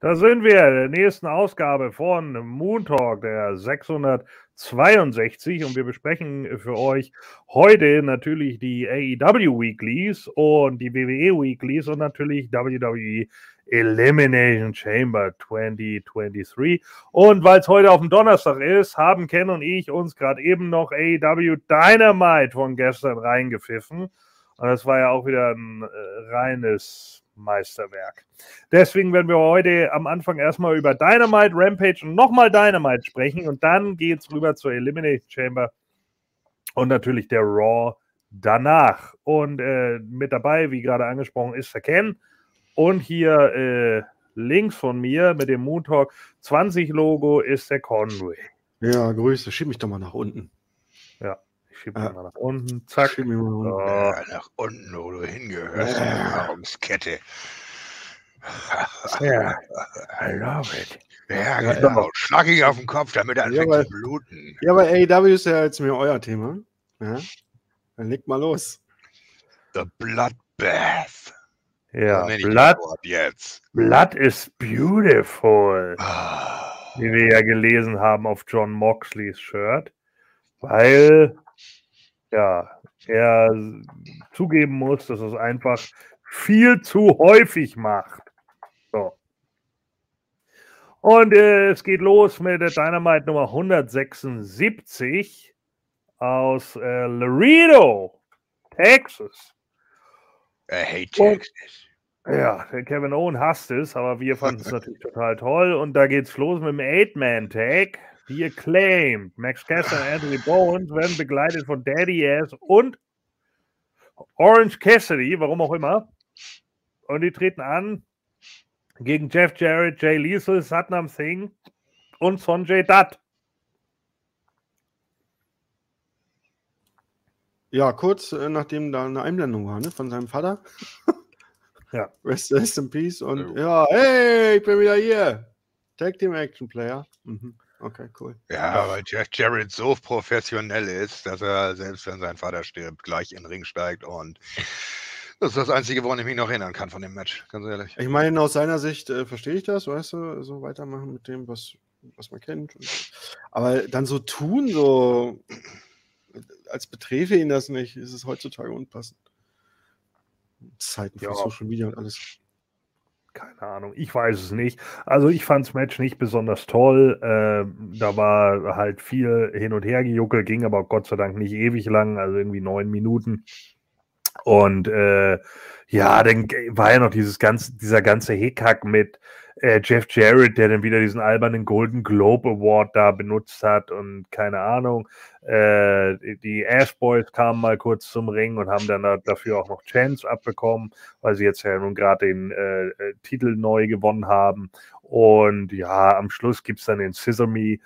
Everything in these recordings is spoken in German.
Da sind wir, der nächsten Ausgabe von Moon Talk, der 662. Und wir besprechen für euch heute natürlich die AEW Weeklies und die WWE Weeklies und natürlich WWE Elimination Chamber 2023. Und weil es heute auf dem Donnerstag ist, haben Ken und ich uns gerade eben noch AEW Dynamite von gestern reingepfiffen. Und das war ja auch wieder ein äh, reines Meisterwerk. Deswegen werden wir heute am Anfang erstmal über Dynamite, Rampage und nochmal Dynamite sprechen und dann geht es rüber zur Elimination Chamber und natürlich der Raw danach. Und äh, mit dabei, wie gerade angesprochen, ist der Ken und hier äh, links von mir mit dem Moon Talk 20 Logo ist der Conway. Ja, Grüße, schieb mich doch mal nach unten. Ja. Ich schiebe ah. mal nach unten. Zack. Schieb mich mal unten. Ja, nach unten, wo du hingehörst. Ja. Nahrungskette. Ja, I love it. Ja, genau. Ja. Schlag ihn auf den Kopf, damit er anfängt ja, zu bluten. Ja, aber AEW ist ja jetzt mir euer Thema. Ja? Dann legt mal los. The Bloodbath. Ja, Blood, jetzt. Blood is beautiful. Ah. Wie wir ja gelesen haben auf John Moxleys Shirt. Weil ja, er zugeben muss, dass es einfach viel zu häufig macht. So. Und äh, es geht los mit der Dynamite Nummer 176 aus äh, Laredo, Texas. Er hate Texas. ja, der Kevin Owen hasst es, aber wir fanden es natürlich total toll. Und da geht's los mit dem Eight-Man-Tag. Die Acclaimed, Max Caster und Anthony Bowens werden begleitet von Daddy Ass und Orange Cassidy, warum auch immer. Und die treten an gegen Jeff Jarrett, Jay Lethal, Satnam Singh und Sonjay Dutt. Ja, kurz äh, nachdem da eine Einblendung war, ne, von seinem Vater. ja. Rest, rest in Peace und ja, hey, ich bin wieder hier. Tag Team Action Player. Mhm. Okay, cool. Ja, weil Jeff Jarrett so professionell ist, dass er selbst wenn sein Vater stirbt, gleich in den Ring steigt und das ist das Einzige, woran ich mich noch erinnern kann von dem Match, ganz ehrlich. Ich meine, aus seiner Sicht äh, verstehe ich das, weißt du, so weitermachen mit dem, was, was man kennt. Aber dann so tun, so als betrefe ihn das nicht, ist es heutzutage unpassend. Zeiten ja. Social Media und alles keine Ahnung, ich weiß es nicht. Also ich fand das Match nicht besonders toll. Äh, da war halt viel hin und her gejuckelt, ging aber Gott sei Dank nicht ewig lang, also irgendwie neun Minuten. Und äh, ja, dann war ja noch dieses ganze, dieser ganze Hickhack mit äh, Jeff Jarrett, der dann wieder diesen albernen Golden Globe Award da benutzt hat und keine Ahnung. Äh, die Ash Boys kamen mal kurz zum Ring und haben dann da, dafür auch noch Chance abbekommen, weil sie jetzt ja nun gerade den äh, äh, Titel neu gewonnen haben. Und ja, am Schluss gibt es dann den Sesame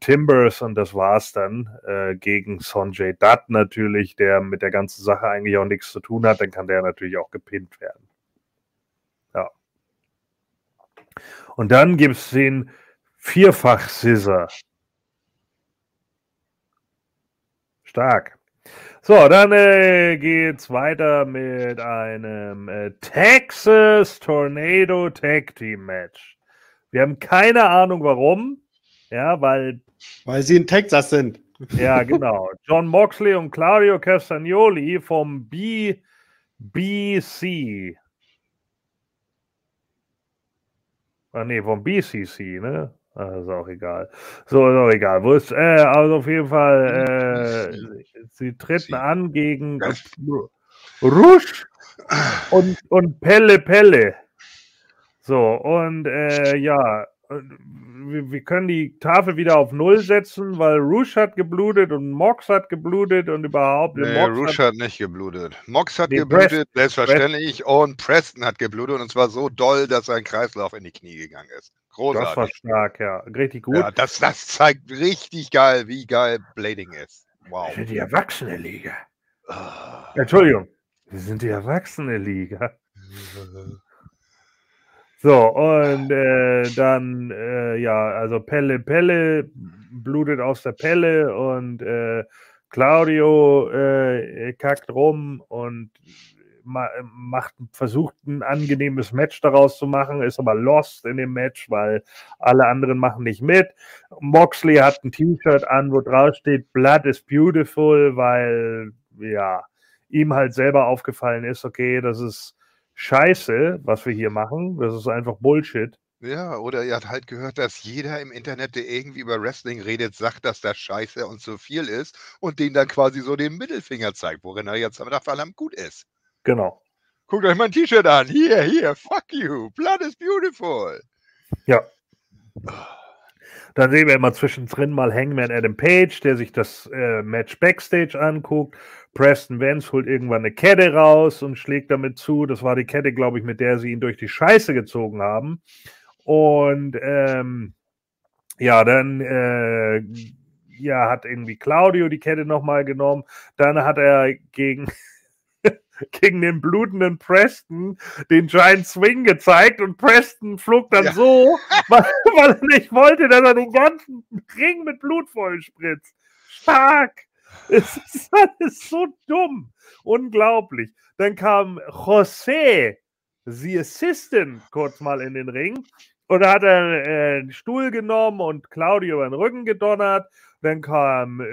Timbers und das war's dann äh, gegen Sonjay Dutt natürlich, der mit der ganzen Sache eigentlich auch nichts zu tun hat. Dann kann der natürlich auch gepinnt werden. Ja. Und dann gibt es den Vierfach-Scissor. Stark. So, dann äh, geht's weiter mit einem äh, Texas Tornado Tag Team Match. Wir haben keine Ahnung warum. Ja, weil. Weil sie in Texas sind. Ja, genau. John Moxley und Claudio Castagnoli vom BBC. Ah, nee, vom BCC, ne? Ah, ist auch egal. So, ist auch egal. Wo ist, äh, also auf jeden Fall, äh, sie treten an gegen Rush und, und Pelle Pelle. So, und äh, ja, wir, wir, können die Tafel wieder auf Null setzen, weil Rush hat geblutet und Mox hat geblutet und überhaupt. Nee, Mox Rush hat, hat, nicht geblutet. Mox hat geblutet, Preston, selbstverständlich, Preston. und Preston hat geblutet und zwar so doll, dass sein Kreislauf in die Knie gegangen ist. Großartig. Das war stark, ja. Richtig gut. Ja, das, das zeigt richtig geil, wie geil Blading ist. Wow. Wir sind die Erwachsene-Liga. Oh. Entschuldigung. Wir sind die Erwachsene-Liga. So, und äh, dann, äh, ja, also Pelle Pelle blutet aus der Pelle und äh, Claudio äh, kackt rum und macht, versucht ein angenehmes Match daraus zu machen, ist aber lost in dem Match, weil alle anderen machen nicht mit. Moxley hat ein T-Shirt an, wo drauf steht, Blood is beautiful, weil, ja, ihm halt selber aufgefallen ist, okay, das ist scheiße, was wir hier machen. Das ist einfach Bullshit. Ja, oder er hat halt gehört, dass jeder im Internet, der irgendwie über Wrestling redet, sagt, dass das scheiße und zu viel ist und den dann quasi so den Mittelfinger zeigt, worin er jetzt am verdammt gut ist. Genau. Guckt euch mein T-Shirt an. Hier, hier, fuck you. Blood is beautiful. Ja. Dann sehen wir immer zwischendrin mal Hangman Adam Page, der sich das äh, Match Backstage anguckt. Preston Vance holt irgendwann eine Kette raus und schlägt damit zu. Das war die Kette, glaube ich, mit der sie ihn durch die Scheiße gezogen haben. Und ähm, ja, dann äh, ja, hat irgendwie Claudio die Kette nochmal genommen. Dann hat er gegen, gegen den blutenden Preston den Giant Swing gezeigt und Preston flog dann ja. so, weil, weil, er nicht wollte, dass er den ganzen Ring mit Blut voll spritzt. Stark! Es ist alles so dumm. Unglaublich. Dann kam José, the Assistant, kurz mal in den Ring und da hat er äh, einen Stuhl genommen und Claudio über den Rücken gedonnert. Dann kam äh,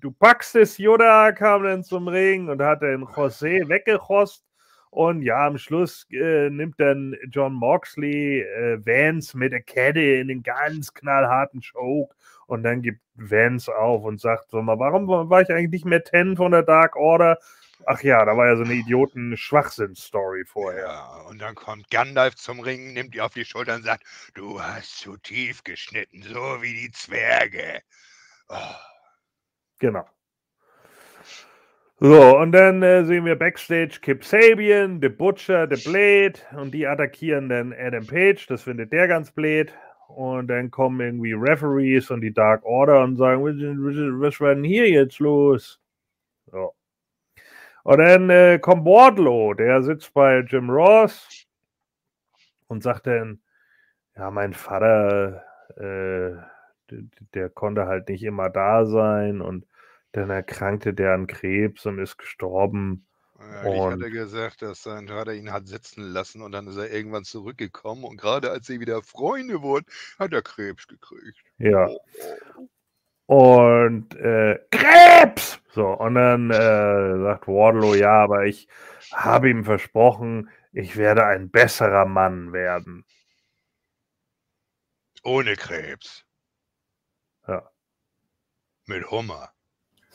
Du Paxis Yoda kam dann zum Ring und hat den José weggechost. Und ja, am Schluss äh, nimmt dann John Moxley äh, Vance mit der Kette in den ganz knallharten Choke. Und dann gibt Vance auf und sagt so mal, warum war ich eigentlich nicht mehr 10 von der Dark Order? Ach ja, da war ja so eine Idioten-Schwachsinn-Story vorher. Ja, und dann kommt Gandalf zum Ring, nimmt die auf die Schulter und sagt, du hast zu tief geschnitten, so wie die Zwerge. Oh. Genau. So, und dann äh, sehen wir Backstage Kip Sabian, The Butcher, The Blade und die attackieren dann Adam Page, das findet der ganz blöd. Und dann kommen irgendwie Referees und die Dark Order und sagen, was war denn hier jetzt los? So. Und dann äh, kommt Wardlow, der sitzt bei Jim Ross und sagt dann, ja, mein Vater, äh, der konnte halt nicht immer da sein und dann erkrankte der an Krebs und ist gestorben. Ja, ich hatte gesagt, dass sein Vater ihn hat sitzen lassen und dann ist er irgendwann zurückgekommen und gerade als sie wieder Freunde wurden, hat er Krebs gekriegt. Ja. Oh. oh und äh, Krebs! So, und dann äh, sagt Wardlow, ja, aber ich habe ihm versprochen, ich werde ein besserer Mann werden. Ohne Krebs. Ja. Mit Hummer.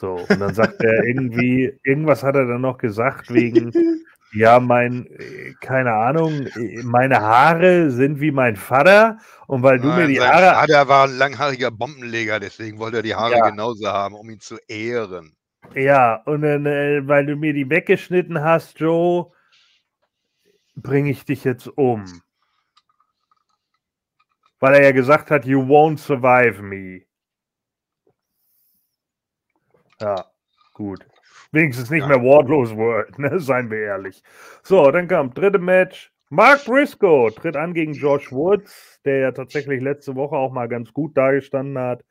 So, und dann sagt er irgendwie, irgendwas hat er dann noch gesagt wegen, ja, mein, keine Ahnung, meine Haare sind wie mein Vater und weil du Nein, mir die sein Haare. Vater war ein langhaariger Bombenleger, deswegen wollte er die Haare ja. genauso haben, um ihn zu ehren. Ja, und dann, äh, weil du mir die weggeschnitten hast, Joe, bringe ich dich jetzt um. Weil er ja gesagt hat, you won't survive me. Ja, gut. Wenigstens nicht ja. mehr Wardlow's World, ne? seien wir ehrlich. So, dann kam dritte Match. Mark Briscoe tritt an gegen George Woods, der ja tatsächlich letzte Woche auch mal ganz gut dargestanden hat.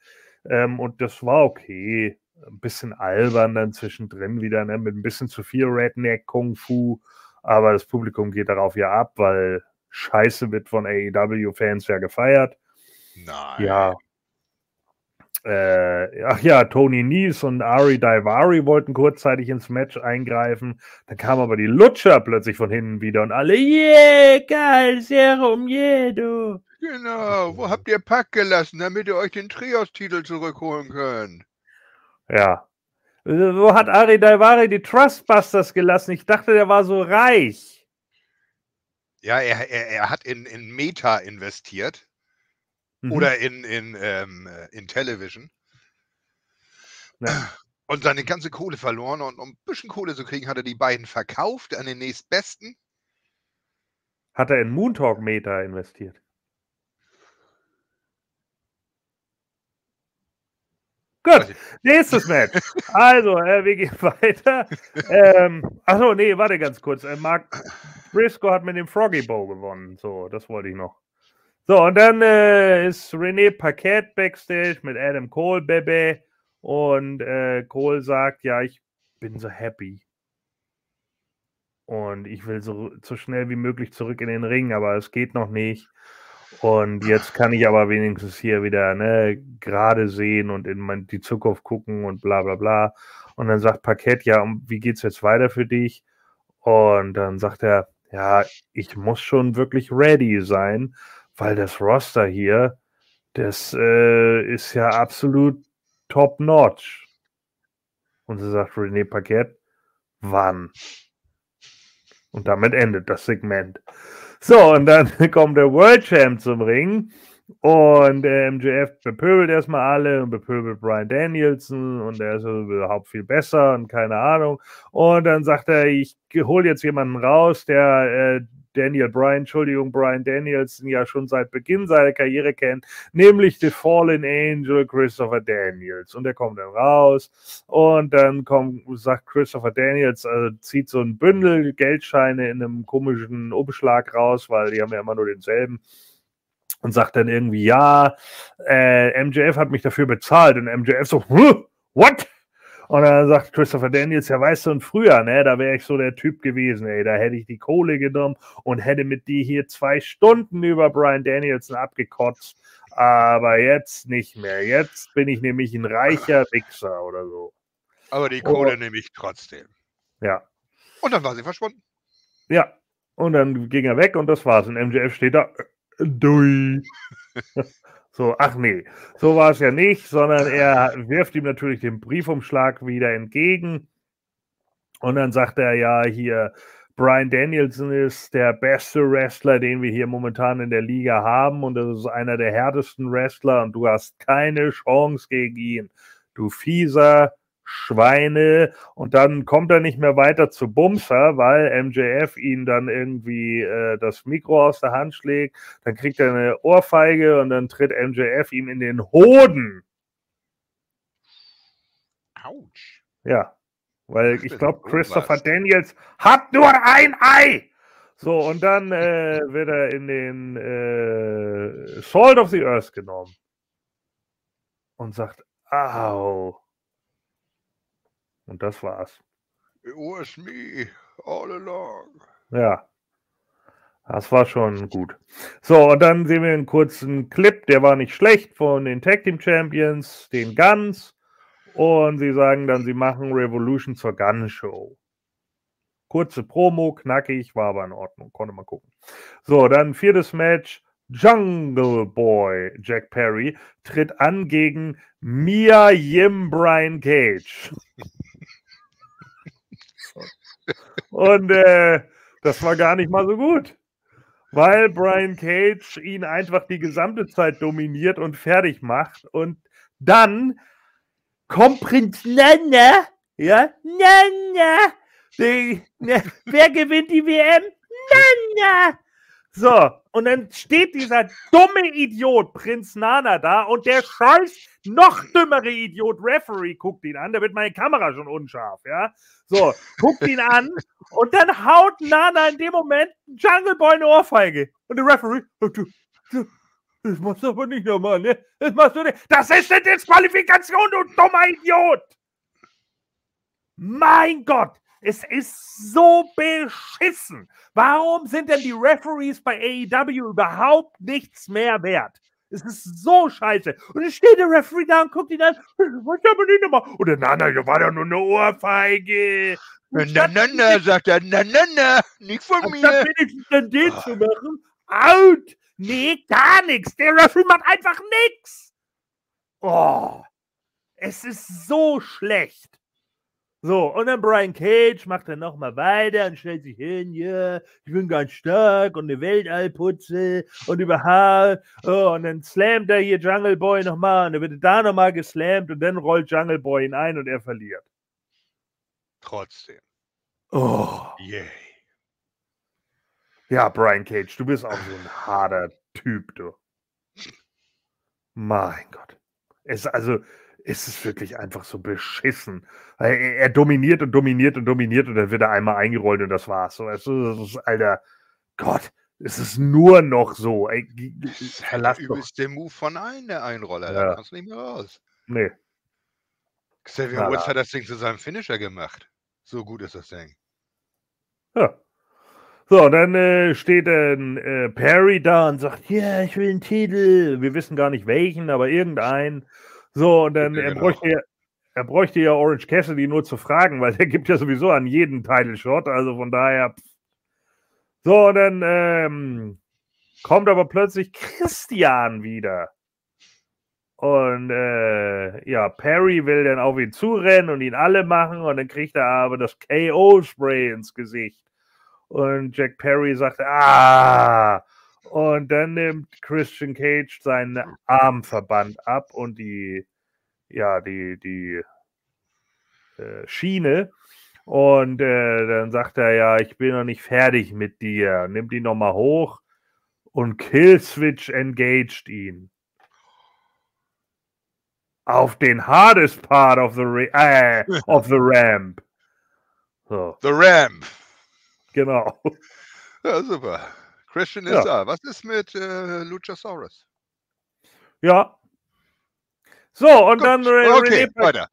Ähm, und das war okay. Ein bisschen albern dann zwischendrin wieder, ne? mit ein bisschen zu viel Redneck Kung Fu. Aber das Publikum geht darauf ja ab, weil Scheiße wird von AEW-Fans ja gefeiert. Nein. Ja, äh, ach ja, Tony Nies und Ari Daivari wollten kurzzeitig ins Match eingreifen. Dann kam aber die Lutscher plötzlich von hinten wieder und alle, yeah, geil, Serum, yeah, du. Genau, wo habt ihr Pack gelassen, damit ihr euch den Trios-Titel zurückholen könnt? Ja. Wo hat Ari Daivari die Trustbusters gelassen? Ich dachte, der war so reich. Ja, er, er, er hat in, in Meta investiert. Mhm. Oder in, in, ähm, äh, in Television. Ja. Und seine ganze Kohle verloren. Und um ein bisschen Kohle zu kriegen, hat er die beiden verkauft an den nächstbesten. Hat er in Moontalk Meta investiert? Gut, nächstes Match. Also, äh, wir gehen weiter. Ähm, achso, nee, warte ganz kurz. Äh, Mark Briscoe hat mit dem Froggy Bow gewonnen. So, das wollte ich noch. So, und dann äh, ist René Paquette backstage mit Adam Cole, Bebe. Und äh, Cole sagt, ja, ich bin so happy. und ich will so, so schnell wie möglich zurück in den Ring, aber es geht noch nicht. Und jetzt kann ich aber wenigstens hier wieder ne, gerade sehen und in mein, die Zukunft gucken und bla bla bla. Und dann sagt Parkett, ja, wie geht es jetzt weiter für dich? Und dann sagt er, ja, ich muss schon wirklich ready sein, weil das Roster hier, das äh, ist ja absolut top notch. Und sie sagt René Paquette, wann? Und damit endet das Segment. So, und dann kommt der World Champ zum Ring. Und der MJF bepöbelt erstmal alle und bepöbelt Brian Danielson und er ist überhaupt viel besser und keine Ahnung. Und dann sagt er, ich hole jetzt jemanden raus, der äh, Daniel Bryan, Entschuldigung, Brian Danielson ja schon seit Beginn seiner Karriere kennt, nämlich The Fallen Angel Christopher Daniels. Und der kommt dann raus und dann kommt, sagt Christopher Daniels, also zieht so ein Bündel Geldscheine in einem komischen Umschlag raus, weil die haben ja immer nur denselben und sagt dann irgendwie, ja, äh, MJF hat mich dafür bezahlt und MJF so, what? Und dann sagt Christopher Daniels, ja, weißt du, und früher, ne, da wäre ich so der Typ gewesen, ey, da hätte ich die Kohle genommen und hätte mit dir hier zwei Stunden über Brian Danielson abgekotzt. Aber jetzt nicht mehr. Jetzt bin ich nämlich ein reicher Wichser oder so. Aber die Kohle oh. nehme ich trotzdem. Ja. Und dann war sie verschwunden. Ja. Und dann ging er weg und das war's. Und MJF steht da. Äh, Dui. So, ach nee, so war es ja nicht, sondern er wirft ihm natürlich den Briefumschlag wieder entgegen. Und dann sagt er ja hier, Brian Danielson ist der beste Wrestler, den wir hier momentan in der Liga haben. Und das ist einer der härtesten Wrestler und du hast keine Chance gegen ihn. Du fieser, Schweine und dann kommt er nicht mehr weiter zu Bumser, weil MJF ihn dann irgendwie äh, das Mikro aus der Hand schlägt, dann kriegt er eine Ohrfeige und dann tritt MJF ihm in den Hoden. Autsch. Ja, weil ich glaube, Christopher Daniels hat nur ein Ei. So, und dann äh, wird er in den äh, Salt of the Earth genommen und sagt, au. Und das war's. It was me all along. Ja. Das war schon gut. So, und dann sehen wir einen kurzen Clip, der war nicht schlecht von den Tag Team Champions, den Guns. Und sie sagen dann, sie machen Revolution zur Gun Show. Kurze Promo, knackig, war aber in Ordnung, konnte man gucken. So, dann viertes Match. Jungle Boy Jack Perry tritt an gegen Mia Yim Brian Cage. Und äh, das war gar nicht mal so gut, weil Brian Cage ihn einfach die gesamte Zeit dominiert und fertig macht. Und dann kommt Prinz Nana, ja, Nana. Die, ne, wer gewinnt die WM? Nana. So, und dann steht dieser dumme Idiot Prinz Nana da und der scheiß noch dümmere Idiot Referee guckt ihn an, da wird meine Kamera schon unscharf, ja. So, guckt ihn an und dann haut Nana in dem Moment Jungle Boy eine Ohrfeige. Und der Referee, oh, du, du, das machst du aber nicht nochmal, ne? Das machst du nicht. Das ist eine Disqualifikation, du dummer Idiot! Mein Gott! Es ist so beschissen. Warum sind denn die Referees bei AEW überhaupt nichts mehr wert? Es ist so scheiße. Und dann steht der Referee da und guckt ihn an. Was aber nicht nochmal? Oder na, na, da war doch nur eine Ohrfeige. Na, na, na, sagt er, na, na, na, nicht von mir. Anstatt wenigstens dann den zu machen. Out! Nee, gar nichts. Der Referee macht einfach nichts. Oh, es ist so schlecht. So, und dann Brian Cage macht dann nochmal weiter und stellt sich hin, ja, ich bin ganz stark und eine Weltallputze und überhaupt. Oh, und dann slammt er hier Jungle Boy nochmal und dann wird er da nochmal geslammt und dann rollt Jungle Boy ihn ein und er verliert. Trotzdem. Oh. Yay. Ja, Brian Cage, du bist auch so ein harter Typ, du. Mein Gott. Es, also, ist es wirklich einfach so beschissen. Er, er, dominiert und dominiert und dominiert und dann wird er einmal eingerollt und das war's. So, du, das ist, Alter, Gott, es ist nur noch so. Ey, das ist halt der Move von allen, der Einroller. Ja. Da kannst du nicht mehr raus. Nee. Xavier Woods hat das Ding zu seinem Finisher gemacht. So gut ist das Ding. Ja. So, dann äh, steht dann äh, Perry da und sagt, ja, ich will einen Titel. Wir wissen gar nicht welchen, aber irgendeinen. So, und dann Ja, er genau. bräuchte ja, er bräuchte ja Orange Cassidy nur zu fragen, weil der gibt ja sowieso an jeden Title Shot, also von daher. pff. So, und dann ähm, kommt aber plötzlich Christian wieder. Und äh, ja, Perry will dann auf ihn zurennen und ihn alle machen und dann kriegt er aber das KO-Spray ins Gesicht. Und Jack Perry sagt, ah! Und dann nimmt Christian Cage seinen Armverband ab und die, ja, die, die äh, Schiene. Und äh, dann sagt er, ja, ich bin noch nicht fertig mit dir. Nimmt ihn nochmal hoch und Killswitch engaged ihn. Auf den hardest part of the, äh, of the ramp. So, The Ramp. genau. Ja, super. Christian ist Ja. da. Was ist mit äh, Luchasaurus? Ja. So, und Gut, dann äh, okay, René, weiter.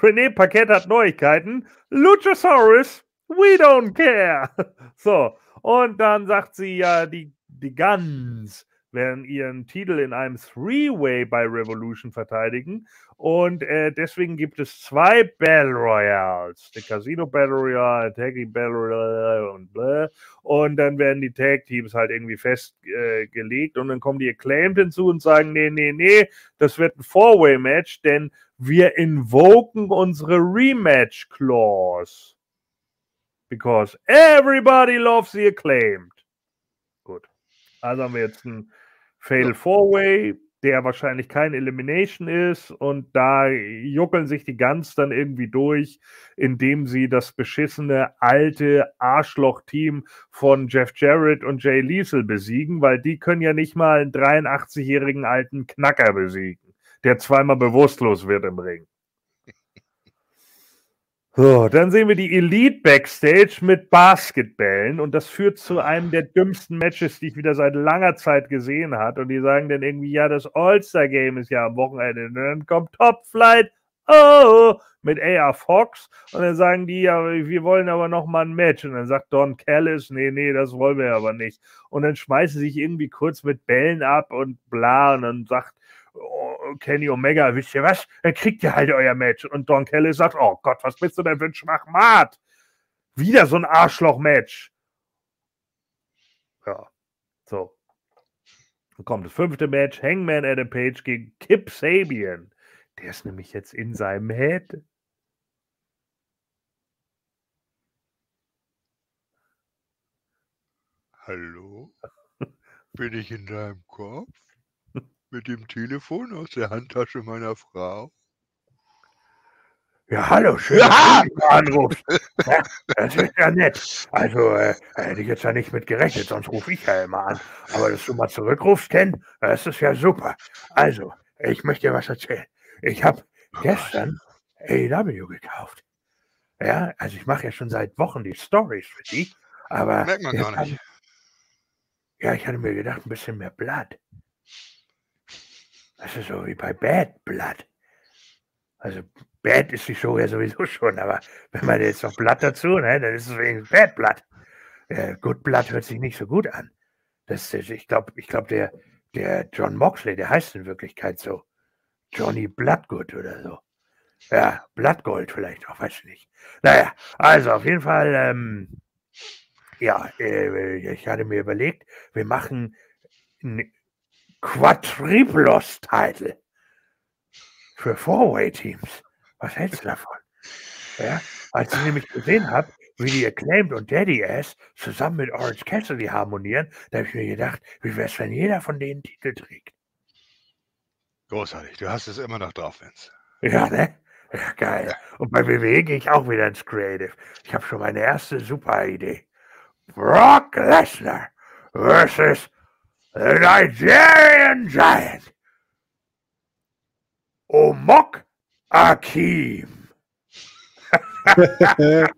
René Paquette hat Neuigkeiten. Luchasaurus, we don't care. So, und dann sagt sie ja, die, die Guns werden ihren Titel in einem Three-Way bei Revolution verteidigen. Und äh, deswegen gibt es zwei Battle Royals. Der Casino Battle Royale, Tag Team Battle Royale und bläh. Und dann werden die Tag Teams halt irgendwie festgelegt äh, und dann kommen die Acclaimed hinzu und sagen, nee, nee, nee, das wird ein Four-Way-Match, denn wir invoken unsere Rematch-Clause. Because everybody loves the Acclaimed. Gut. Also haben wir jetzt ein Fatal. Four-Way, der wahrscheinlich kein Elimination ist und da juckeln sich die Guns dann irgendwie durch, indem sie das beschissene alte Arschloch-Team von Jeff Jarrett und Jay Liesel besiegen, weil die können ja nicht mal einen 83-jährigen alten Knacker besiegen, der zweimal bewusstlos wird im Ring. So, dann sehen wir die Elite Backstage mit Basketballen und das führt zu einem der dümmsten Matches, die ich wieder seit langer Zeit gesehen habe. Und die sagen dann irgendwie, ja, das All-Star-Game ist ja am Wochenende. Und dann kommt Top Flight, oh, mit AR Fox. Und dann sagen die, ja, wir wollen aber noch mal ein Match. Und dann sagt Don Callis, nee, nee, das wollen wir aber nicht. Und dann schmeißen sie sich irgendwie kurz mit Bällen ab und bla. Und dann sagt Kenny Omega, wisst ihr was? Dann kriegt ihr halt euer Match. Und Don Kelly sagt, oh Gott, was bist du denn für ein Schwachmat? Wieder so ein Arschloch-Match. Ja, so. Dann kommt das fünfte Match, Hangman Adam Page gegen Kip Sabian. Der ist nämlich jetzt in seinem Head. Hallo? Bin ich in deinem Kopf? Mit dem Telefon aus der Handtasche meiner Frau? Ja, hallo, schön, Ja! dass du anrufst. Ja, das ist ja nett. Also, äh, hätte ich jetzt ja nicht mit gerechnet, sonst rufe ich ja immer an. Aber dass du mal zurückrufst, Ken, das ist ja super. Also, ich möchte dir was erzählen. Ich habe gestern AEW gekauft. Ja, also ich mache ja schon seit Wochen die Stories für die, aber Merkt man gar nicht. hab- ja, ich hatte mir gedacht, ein bisschen mehr Blatt. Das ist so wie bei Bad Blood. Also Bad ist die Show ja sowieso schon, aber wenn man jetzt noch Blatt dazu, ne, dann ist es wegen Bad Blood. Äh, Good Blood hört sich nicht so gut an. Das ist, ich glaube, ich glaube, der, der John Moxley, der heißt in Wirklichkeit so. Johnny Bloodgood oder so. Ja, Blattgold vielleicht auch, weiß ich nicht. Naja, also auf jeden Fall, ähm, ja, äh, ich hatte mir überlegt, wir machen Quadriplos-Title für Four-Way-Teams. Was hältst du davon? Ja, als ich nämlich gesehen habe, wie die Acclaimed und Daddy Ass zusammen mit Orange Cassidy harmonieren, da habe ich mir gedacht, wie wäre es, wenn jeder von denen Titel trägt? Großartig. Du hast es immer noch drauf, Vince. Ja, ne? Ja, geil. Und bei WWE gehe ich auch wieder ins Creative. Ich habe schon meine erste super Idee. Brock Lesnar versus the Nigerian Giant. Omok Akim.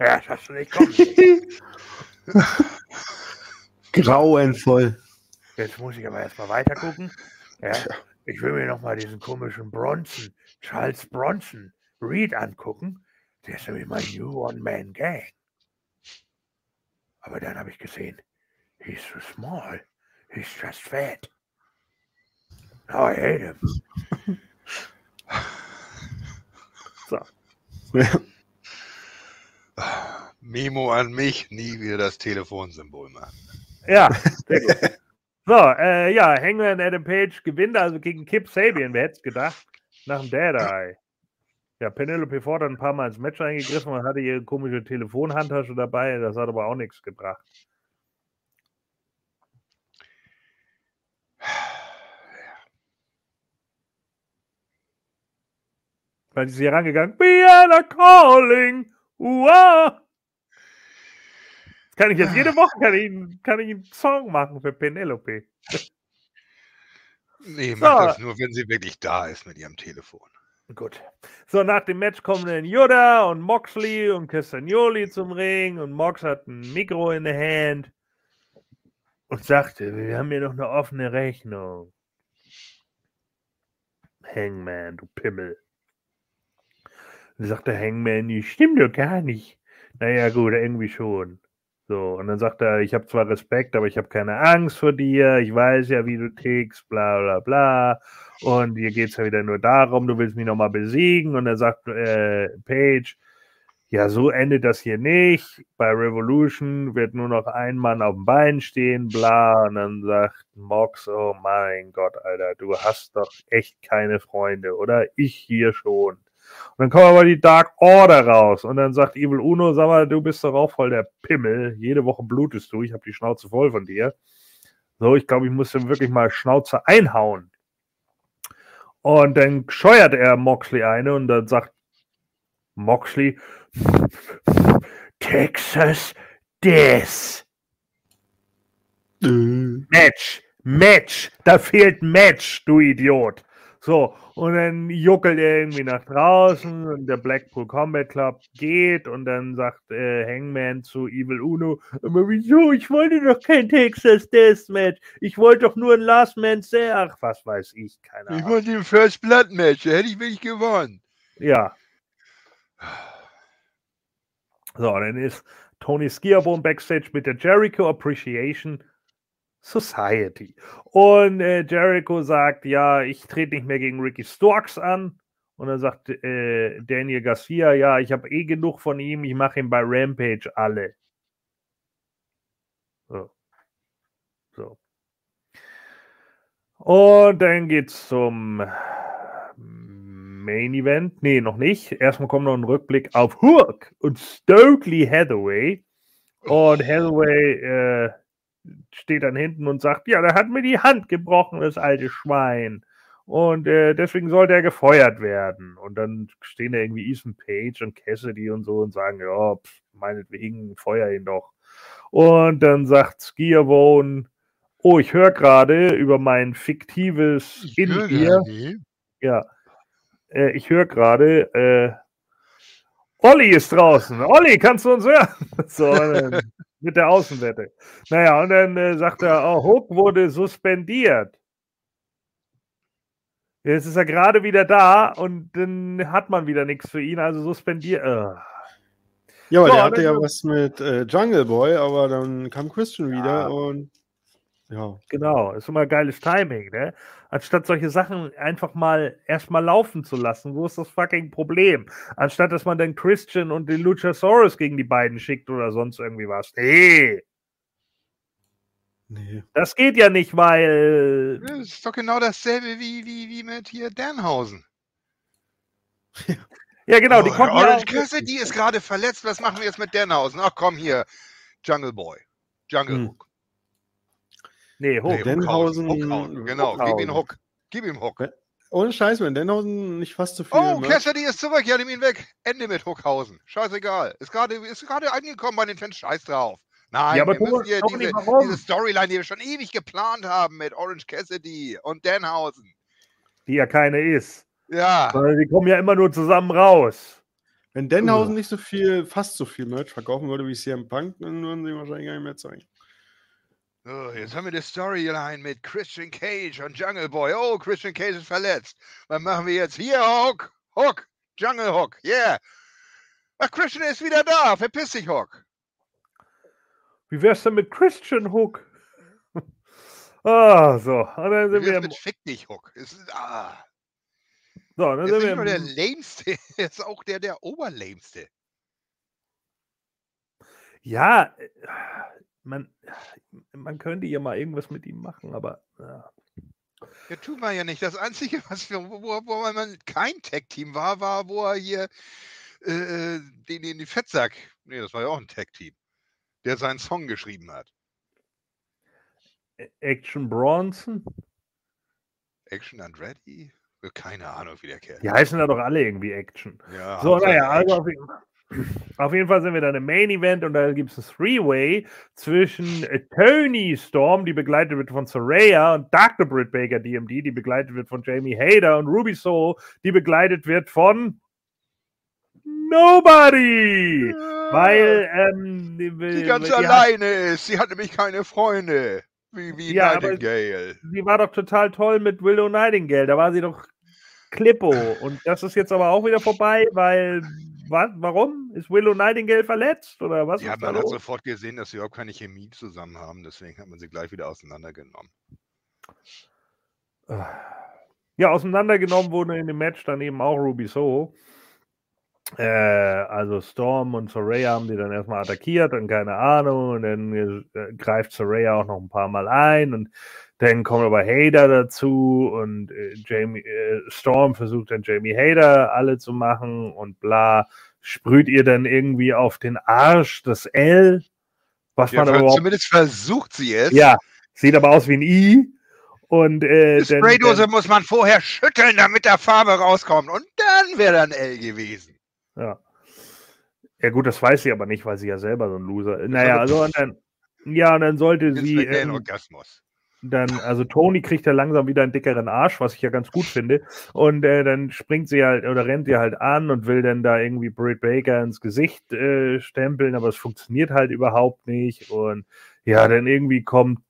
Ja, das hast du nicht kommen. Grauenvoll. Jetzt muss ich aber erstmal weiter gucken. Ja, ich will mir nochmal diesen komischen Bronson, Charles Bronson Reed angucken. Der ist nämlich mein New One-Man-Gang. Aber dann habe ich gesehen, he's so small. He's just fat. Oh, I hate him. so. Memo an mich, nie wieder das Telefonsymbol machen. Ja, sehr gut. So, äh, ja, Hangman Adam Page gewinnt also gegen Kip Sabian, wer hätte es gedacht, nach dem Dead Eye. Ja, Penelope Ford hat ein paar Mal ins Match eingegriffen und hatte ihre komische Telefonhandtasche dabei, das hat aber auch nichts gebracht. Weil sie hier rangegangen, We are calling. Uah. Das kann ich jetzt jede Woche kann ich, kann ich einen Song machen für Penelope. Nee, So. macht das nur, wenn sie wirklich da ist mit ihrem Telefon. Gut. So, nach dem Match kommen dann Yoda und Moxley und Castagnoli zum Ring und Mox hat ein Mikro in der Hand und sagte, wir haben hier noch eine offene Rechnung. Hangman, du Pimmel. Und sagt der Hangman, die stimmt doch gar nicht. Naja, gut, irgendwie schon. So, und dann sagt er, ich habe zwar Respekt, aber ich habe keine Angst vor dir, ich weiß ja, wie du tickst, bla bla bla. Und hier geht es ja wieder nur darum, du willst mich nochmal besiegen. Und dann sagt äh, Page, ja, so endet das hier nicht. Bei Revolution wird nur noch ein Mann auf dem Bein stehen, bla. Und dann sagt Mox, oh mein Gott, Alter, du hast doch echt keine Freunde, oder? Ich hier schon. Und dann kommt aber die Dark Order raus. Und dann sagt Evil Uno, sag mal, du bist doch auch voll der Pimmel. Jede Woche blutest du. Ich habe die Schnauze voll von dir. So, ich glaube, ich muss dir wirklich mal Schnauze einhauen. Und dann scheuert er Moxley eine und dann sagt Moxley, Texas Death. Match, Match, da fehlt Match, du Idiot. So, und dann juckelt er irgendwie nach draußen und der Blackpool Combat Club geht und dann sagt äh, Hangman zu Evil Uno, aber wieso, ich wollte doch kein Texas Deathmatch, ich wollte doch nur ein Last Man Stand, ach, was weiß ich, keine Ich Ahnung. wollte den First Blood Match, da hätte ich wirklich gewonnen. Ja. So, dann ist Tony Skiabone backstage mit der Jericho Appreciation Society. Und äh, Jericho sagt, ja, ich trete nicht mehr gegen Ricky Storks an. Und dann sagt äh, Daniel Garcia, ja, ich habe eh genug von ihm, ich mache ihn bei Rampage alle. So. so. Und dann geht's zum Main Event. Nee, noch nicht. Erstmal kommt noch ein Rückblick auf Hook und Stokely Hathaway. Und Hathaway äh, steht dann hinten und sagt, ja, der hat mir die Hand gebrochen, das alte Schwein. Und äh, deswegen sollte er gefeuert werden. Und dann stehen da irgendwie Ethan Page und Cassidy und so und sagen, ja, pff, meinetwegen, feuer ihn doch. Und dann sagt Skiavone, oh, ich höre gerade über mein fiktives In-Ear. Ja, äh, ich höre gerade, äh, Olli ist draußen. Olli, kannst du uns hören? so, mit der Außenwette. Naja, und dann äh, sagt er, oh, Hook wurde suspendiert. Jetzt ist er gerade wieder da und dann hat man wieder nichts für ihn, also suspendiert. Äh. Ja, aber So, der hatte ja was mit äh, Jungle Boy, aber dann kam Christian wieder Ja. und ja. Genau, ist immer geiles Timing, ne? Anstatt solche Sachen einfach mal erstmal laufen zu lassen, wo ist das fucking Problem? Anstatt dass man dann Christian und den Luchasaurus gegen die beiden schickt oder sonst irgendwie was. Nee, Nee. das geht ja nicht, weil. Das ist doch genau dasselbe wie, wie, wie mit hier Danhausen. Ja, genau, die oh, kommen ja. Orange Cassidy ist gerade verletzt. Was machen wir jetzt mit Danhausen? Ach komm hier, Jungle Boy. Jungle Hm. Hook. Nee, hoch. Nee, Denhausen- Hookhausen, Genau, gib ihn Hookhausen. Hook. Gib ihm Hook. Ohne Scheiß, wenn Denhausen nicht fast zu viel. Oh, ne? Cassidy ist zurück. Ja, nimm ihn weg. Ende mit Hookhausen. Scheißegal. Ist gerade ist gerade angekommen bei den Fans. Scheiß drauf. Nein, Ja, aber wir müssen hier diese, warum? diese Storyline, die wir schon ewig geplant haben mit Orange Cassidy und Danhausen. Die ja keine ist. Ja. Sondern die kommen ja immer nur zusammen raus. Wenn Denhausen nicht so viel, fast so viel Merch verkaufen würde wie CM Punk, dann würden sie wahrscheinlich gar nicht mehr zeigen. So, jetzt haben wir die Storyline mit Christian Cage und Jungle Boy. Oh, Christian Cage ist verletzt. Was machen wir jetzt? Hier, Hook. Hook. Jungle Hook. Yeah. Ach, Christian ist wieder da. Verpiss dich, Hook. Wie wär's denn mit Christian Hook? ah, so. Und dann sind Wie wir mit Fick dich, Hook. Ist, ah, so, dann er sind wir nicht nur der lämste, ist auch der, der oberlämste. ja, äh, man, man könnte ja mal irgendwas mit ihm machen, aber ja. Ja, tut man ja nicht. Das Einzige, was wir, wo, wo, man kein Tag-Team war, war, wo er hier äh, äh, den in die Fettsack. Nee, das war ja auch ein Tag-Team. Der seinen Song geschrieben hat. Action Bronson. Action Andretti? Keine Ahnung, wie der Kerl. Die heißen ja doch alle irgendwie Action. Ja, So, naja, also auf, jeden- auf jeden Fall sind wir dann im Main Event und da gibt es ein Three-Way zwischen Tony Storm, die begleitet wird von Soraya, und Dr. Britt Baker DMD, die begleitet wird von Jamie Hader, und Ruby Soho, die begleitet wird von Nobody! Weil, ähm, die, ganz die hat, alleine ist. Sie hat nämlich keine Freunde. Wie, wie Ja, Nightingale. sie war doch total toll mit Willow Nightingale, da war sie doch Klippo. Und das ist jetzt aber auch wieder vorbei, weil, was, warum? Ist Willow Nightingale verletzt oder was? Ja, man hat los? sofort gesehen, dass sie überhaupt keine Chemie zusammen haben. Deswegen hat man sie gleich wieder auseinandergenommen. Ja, auseinandergenommen wurden in dem Match dann eben auch Ruby Soho. Äh, also Storm und Soraya haben die dann erstmal attackiert und keine Ahnung. Und dann äh, greift Soraya auch noch ein paar Mal ein und dann kommt aber Hader dazu und äh, Jamie, äh, Storm versucht dann Jamie Hader alle zu machen und bla. Sprüht ihr dann irgendwie auf den Arsch das L, was Ja, man aber überhaupt zumindest versucht sie es. ja, sieht aber aus wie ein I. Und äh, Die Spraydose muss man vorher schütteln, damit da Farbe rauskommt. Und dann wäre dann L gewesen. Ja. Ja, gut, das weiß sie aber nicht, weil sie ja selber so ein Loser ist. Naja, also und dann, ja, und dann sollte sie ähm, Orgasmus. Dann, also Toni kriegt ja langsam wieder einen dickeren Arsch, was ich ja ganz gut finde. Und äh, dann springt sie halt oder rennt sie halt an und will dann da irgendwie Britt Baker ins Gesicht äh, stempeln, aber es funktioniert halt überhaupt nicht. Und ja, dann irgendwie kommt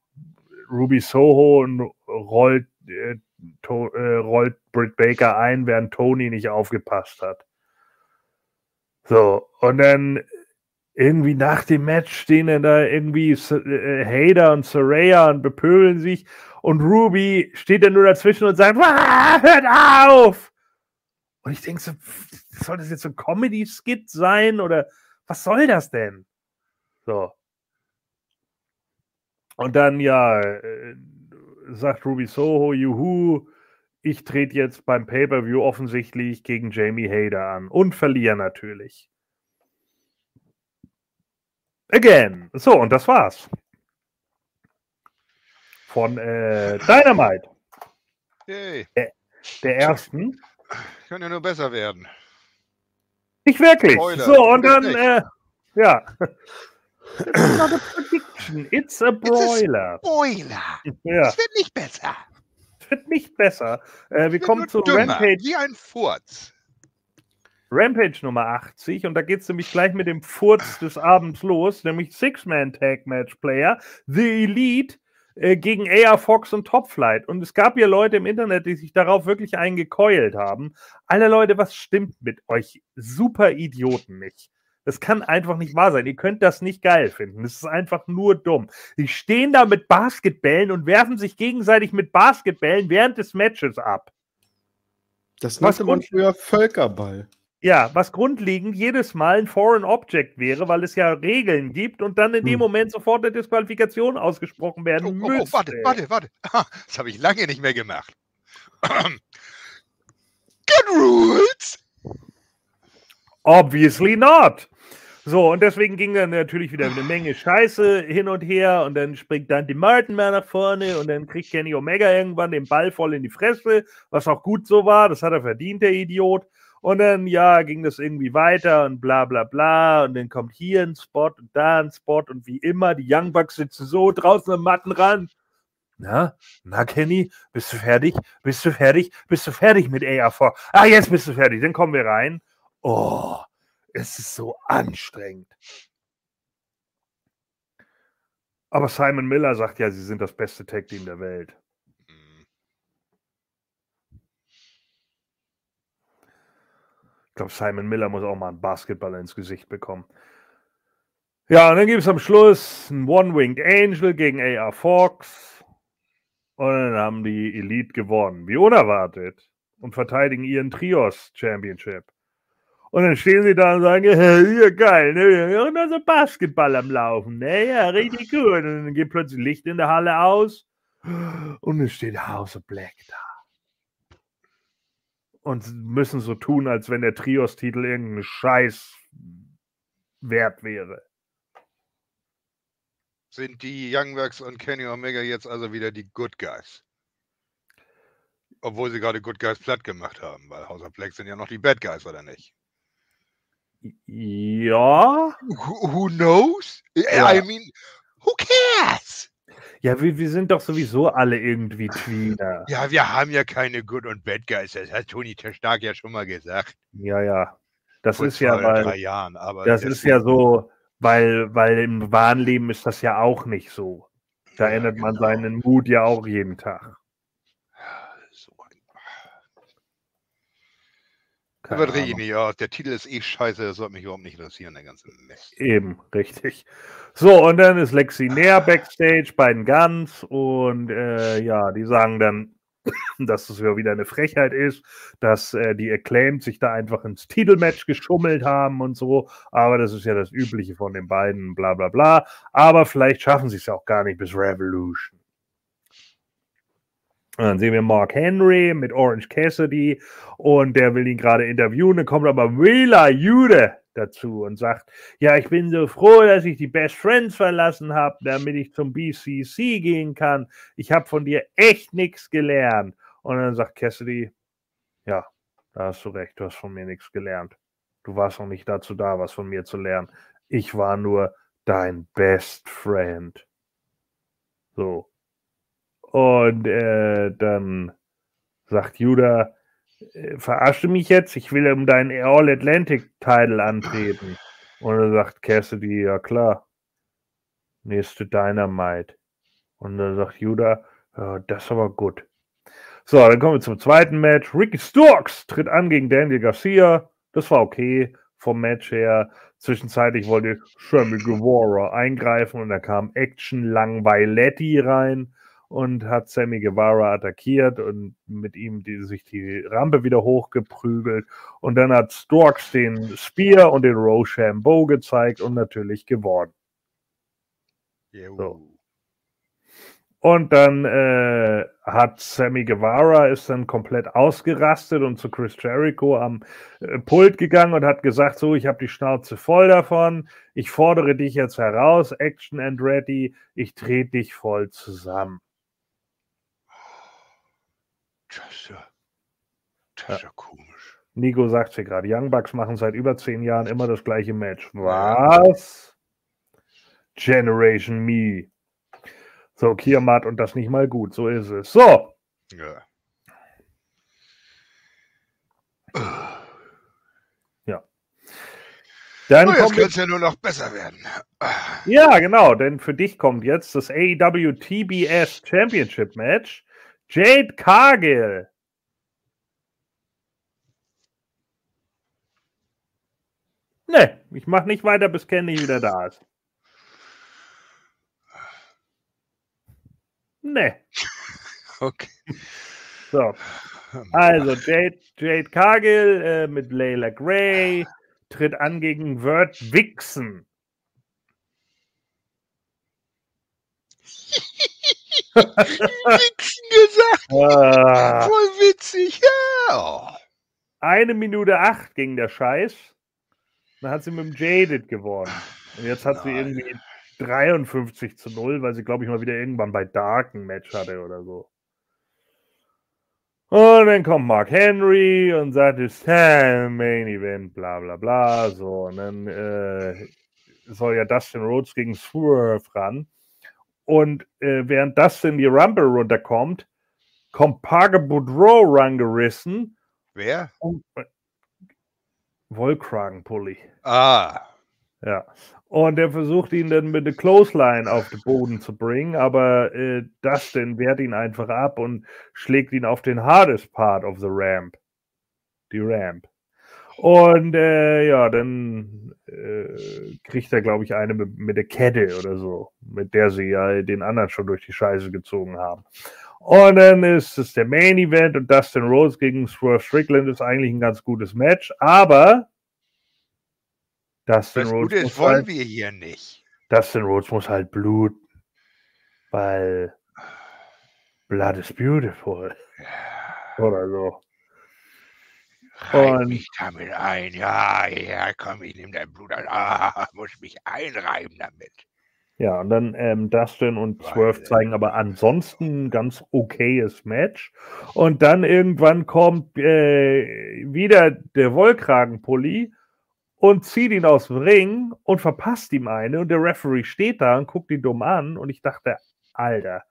Ruby Soho und rollt, äh, äh, rollt Britt Baker ein, während Tony nicht aufgepasst hat. So, und dann irgendwie nach dem Match stehen dann da irgendwie äh, Hader und Soraya und bepöbeln sich und Ruby steht dann nur dazwischen und sagt, "Ah, hört auf! Und ich denke so, soll das jetzt so ein Comedy-Skit sein oder was soll das denn? So. Und dann, ja, äh, sagt Ruby Soho, juhu, ich trete jetzt beim Pay-Per-View offensichtlich gegen Jamie Hader an und verliere natürlich. Again. So, und das war's. Von äh, Dynamite, Yay. der ersten. Kann ja nur besser werden. Nicht wirklich. Spoiler. So, und dann, äh, ja. It's not a prediction, it's a broiler. Spoiler. Ja, Es wird nicht besser. es wird nicht besser. Äh, wir kommen zu dümmer, Rampage, Wie ein Furz. Rampage Nummer 80 und da geht es nämlich gleich mit dem Furz des Abends los, nämlich Six-Man-Tag-Match-Player, The Elite äh, gegen AR Fox und Top Flight. Und es gab ja Leute im Internet, die sich darauf wirklich eingekeult haben. Alle Leute, was stimmt mit euch? Super Idioten nicht. Das kann einfach nicht wahr sein. Ihr könnt das nicht geil finden. Das ist einfach nur dumm. Die stehen da mit Basketbällen und werfen sich gegenseitig mit Basketbällen während des Matches ab. Das nannte man früher Völkerball. Ja, was grundlegend jedes Mal ein Foreign Object wäre, weil es ja Regeln gibt und dann in dem Hm. Moment sofort eine Disqualifikation ausgesprochen Oh, werden oh, müsste. oh, warte, warte, warte. Ah, Das habe ich lange nicht mehr gemacht. Good rules. Obviously not. So, und deswegen ging dann natürlich wieder eine Menge Scheiße hin und her und dann springt Dante Martin mal nach vorne und dann kriegt Kenny Omega irgendwann den Ball voll in die Fresse, was auch gut so war, das hat er verdient, der Idiot. Und dann, ja, ging das irgendwie weiter und bla bla bla und dann kommt hier ein Spot und da ein Spot und wie immer, die Young Bucks sitzen so draußen am Mattenrand. Na, na, Kenny, bist du fertig? Bist du fertig? Bist du fertig mit AR4? Ah, jetzt bist du fertig, dann kommen wir rein. Oh, es ist so anstrengend. Aber Simon Miller sagt ja, sie sind das beste Tag Team der Welt. Hm, Ich, Ich glaube, Simon Miller muss auch mal einen Basketball ins Gesicht bekommen. Ja, und dann gibt es am Schluss ein One-Winged Angel gegen AR Fox. Und dann haben die Elite gewonnen. Wie unerwartet. Und verteidigen ihren Trios Championship. Und dann stehen sie da und sagen, ja, geil, ne? Wir haben noch so Basketball am Laufen, ne? Ja, richtig gut. Und dann geht plötzlich Licht in der Halle aus. Und es steht House of Black da. Und müssen so tun, als wenn der Trios-Titel irgendein Scheiß wert wäre. Sind die Young Bucks und Kenny Omega jetzt also wieder die Good Guys? Obwohl sie gerade Good Guys platt gemacht haben, weil House of Black sind ja noch die Bad Guys, oder nicht? Ja. Who, who knows? Ja. I mean, who cares? Ja, wir, wir sind doch sowieso alle irgendwie Tweener. Ja, wir haben ja keine Good und Bad Guys. Das hat Tony Stark ja schon mal gesagt. Ja, ja. Das vor ist ja, weil, Jahren. Aber das ist ja so, weil, weil im wahren Leben ist das ja auch nicht so. Da Ja, ändert man genau. seinen Mut ja auch jeden Tag. So ein, Keine überdrehe ich nicht aus. Der Titel ist eh scheiße. Das sollte mich überhaupt nicht interessieren, der ganze Mist. Eben, richtig. So, und dann ist Lexi näher backstage bei den Guns und äh, ja, die sagen dann, dass es ja wieder eine Frechheit ist, dass äh, die Acclaimed sich da einfach ins Titelmatch geschummelt haben und so. Aber das ist ja das Übliche von den beiden, bla bla bla. Aber vielleicht schaffen sie es ja auch gar nicht bis Revolution. Und dann sehen wir Mark Henry mit Orange Cassidy und der will ihn gerade interviewen. Dann kommt aber Wheeler Jude dazu und sagt, ja, ich bin so froh, dass ich die Best Friends verlassen habe, damit ich zum BCC gehen kann. Ich habe von dir echt nichts gelernt. Und dann sagt Cassidy, ja, da hast du recht, du hast von mir nichts gelernt. Du warst noch nicht dazu da, was von mir zu lernen. Ich war nur dein Best Friend. So. Und äh, dann sagt Judah, äh, verarsche mich jetzt, ich will um deinen All-Atlantic-Title antreten. Und dann sagt Cassidy, ja klar, nächste Dynamite. Und dann sagt Judah, ja, das ist aber gut. So, dann kommen wir zum zweiten Match. Ricky Starks tritt an gegen Daniel Garcia. Das war okay vom Match her. Zwischenzeitlich wollte Sammy Guevara eingreifen und da kam Action Langweiletti rein und hat Sammy Guevara attackiert und mit ihm die, sich die Rampe wieder hochgeprügelt. Und dann hat Storks den Spear und den Rochambeau gezeigt und natürlich gewonnen. So. Und dann äh, hat Sammy Guevara ist dann komplett ausgerastet und zu Chris Jericho am äh, Pult gegangen und hat gesagt, so, ich habe die Schnauze voll davon, ich fordere dich jetzt heraus, Action and Ready, ich trete dich voll zusammen. Das ist ja, das ist ja komisch. Nico sagt hier gerade, Young Bucks machen seit über zehn Jahren immer das gleiche Match. Ja. Was? Generation Me. So, Kiamat und das nicht mal gut, so ist es. So, Ja. dann Oh, jetzt kann es ja nur noch besser werden. Ja, genau, denn für dich kommt jetzt das AEW TBS Championship Match. Jade Cargill. Ne, ich mach nicht weiter, bis Kenny wieder da ist. Ne, Okay. so. Also, Jade, Jade Cargill äh, mit Layla Gray tritt an gegen Word Vixen. Wichsen gesagt. Ah. Voll witzig. Ja. Eine Minute acht ging der Scheiß. Dann hat sie mit dem Jaded gewonnen. Und jetzt hat sie Nein. irgendwie 53 zu 0, weil sie, glaube ich, mal wieder irgendwann bei Dark ein Match hatte oder so. Und dann kommt Mark Henry und sagt, es ist ein Main Event, bla bla bla. So, und dann äh, soll ja Dustin Rhodes gegen Swerve ran. Und äh, während Dustin die Rumble runterkommt, kommt Parker Boudreau rangerissen Wer? und, äh, Wollkragenpulli. Ah. Ja. Und er versucht ihn dann mit der Clothesline auf den Boden zu bringen, aber äh, Dustin wehrt ihn einfach ab und schlägt ihn auf den hardest part of the ramp. Die Ramp. Und äh, ja, dann äh, kriegt er, glaube ich, eine mit, mit der Kette oder so, mit der sie ja den anderen schon durch die Scheiße gezogen haben. Und dann ist es der Main Event und Dustin Rose gegen Swerve Strickland ist eigentlich ein ganz gutes Match, aber Dustin Das Rhodes Gute ist, wollen halt, wir hier nicht. Dustin Rhodes muss halt bluten, weil Blood is beautiful oder so. Reib Und- mich damit ein. Ja, ja, komm, ich nehme dein Blut an. Ah, muss mich einreiben damit. Ja, und dann ähm, Dustin und Swerve zeigen aber ansonsten ein ganz okayes Match. Und dann irgendwann kommt äh, wieder der Wollkragenpulli und zieht ihn aus dem Ring und verpasst ihm eine. Und der Referee steht da und guckt ihn dumm an. Und ich dachte, Alter,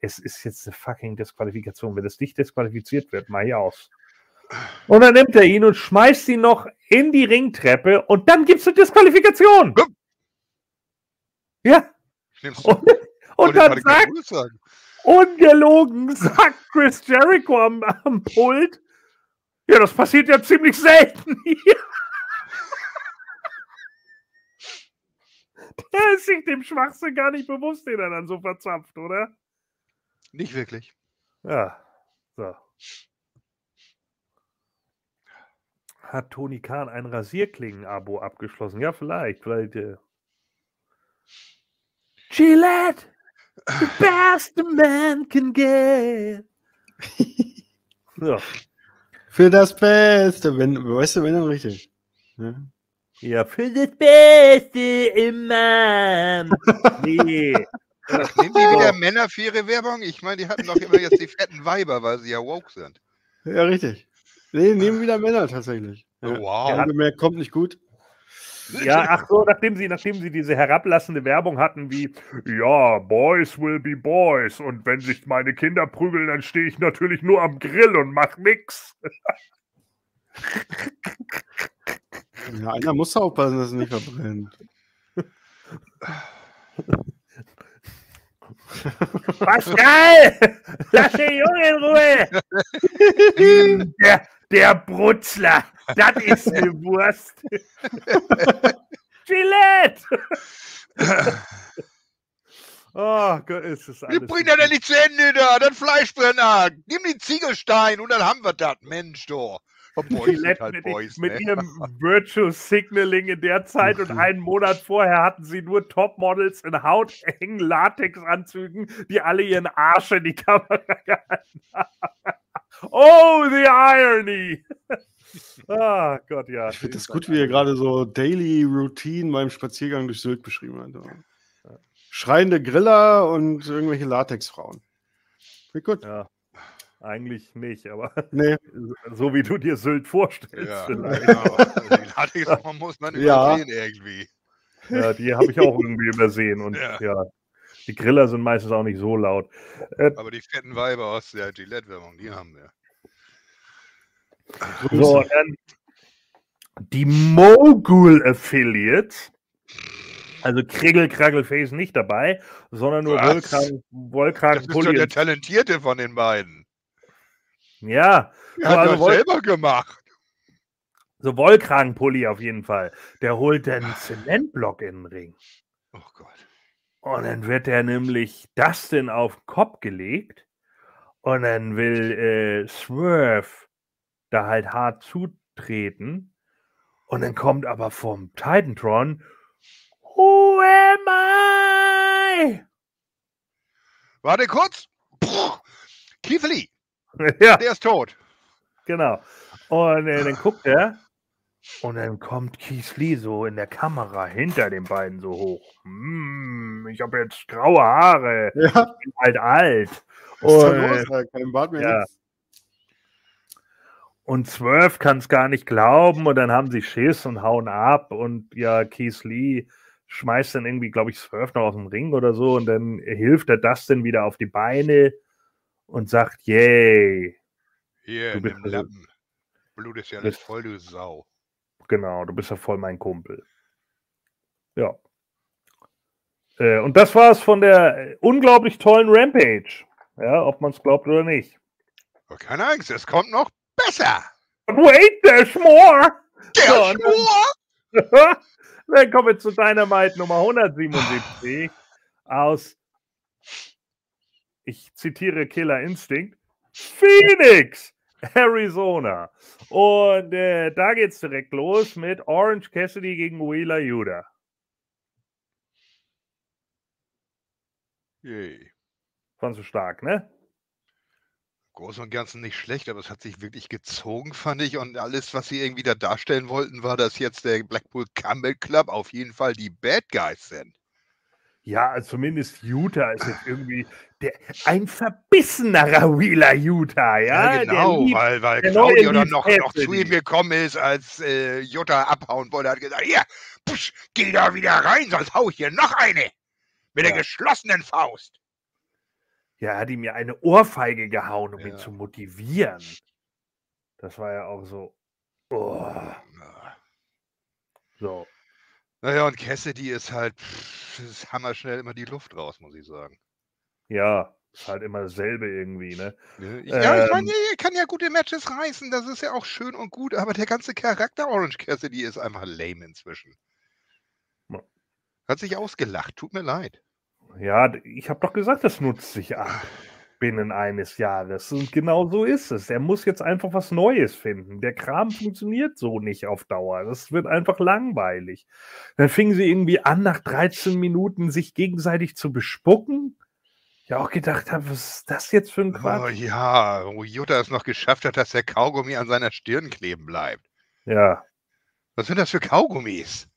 es ist jetzt eine fucking Disqualifikation. Wenn das nicht disqualifiziert wird, mach ich aus. Und dann nimmt er ihn und schmeißt ihn noch in die Ringtreppe und dann gibt es eine Disqualifikation. Guck. Ja. Und, und dann sagt, ungelogen, sagt Chris Jericho am, am Pult, ja, das passiert ja ziemlich selten hier. Der ist sich dem Schwachsinn gar nicht bewusst, den er dann so verzapft, oder? Nicht wirklich. Ja, so. Hat Toni Kahn ein Rasierklingen-Abo abgeschlossen? Ja, vielleicht. Vielleicht. Äh... Gillette! The best a man can get. so. Für das Beste, wenn, weißt du, wenn dann richtig. Ja. Ja, für das Beste immer. Nee. Nehmen die wieder Männer für ihre Werbung? Ich meine, die hatten doch immer jetzt die fetten Weiber, weil sie ja woke sind. ja, richtig. Nee, nehmen wieder Männer tatsächlich. Ja. Wow. Ja, gemerkt, kommt nicht gut. Ja, ach so, nachdem sie, nachdem sie diese herablassende Werbung hatten wie, ja, Boys will be Boys und wenn sich meine Kinder prügeln, dann stehe ich natürlich nur am Grill und mach nix. Ja, einer muss aufpassen, dass es nicht verbrennt. Pascal, lass den Jungen in Ruhe. Der, der Brutzler, das ist eine Wurst. Gillette. Oh Gott, ist das Wir alles. bringen das ja nicht zu Ende da, das Fleischbrenner. Nimm den Ziegelstein und dann haben wir das. Mensch, doch. Gillette halt mit, Boys, mit ne? ihrem Virtual Signaling in der Zeit und einen Monat vorher hatten sie nur Topmodels in hautengen Latexanzügen, die alle ihren Arsch in die Kamera gehalten haben. Oh, the irony! Ah Gott, ja. Ich finde das gut, wie er gerade so Daily Routine beim Spaziergang durch Sylt beschrieben hat. Schreiende Griller und irgendwelche Latexfrauen. Finde gut. Ja, eigentlich nicht, aber Nee, so wie du dir Sylt vorstellst. Ja, vielleicht. genau. Die Latexform muss man Ja. übersehen irgendwie. Ja, die habe ich auch irgendwie übersehen. Und Ja. ja. Die Griller sind meistens auch nicht so laut. Äh, Aber die fetten Weiber aus der Gillette-Werbung, die haben wir. so, und dann die Mogul Affiliates. Also Kriggel, Kraggel, Face nicht dabei, sondern nur Was? Wollkragen, Das Wollkragen, ist Pulli. der Talentierte von den beiden. Ja, Er hat also das Woll- selber gemacht. so Wollkragenpulli auf jeden Fall. Der holt den Zementblock in den Ring. Oh Gott. Und dann wird er nämlich Dustin auf den Kopf gelegt. Und dann will äh, Swerve da halt hart zutreten. Und dann kommt aber vom Titantron Who am I? Warte kurz. Puh. Keith Lee, ja, der ist tot. genau. Und äh, dann guckt er. Und dann kommt Keith Lee so in der Kamera hinter den beiden so hoch. Hm, ich habe jetzt graue Haare. ja, bin halt alt. was ist da Und, los? Kein Bart mehr. ja. Und Swerve kann es gar nicht glauben und dann haben sie Schiss und hauen ab und ja, Keith Lee schmeißt dann irgendwie, glaube ich, Swerve noch aus dem Ring oder so und dann hilft er Dustin wieder auf die Beine und sagt, yay, Hier, Du bist also- Lappen. Blut ist ja alles voll, du Sau. Genau, du bist ja voll mein Kumpel. Ja. Äh, und das war es von der äh, unglaublich tollen Rampage. Ja, ob man es glaubt oder nicht. Aber keine Angst, es kommt noch besser. But wait, there's more! Der So, Schwur! Dann kommen wir zu Dynamite Nummer 177 aus, ich zitiere Killer Instinct, Phoenix, Arizona. Und äh, da geht's direkt los mit Orange Cassidy gegen Wheeler Yuda. Yay. Fandst du stark, ne? Groß und Ganzen nicht schlecht, aber es hat sich wirklich gezogen, fand ich. Und alles, was sie irgendwie da darstellen wollten, war, dass jetzt der Blackpool Campbell Club auf jeden Fall die Bad Guys sind. Ja, also zumindest Utah ist jetzt irgendwie der, ein verbissenerer Wheeler Utah, ja? Der genau, liebt- weil, weil der Claudio dann noch, noch zu ihm gekommen ist, als äh, Jutta abhauen wollte, hat gesagt, hier, pusch, geh da wieder rein, sonst hau ich hier noch eine. Mit der Ja. geschlossenen Faust. Ja, hat ihm ja eine Ohrfeige gehauen, um ihn Ja. zu motivieren. Das war ja auch so. Oh, Ja. so. Naja, und Cassidy ist halt, pff, ist hammerschnell immer die Luft raus, muss ich sagen. Ja, ist halt immer dasselbe irgendwie, ne? Ich, ja, ich Ähm. meine, er kann ja gute Matches reißen, das ist ja auch schön und gut, aber der ganze Charakter Orange Cassidy ist einfach lame inzwischen. Hat sich ausgelacht, tut mir leid. Ja, ich habe doch gesagt, das nutzt sich ab binnen eines Jahres. Und genau so ist es. Er muss jetzt einfach was Neues finden. Der Kram funktioniert so nicht auf Dauer. Das wird einfach langweilig. Dann fingen sie irgendwie an, nach 13 Minuten sich gegenseitig zu bespucken. Ich auch gedacht habe, was ist das jetzt für ein Oh Quatsch? ja, wo Jutta es noch geschafft hat, dass der Kaugummi an seiner Stirn kleben bleibt. Ja, Was sind das für Kaugummis?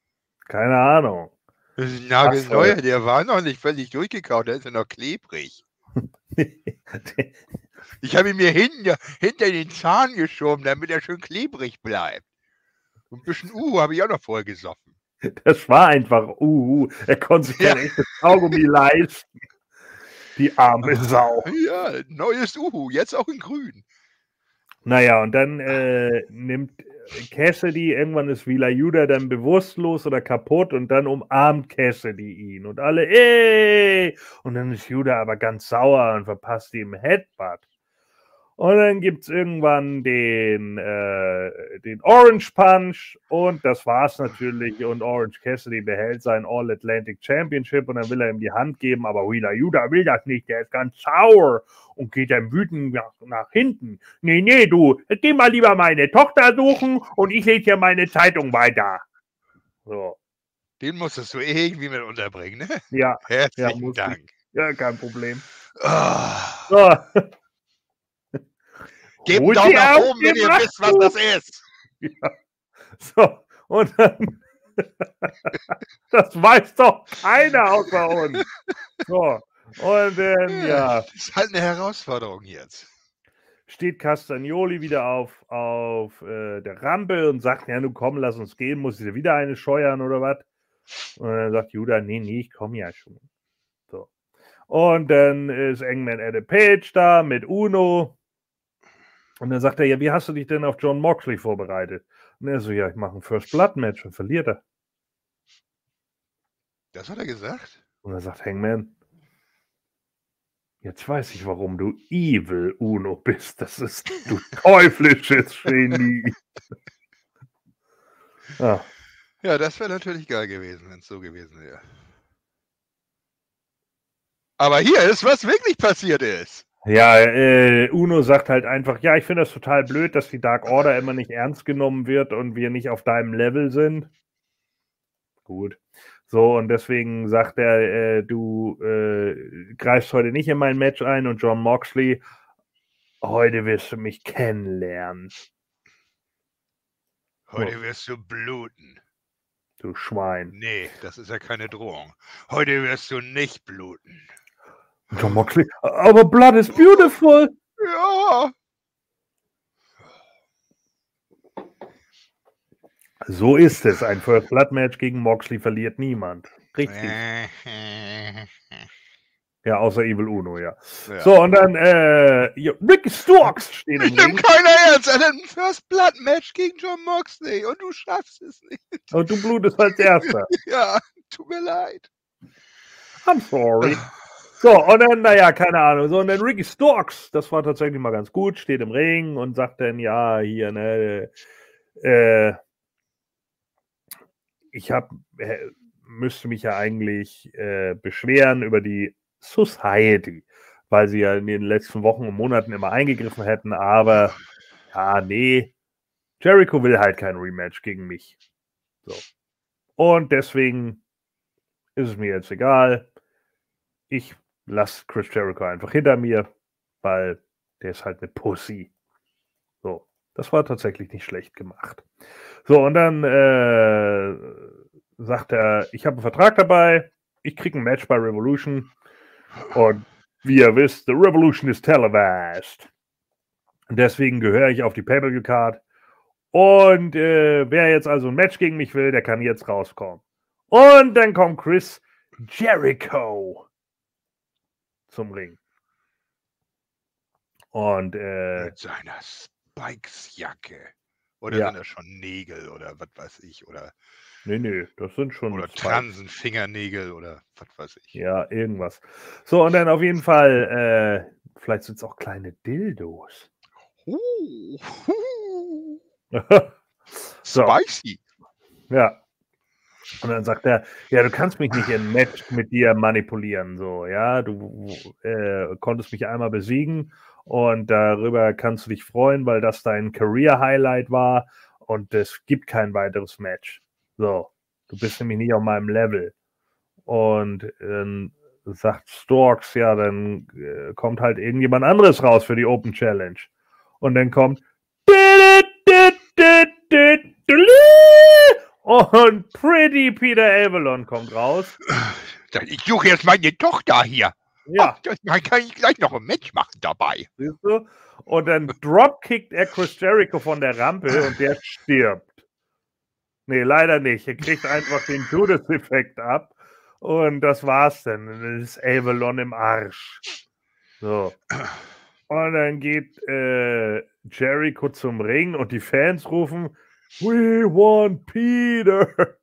keine Ahnung. Das ist ein nagelneuer, der war noch nicht völlig durchgekaut, der ist ja noch klebrig. Ich habe ihn mir hinten, hinter den Zahn geschoben, damit er schön klebrig bleibt. Und ein bisschen Uhu habe ich auch noch vorher gesoffen. Das war einfach, uh, er konnte sich Ja. kein echtes Kaugummi leisten. Die arme Sau. Ja, neues Uhu, jetzt auch in grün. Naja, und dann äh, nimmt Cassidy, irgendwann ist Wheeler Judah dann bewusstlos oder kaputt und dann umarmt Cassidy ihn und alle, ey! Und dann ist Judah aber ganz sauer und verpasst ihm Headbutt. Und dann gibt es irgendwann den, äh, den Orange Punch und das war's natürlich. Und Orange Cassidy behält sein All-Atlantic Championship und dann will er ihm die Hand geben, aber Wheeler Judah will das nicht, der ist ganz sauer und geht dann wütend nach, nach hinten. Nee, nee, du, geh mal lieber meine Tochter suchen und ich lese hier meine Zeitung weiter. So, Den musstest du irgendwie mit unterbringen, ne? ja, Herzlichen ich. Dank. ja, kein Problem. Ah, So. Gebt einen Daumen nach oben, wenn ihr wisst, was das ist. So, und dann, das weiß doch keiner außer uns. So, und dann, ja, Das ist halt eine Herausforderung jetzt. steht Castagnoli wieder auf, auf äh, der Rampe und sagt, ja, nun komm, lass uns gehen, muss ich dir wieder eine scheuern oder was? Und dann sagt Judah, nee, nee, ich komme ja schon. So. Und dann ist Engman Adam Page da mit Uno. Und dann sagt er, ja, wie hast du dich denn auf John Moxley vorbereitet? Und er so, ja, ich mache ein First Blood Match und verliert er. Das hat er gesagt? Und dann sagt Hangman, jetzt weiß ich, warum du Evil Uno bist. Das ist du teuflisches Genie. ah, Ja, das wäre natürlich geil gewesen, wenn es so gewesen wäre. Aber hier ist, was wirklich passiert ist. Ja, äh, Uno sagt halt einfach, ja, ich finde das total blöd, dass die Dark Order immer nicht ernst genommen wird und wir nicht auf deinem Level sind. Gut. So, und deswegen sagt er, äh, du äh, greifst heute nicht in mein Match ein und John Moxley, heute wirst du mich kennenlernen, Heute wirst du bluten. du Schwein. Nee, das ist ja keine Drohung. Heute wirst du nicht bluten. John Moxley, aber Blood is beautiful. Ja. So ist es. Ein First Blood Match gegen Moxley verliert niemand. Richtig. Ja, außer Evil Uno, ja. ja. So, und dann, äh, ja, Ricky Starks steht Ich nehme keiner ernst. Er hat ein First Blood Match gegen John Moxley und du schaffst es nicht. Und du blutest als Erster. Ja, tut mir leid. I'm sorry. So, und dann, naja, keine Ahnung. So, und dann Ricky Starks, das war tatsächlich mal ganz gut, steht im Ring und sagt dann, ja, hier, ne, äh, ich hab, äh, müsste mich ja eigentlich äh, beschweren über die Society, weil sie ja in den letzten Wochen und Monaten immer eingegriffen hätten, aber ja, nee, Jericho will halt kein Rematch gegen mich. So. Und deswegen ist es mir jetzt egal. Ich lasse Chris Jericho einfach hinter mir, weil der ist halt eine Pussy. So, das war tatsächlich nicht schlecht gemacht. So, und dann äh, sagt er, ich habe einen Vertrag dabei, ich kriege ein Match bei Revolution und wie ihr wisst, the Revolution is televised. Deswegen gehöre ich auf die Pay-Per-View-Card. Und äh, wer jetzt also ein Match gegen mich will, der kann jetzt rauskommen. Und dann kommt Chris Jericho zum Ring. Und äh, Mit seiner Spikes-Jacke. Oder Ja. sind das schon Nägel oder was weiß ich? Oder, nee, nee, das sind schon oder Transenfingernägel oder was weiß ich. Ja, irgendwas. So, und dann auf jeden Fall, äh, vielleicht sind es auch kleine Dildos. Uh, uh, so, spicy. ja. Und dann sagt er, ja, du kannst mich nicht in ein Match mit dir manipulieren, so, ja, du äh, konntest mich einmal besiegen und darüber kannst du dich freuen, weil das dein Career-Highlight war und es gibt kein weiteres Match. So, du bist nämlich nicht auf meinem Level. Und dann sagt Storks, ja, dann äh, kommt halt irgendjemand anderes raus für die Open Challenge. Und dann kommt und Pretty Peter Avalon kommt raus. Ich suche jetzt meine Tochter hier. Ja, Oh, das, dann kann ich gleich noch ein Match machen dabei. siehst du? Und dann dropkickt er Chris Jericho von der Rampe und der stirbt. Nee, leider nicht. Er kriegt einfach den Todeseffekt ab. Und das war's dann. Dann ist Avalon im Arsch. So. Und dann geht äh, Jericho zum Ring und die Fans rufen: We want Peter.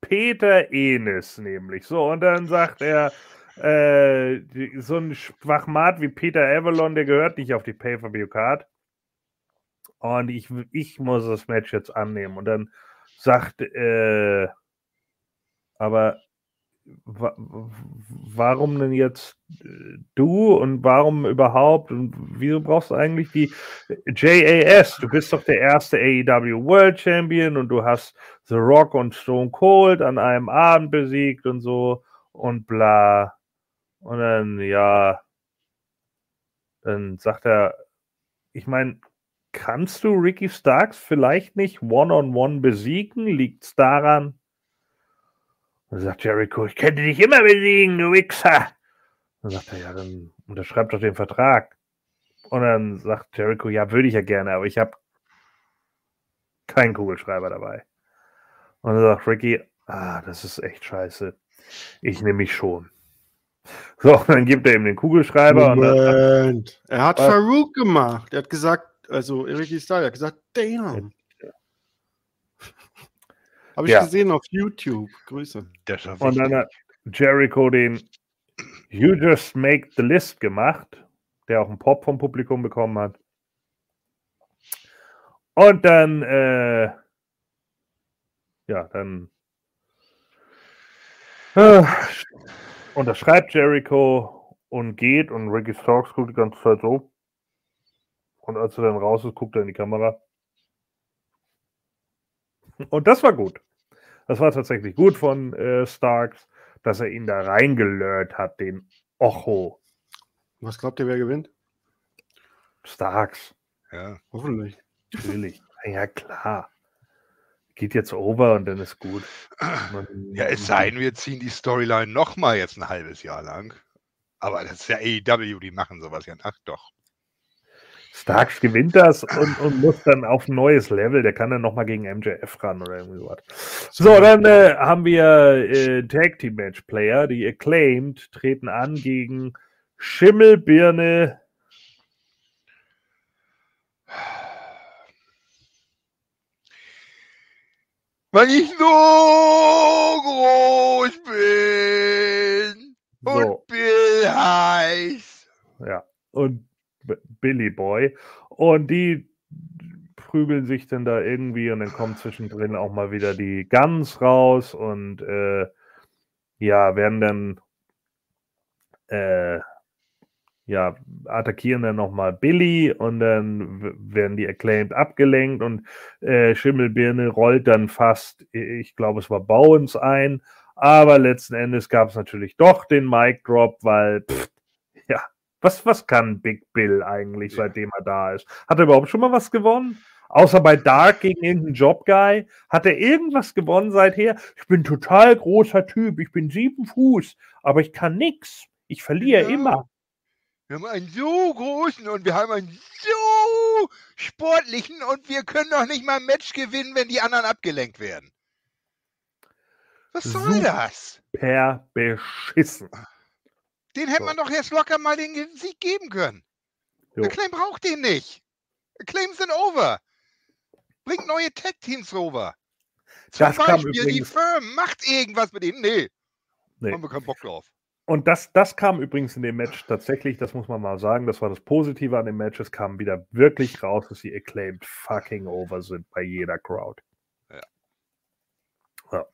Peter Enes nämlich. So, und dann sagt er, äh, so ein Schwachmat wie Peter Avalon, der gehört nicht auf die Pay-Per-View-Card. Und ich, ich muss das Match jetzt annehmen. Und dann sagt, äh, aber warum denn jetzt äh, du und warum überhaupt und wieso brauchst du eigentlich die JAS? Du bist doch der erste AEW World Champion und du hast The Rock und Stone Cold an einem Abend besiegt und so und bla. Und dann, ja, dann sagt er, ich meine, kannst du Ricky Starks vielleicht nicht one-on-one besiegen? Liegt's daran? Dann sagt Jericho, ich könnte dich immer besiegen, du Wichser. Dann sagt er, ja, dann unterschreib doch den Vertrag. Und dann sagt Jericho, ja, würde ich ja gerne, aber ich habe keinen Kugelschreiber dabei. Und dann sagt Ricky, ah, das ist echt scheiße. Ich nehme mich schon. So, und dann gibt er ihm den Kugelschreiber und dann, Moment. Er hat Was? Farouk gemacht. Er hat gesagt, also Ricky Starr hat gesagt, damn. Habe ich Ja. gesehen auf YouTube. Grüße. Und dann hat Jericho den You Just Make the List gemacht, der auch einen Pop vom Publikum bekommen hat. Und dann, äh, ja, dann äh, unterschreibt Jericho und geht und Ricky Starks guckt die ganze Zeit so. Und als er dann raus ist, guckt er in die Kamera. Und das war gut. Das war tatsächlich gut von äh, Starks, dass er ihn da reingelört hat, den Ocho Was glaubt ihr, wer gewinnt? Starks. ja. Hoffentlich. Natürlich. ja, klar. Geht jetzt over und dann ist gut. ja, es sei denn, wir ziehen die Storyline nochmal jetzt ein halbes Jahr lang. Aber das ist ja AEW, die machen sowas ja nach doch. Starks gewinnt das und, und muss dann auf ein neues Level. Der kann dann nochmal gegen MJF ran oder irgendwie sowas. So, dann äh, haben wir äh, Tag Team Match Player, die Acclaimed treten an gegen Schimmelbirne. Weil ich so groß bin So, und Bill heiß. ja. Und Billy Boy. Und die prügeln sich dann da irgendwie und dann kommt zwischendrin auch mal wieder die Guns raus und äh, ja, werden dann äh, ja, attackieren dann nochmal Billy und dann werden die Acclaimed abgelenkt und äh, Schimmelbirne rollt dann fast, ich glaube, es war Bowens ein, aber letzten Endes gab es natürlich doch den Mic Drop, weil, pff, was, was kann Big Bill eigentlich, ja. seitdem er da ist? Hat er überhaupt schon mal was gewonnen? Außer bei Dark gegen irgendeinen Jobguy. Hat er irgendwas gewonnen seither? Ich bin total großer Typ. Ich bin sieben Fuß. Aber ich kann nix. Ich verliere ja. immer. Wir haben einen so großen und wir haben einen so sportlichen und wir können doch nicht mal ein Match gewinnen, wenn die anderen abgelenkt werden. Was soll Super das? Per beschissen. Den hätte so. man doch jetzt locker mal den Sieg geben können. Jo. Der Claim braucht den nicht. Der Claims sind over. Bringt neue Tech-Teams rüber. Zum das Beispiel die Firm macht irgendwas mit ihnen. Nee. nee. Haben wir keinen Bock drauf. Und das, das kam übrigens in dem Match tatsächlich, das muss man mal sagen, das war das Positive an dem Match. Es kam wieder wirklich raus, dass sie acclaimed fucking over sind bei jeder Crowd. Ja.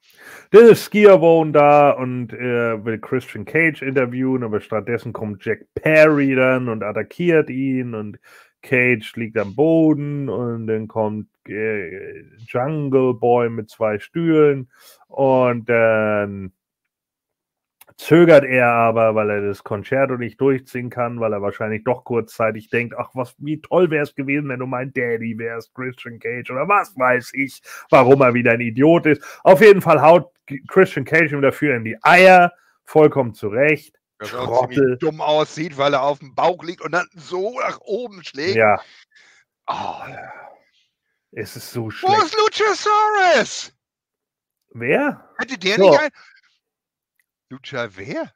Dann ist Skiavone da und äh, will Christian Cage interviewen, aber stattdessen kommt Jack Perry dann und attackiert ihn und Cage liegt am Boden und dann kommt äh, Jungle Boy mit zwei Stühlen und dann zögert er aber, weil er das Concerto nicht durchziehen kann, weil er wahrscheinlich doch kurzzeitig denkt, ach, was, wie toll wäre es gewesen, wenn du mein Daddy wärst, Christian Cage, oder was weiß ich, warum er wieder ein Idiot ist. Auf jeden Fall haut Christian Cage ihm dafür in die Eier, vollkommen zurecht. Das auch ziemlich dumm aussieht, weil er auf dem Bauch liegt und dann so nach oben schlägt. Ja. Oh. Es ist so schlecht. Wo ist Luchasaurus? Wer? Hätte der so. nicht ein... Lucha wer?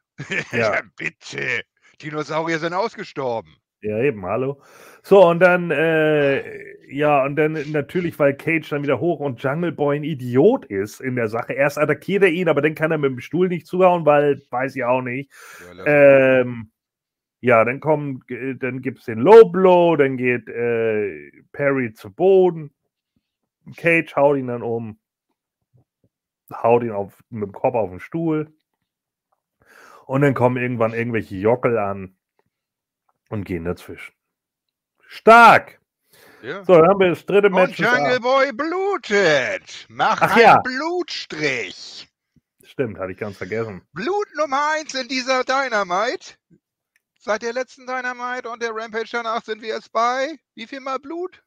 Ja. bitte. Dinosaurier sind ausgestorben. Ja, eben, hallo. So, und dann, äh, ja, und dann natürlich, weil Cage dann wieder hoch und Jungle Boy ein Idiot ist in der Sache. Erst attackiert er ihn, aber dann kann er mit dem Stuhl nicht zuhauen, weil, weiß ich auch nicht. Ja, ähm, ja dann kommen, dann gibt es den Low Blow, dann geht äh, Perry zu Boden. Cage haut ihn dann um, haut ihn auf, mit dem Kopf auf den Stuhl. Und dann kommen irgendwann irgendwelche Jockel an und gehen dazwischen. Stark! Ja. So, dann haben wir das dritte Match. Und Jungle Boy blutet. Mach Ach, einen ja. Blutstrich. Stimmt, hatte ich ganz vergessen. Blut Nummer 1 in dieser Dynamite. Seit der letzten Dynamite und der Rampage danach sind wir jetzt bei wie viel Mal Blut?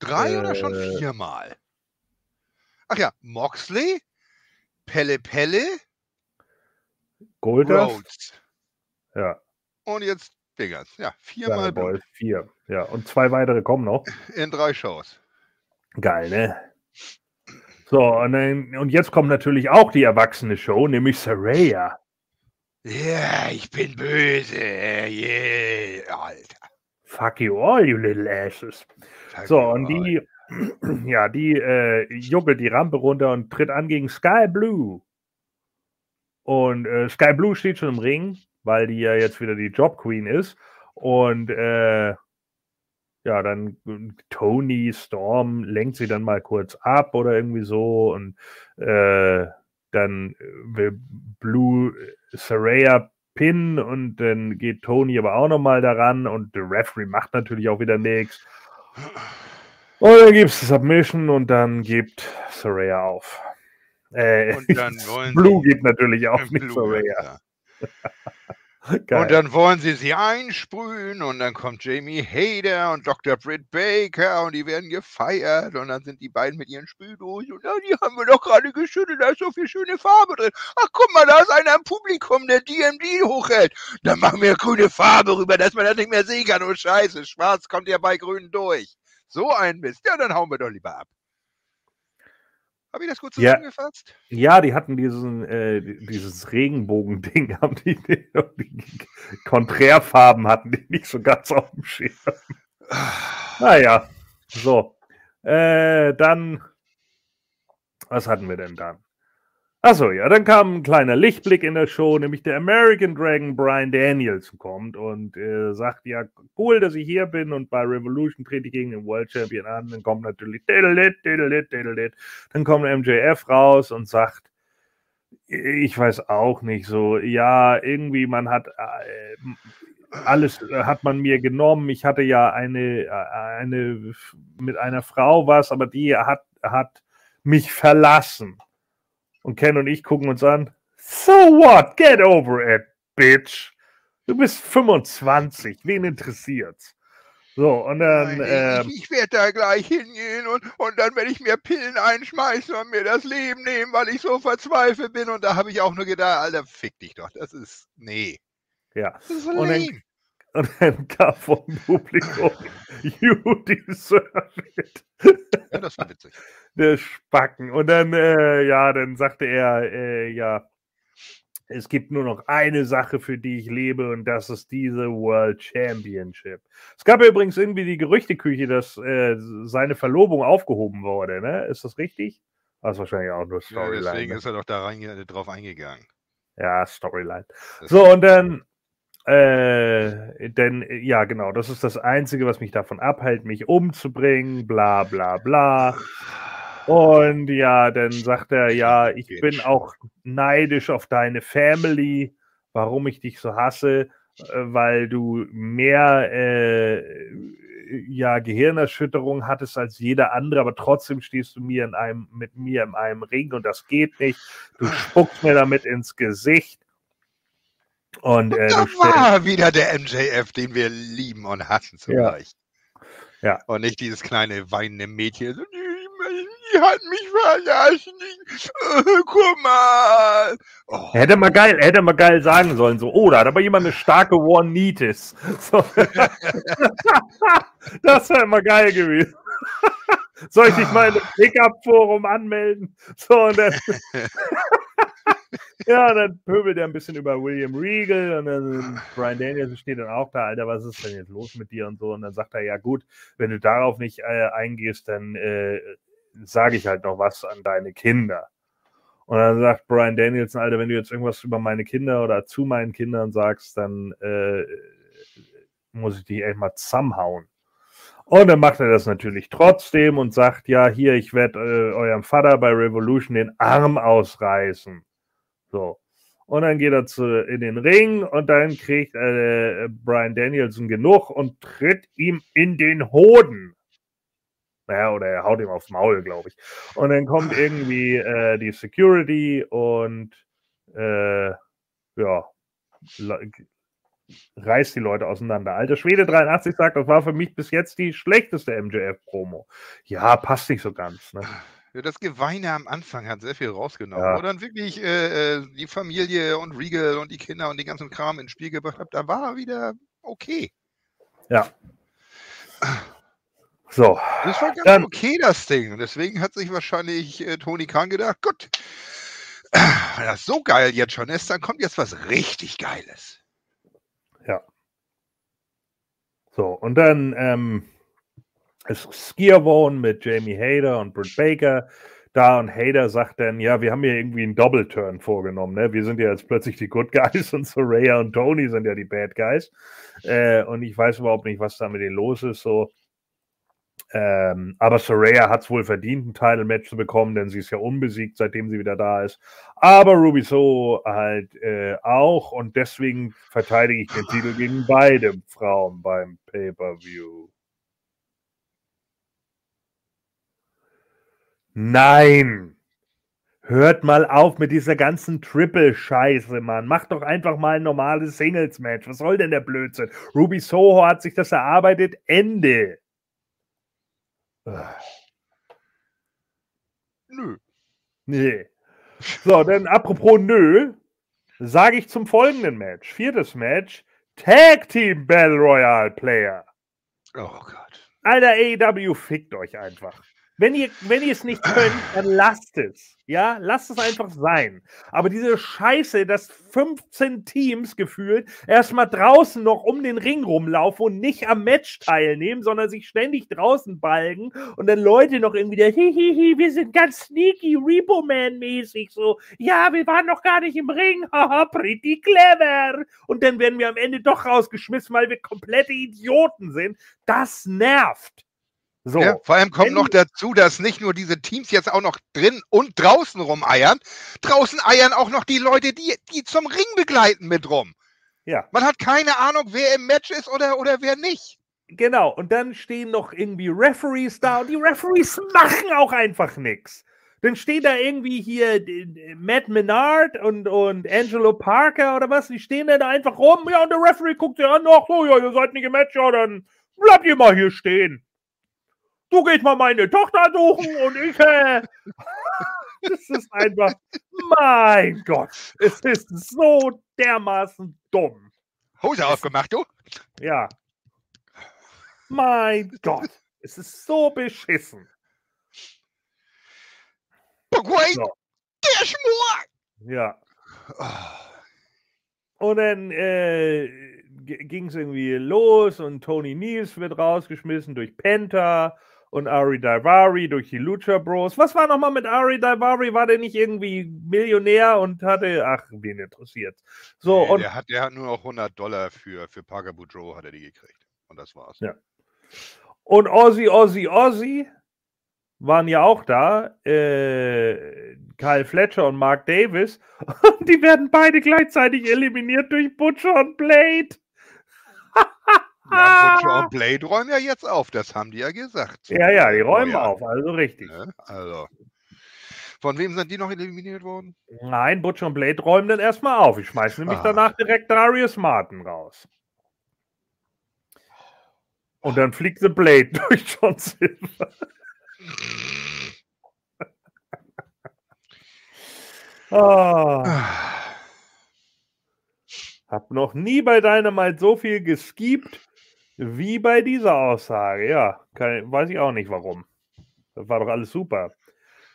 Drei äh, oder schon äh. viermal? Ach ja, Moxley, Pelle Pelle, Goldust. Ja. Und jetzt Diggers. Ja, viermal Ball. Vier. Ja, und zwei weitere kommen noch. In drei Shows. Geil, ne? So, und, dann, und jetzt kommt natürlich auch die erwachsene Show, nämlich Saraya. Ja, yeah, ich bin böse. Yeah, Alter. Fuck you all, you little asses. Fuck so, und die, ja, die äh, juckelt die Rampe runter und tritt an gegen Sky Blue. Und äh, Sky Blue steht schon im Ring, weil die ja jetzt wieder die Job Queen ist. Und äh, ja, dann Tony Storm lenkt sie dann mal kurz ab oder irgendwie so. Und äh, dann will Blue Saraya Pin und dann geht Tony aber auch nochmal daran und der Referee macht natürlich auch wieder nichts. Und dann gibt es Submission und dann gibt Saraya auf. Äh, und dann wollen Blue geht natürlich auch nicht so ja. und dann wollen sie sie einsprühen und dann kommt Jamie Hader und Dr. Britt Baker und die werden gefeiert und dann sind die beiden mit ihren Sprühdosen und ja, die haben wir doch gerade geschüttet, da ist so viel schöne Farbe drin. Ach guck mal, da ist einer im Publikum, der DMD hochhält. Dann machen wir grüne Farbe rüber, dass man das nicht mehr sehen kann. Oh scheiße, schwarz kommt ja bei grün durch. So ein Mist. Ja, dann hauen wir doch lieber ab. Habe ich das gut zusammengefasst? Ja, ja die hatten diesen, äh, dieses Regenbogen-Ding, haben die, die, die Konträrfarben hatten die nicht so ganz auf dem Schirm. naja, so. Äh, dann, was hatten wir denn dann? Achso, ja, dann kam ein kleiner Lichtblick in der Show, nämlich der American Dragon Brian Danielson kommt und äh, sagt, ja, cool, dass ich hier bin und bei Revolution trete ich gegen den World Champion an. Dann kommt natürlich dann kommt MJF raus und sagt, ich weiß auch nicht so, ja, irgendwie man hat äh, alles äh, hat man mir genommen. Ich hatte ja eine, äh, eine mit einer Frau was, aber die hat, hat mich verlassen. Und Ken und ich gucken uns an. So what? Get over it, bitch. Du bist 25. Wen interessiert's? So, und dann. Nein, ähm, ich, ich werde da gleich hingehen und, und dann werde ich mir Pillen einschmeißen und mir das Leben nehmen, weil ich so verzweifelt bin. Und da habe ich auch nur gedacht, Alter, fick dich doch. Das ist. Nee. ja. Das ist Und dann-. Und dann kam vom Publikum, you deserve it. Ja, das war witzig. der Spacken. Und dann, äh, ja, dann sagte er, äh, ja, es gibt nur noch eine Sache, für die ich lebe, und das ist diese World Championship. Es gab ja übrigens irgendwie die Gerüchteküche, dass äh, seine Verlobung aufgehoben wurde, ne? Ist das richtig? Das ist wahrscheinlich auch nur Ja, Storyline. deswegen ne? ist er doch da rein, drauf eingegangen. Ja, Storyline. Das- So, und dann, äh, denn, äh, ja, genau, das ist das Einzige, was mich davon abhält, mich umzubringen, bla, bla, bla. Und ja, dann sagt er, ja, ich bin auch neidisch auf deine Family, warum ich dich so hasse, äh, weil du mehr äh, ja, Gehirnerschütterung hattest als jeder andere, aber trotzdem stehst du mir in einem, mit mir in einem Ring und das geht nicht. Du spuckst mir damit ins Gesicht. Und, äh, da war wieder der MJF, den wir lieben und hassen zugleich. Ja. Und nicht dieses kleine weinende Mädchen. So, die, hat mich verlassen. Äh, guck mal. Oh, hätte mal geil, hätte mal geil sagen sollen, so, oh, da hat aber jemand eine starke One-Nitis. So. das wäre mal geil gewesen. Soll ich dich mal in das Pickup-Forum anmelden? So, und dann. ja, dann pöbelt er ein bisschen über William Regal und dann Brian Danielson steht dann auch da, Alter, was ist denn jetzt los mit dir und so? Und dann sagt er, ja gut, wenn du darauf nicht äh, eingehst, dann äh, sage ich halt noch was an deine Kinder. Und dann sagt Brian Danielson, Alter, wenn du jetzt irgendwas über meine Kinder oder zu meinen Kindern sagst, dann äh, muss ich dich echt mal zusammenhauen. Und dann macht er das natürlich trotzdem und sagt, ja, hier, ich werde äh, eurem Vater bei Revolution den Arm ausreißen. So. Und dann geht er zu, in den Ring und dann kriegt äh, Brian Danielson genug und tritt ihm in den Hoden. Naja, oder er haut ihm aufs Maul, glaube ich. Und dann kommt irgendwie äh, die Security und äh, ja, reißt die Leute auseinander. Alter Schwede 83 sagt, das war für mich bis jetzt die schlechteste MJF-Promo. Ja, passt nicht so ganz. Ne? Ja, Das Geweine am Anfang hat sehr viel rausgenommen. Ja. Wo dann wirklich äh, äh, die Familie und Regal und die Kinder und den ganzen Kram ins Spiel gebracht hat, da war er wieder okay. Ja. So, Das war ganz Dann- okay, das Ding. Und deswegen hat sich wahrscheinlich äh, Tony Khan gedacht, gut, wenn das so geil jetzt schon ist, dann kommt jetzt was richtig Geiles. so. Und dann ähm, ist Skiervone mit Jamie Hader und Britt Baker da und Hader sagt dann, ja, wir haben hier irgendwie einen Double-Turn vorgenommen, ne? Wir sind ja jetzt plötzlich die Good Guys und Soraya und Tony sind ja die Bad Guys. Äh, und ich weiß überhaupt nicht, was da mit denen los ist, so. Ähm, aber Soraya hat es wohl verdient, ein Title-Match zu bekommen, denn sie ist ja unbesiegt, seitdem sie wieder da ist. Aber Ruby So halt äh, auch und deswegen verteidige ich den Titel gegen beide Frauen beim Pay-Per-View. Nein! Hört mal auf mit dieser ganzen Triple-Scheiße, Mann. Macht doch einfach mal ein normales Singles-Match. Was soll denn der Blödsinn? Ruby Soho hat sich das erarbeitet. Ende. Ugh. Nö. Nee. So, dann apropos nö, sage ich zum folgenden Match. Viertes Match. Tag Team Battle Royale Player. Oh Gott. Alter, AEW fickt euch einfach. Wenn ihr, wenn ihr es nicht könnt, dann lasst es. Ja, lasst es einfach sein. Aber diese Scheiße, dass 15 Teams gefühlt erstmal draußen noch um den Ring rumlaufen und nicht am Match teilnehmen, sondern sich ständig draußen balgen und dann Leute noch irgendwie der Hihihi, wir sind ganz sneaky, Repo Man-mäßig so. Ja, wir waren noch gar nicht im Ring. Haha, pretty clever. Und dann werden wir am Ende doch rausgeschmissen, weil wir komplette Idioten sind. Das nervt. So. Ja, vor allem kommt noch dazu, dass nicht nur diese Teams jetzt auch noch drin und draußen rumeiern. Draußen eiern auch noch die Leute, die, die zum Ring begleiten mit rum. Ja. Man hat keine Ahnung, wer im Match ist oder, oder wer nicht. Genau, und dann stehen noch irgendwie Referees da und die Referees machen auch einfach nichts. Dann steht da irgendwie hier Matt Menard und, und Angelo Parker oder was, die stehen da einfach rum, ja, und der Referee guckt sie an, ach so, ja, ihr seid nicht im Match, ja, dann bleibt ihr mal hier stehen du gehst mal meine Tochter suchen und ich, äh, das ist einfach, mein Gott, es ist so dermaßen dumm. Hose aufgemacht, du? Ja. Mein Gott, es ist so beschissen. Wait, so. der Schmur! Ja. Und dann äh, ging es irgendwie los und Tony Niels wird rausgeschmissen durch Penta und Ari Daivari durch die Lucha Bros. Was war nochmal mit Ari Daivari? War der nicht irgendwie Millionär und hatte, ach, wen interessiert. So, nee, und, der, hat, der hat nur noch 100 Dollar für, für Parker Boudreau hat er die gekriegt. Und das war's. Ja. Und Ozzy, Ozzy, Ozzy waren ja auch da. Äh, Kyle Fletcher und Mark Davis. Und die werden beide gleichzeitig eliminiert durch Butcher und Blade. Ja, Butcher und Blade räumen ja jetzt auf, das haben die ja gesagt. Ja, ja, die räumen ja. auf, also richtig. Ja, also. Von wem sind die noch eliminiert worden? Nein, Butcher und Blade räumen dann erstmal auf. Ich schmeiße nämlich ah. danach direkt Darius Martin raus. Und dann fliegt The Blade durch John Silver. oh. Hab noch nie bei Dynamite so viel geskiept wie bei dieser Aussage, ja. Kann, weiß ich auch nicht warum. Das war doch alles super.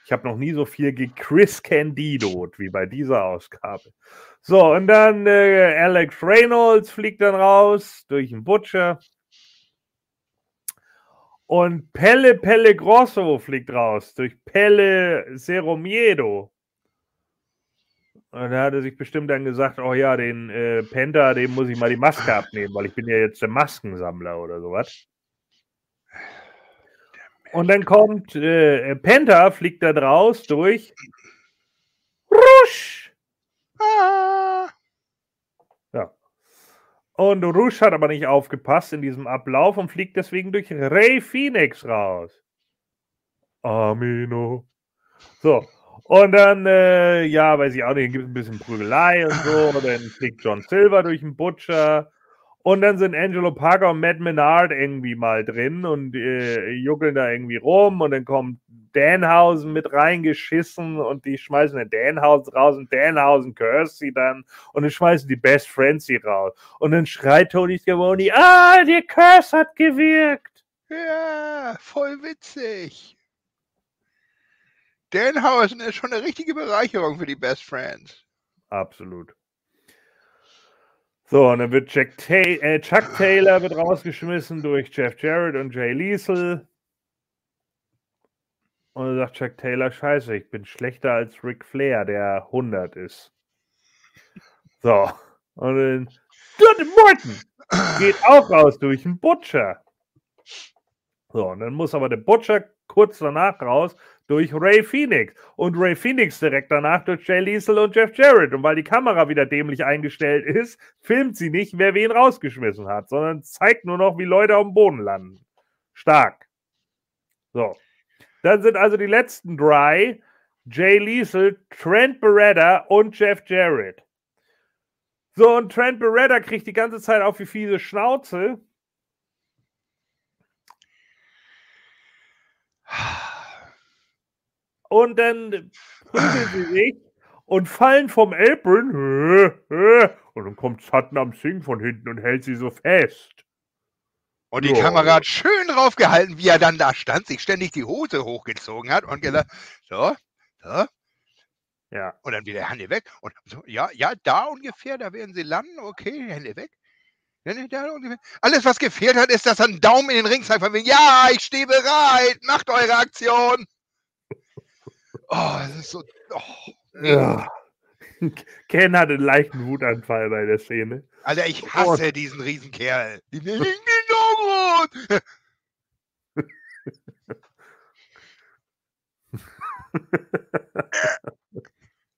Ich habe noch nie so viel Chris Candido wie bei dieser Ausgabe. So, und dann äh, Alex Reynolds fliegt dann raus durch den Butcher. Und Pelle Pelle Grosso fliegt raus durch Pelle Ceromiedo. Und da hat er sich bestimmt dann gesagt, oh ja, den äh, Penta, dem muss ich mal die Maske abnehmen, weil ich bin ja jetzt der Maskensammler oder sowas. Und dann kommt äh, Penta, fliegt da draus durch Rusch. Ah. Ja. Und Rusch hat aber nicht aufgepasst in diesem Ablauf und fliegt deswegen durch Ray Phoenix raus. Amino. So, und dann, äh, ja, weiß ich auch nicht, gibt es ein bisschen Prügelei und so. Und dann fliegt John Silver durch den Butcher. Und dann sind Angelo Parker und Matt Menard irgendwie mal drin und äh, juckeln da irgendwie rum. Und dann kommt Danhausen mit reingeschissen und die schmeißen den Danhausen raus und Danhausen curse sie dann. Und dann schmeißen die Best Friends sie raus. Und dann schreit Tony Schiavone, ah, der Curse hat gewirkt. Ja, voll witzig. Danhausen ist schon eine richtige Bereicherung für die Best Friends. Absolut. So, und dann wird Jack Ta äh, Chuck Taylor wird rausgeschmissen durch Jeff Jarrett und Jay Liesel. Und dann sagt Chuck Taylor, scheiße, ich bin schlechter als Ric Flair, der 100 ist. So, und dann Dirty Morton geht auch raus durch den Butcher. So, und dann muss aber der Butcher kurz danach raus durch Ray Phoenix und Ray Phoenix direkt danach durch Jay Liesel und Jeff Jarrett. Und weil die Kamera wieder dämlich eingestellt ist, filmt sie nicht, wer wen rausgeschmissen hat, sondern zeigt nur noch, wie Leute dem Boden landen. Stark. So. Dann sind also die letzten drei Jay Liesel, Trent Beretta und Jeff Jarrett. So, und Trent Beretta kriegt die ganze Zeit auf die fiese Schnauze. Und dann prügeln sie sich und fallen vom Apron. Und dann kommt Satnam Singh von hinten und hält sie so fest. Und die Ja. Kamera hat schön drauf gehalten, wie er dann da stand, sich ständig die Hose hochgezogen hat und gesagt, so, so, Ja. und dann wieder Hände weg. Und so, ja, ja, da ungefähr, da werden sie landen, okay, Hände weg. Alles, was gefehlt hat, ist, dass er einen Daumen in den Ring zeigt, von wegen, ja, ich stehe bereit, macht eure Aktion. Oh, das ist so, oh. ja. Ken hatte einen leichten Wutanfall bei der Szene. Alter, ich hasse diesen Riesenkerl. Die- die- die-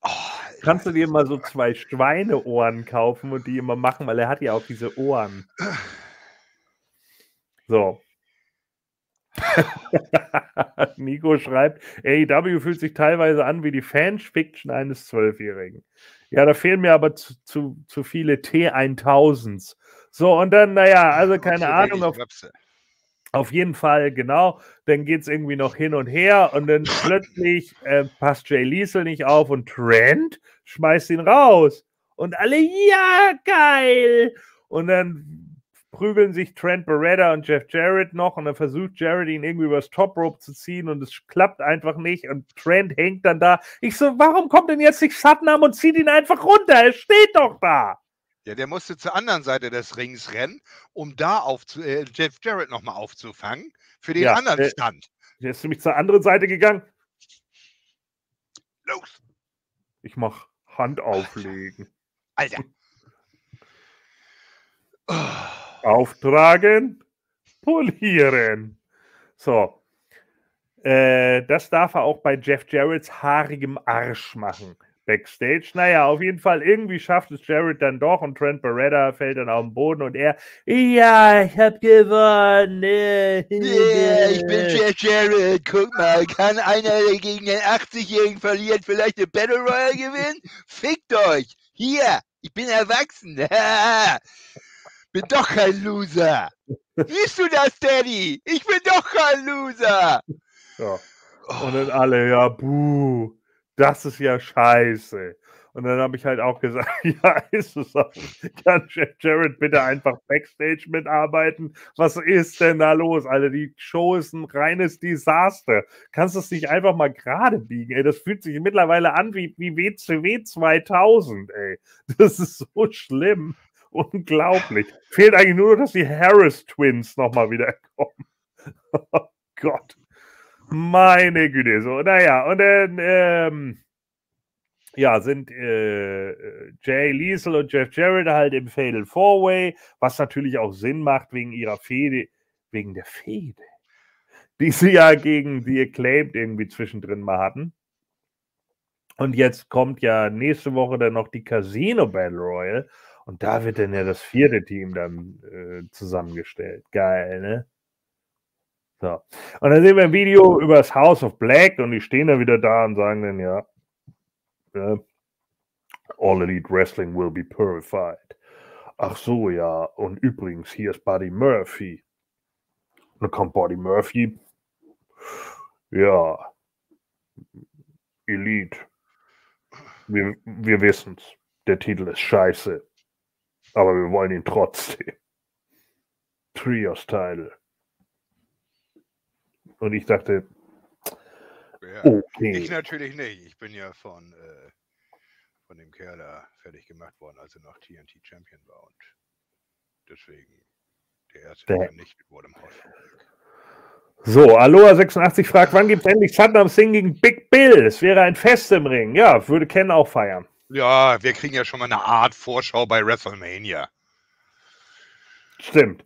Oh, Kannst du dir mal so zwei Schweineohren kaufen und die immer machen, weil er hat ja auch diese Ohren. So. Nico schreibt, AEW fühlt sich teilweise an wie die Fanfiction eines Zwölfjährigen. Ja, da fehlen mir aber zu, zu, zu viele T1000s. So, und dann, naja, also keine Ahnung, auf, auf jeden Fall, genau. Dann geht es irgendwie noch hin und her und dann plötzlich äh, passt Jay Liesel nicht auf und Trent schmeißt ihn raus. Und alle, ja, geil! Und dann prügeln sich Trent Beretta und Jeff Jarrett noch und dann versucht Jarrett ihn irgendwie übers Top Rope zu ziehen und es klappt einfach nicht und Trent hängt dann da. Ich so, warum kommt denn jetzt nicht Satnam und zieht ihn einfach runter? Er steht doch da! Ja, der musste zur anderen Seite des Rings rennen, um da aufzu äh, Jeff Jarrett nochmal aufzufangen für den Ja, anderen äh, Stand. Der ist nämlich zur anderen Seite gegangen. Los, Ich mach Hand auflegen. Alter. Oh. Auftragen, polieren. So. Äh, das darf er auch bei Jeff Jarretts haarigem Arsch machen. Backstage. Naja, auf jeden Fall, irgendwie schafft es Jarrett dann doch und Trent Beretta fällt dann auf den Boden und er, ja, ich hab gewonnen. Yeah, ich bin Jeff Jarrett. Guck mal, kann einer, gegen einen 80-Jährigen verliert, vielleicht eine Battle Royale gewinnen? Fickt euch! Hier, ich bin erwachsen. bin doch kein Loser. Siehst du das, Daddy? Ich bin doch kein Loser. Ja. Und dann alle, ja, buh, das ist ja scheiße. Und dann habe ich halt auch gesagt, ja, ist es auch. Kann Jeff Jarrett bitte einfach Backstage mitarbeiten? Was ist denn da los? Alter, die Show ist ein reines Desaster. Kannst du es nicht einfach mal gerade biegen? Ey, das fühlt sich mittlerweile an wie, wie WCW 2000, ey. Das ist so schlimm. Unglaublich. Fehlt eigentlich nur, noch, dass die Harris Twins nochmal wieder kommen. Oh Gott. Meine Güte, so, naja, und dann, ähm, ja, sind äh, Jay Liesel und Jeff Jarrett halt im Fatal Four Way, was natürlich auch Sinn macht wegen ihrer Fehde, wegen der Fehde, die sie ja gegen die Acclaimed irgendwie zwischendrin mal hatten. Und jetzt kommt ja nächste Woche dann noch die Casino Battle Royal und da wird dann ja das vierte Team dann äh, zusammengestellt. Geil, ne? So. Und dann sehen wir ein Video über das House of Black und die stehen dann wieder da und sagen dann, ja, ja, All Elite Wrestling will be purified. Ach so, ja. Und übrigens, hier ist Buddy Murphy. Und dann kommt Buddy Murphy. Ja. Elite. Wir, wir wissen's. Der Titel ist scheiße. Aber wir wollen ihn trotzdem. Trios Title. Und ich dachte, Ja. Oh. Ich okay. natürlich nicht. Ich bin ja von, äh, von dem Kerl da fertig gemacht worden, als er noch TNT Champion war. Und deswegen der erste, der vernichtet wurde im Haus. So, Aloha86 fragt, wann gibt es endlich Saddam Singh gegen Big Bill? Es wäre ein Fest im Ring. Ja, würde Ken auch feiern. Ja, wir kriegen ja schon mal eine Art Vorschau bei WrestleMania. Stimmt.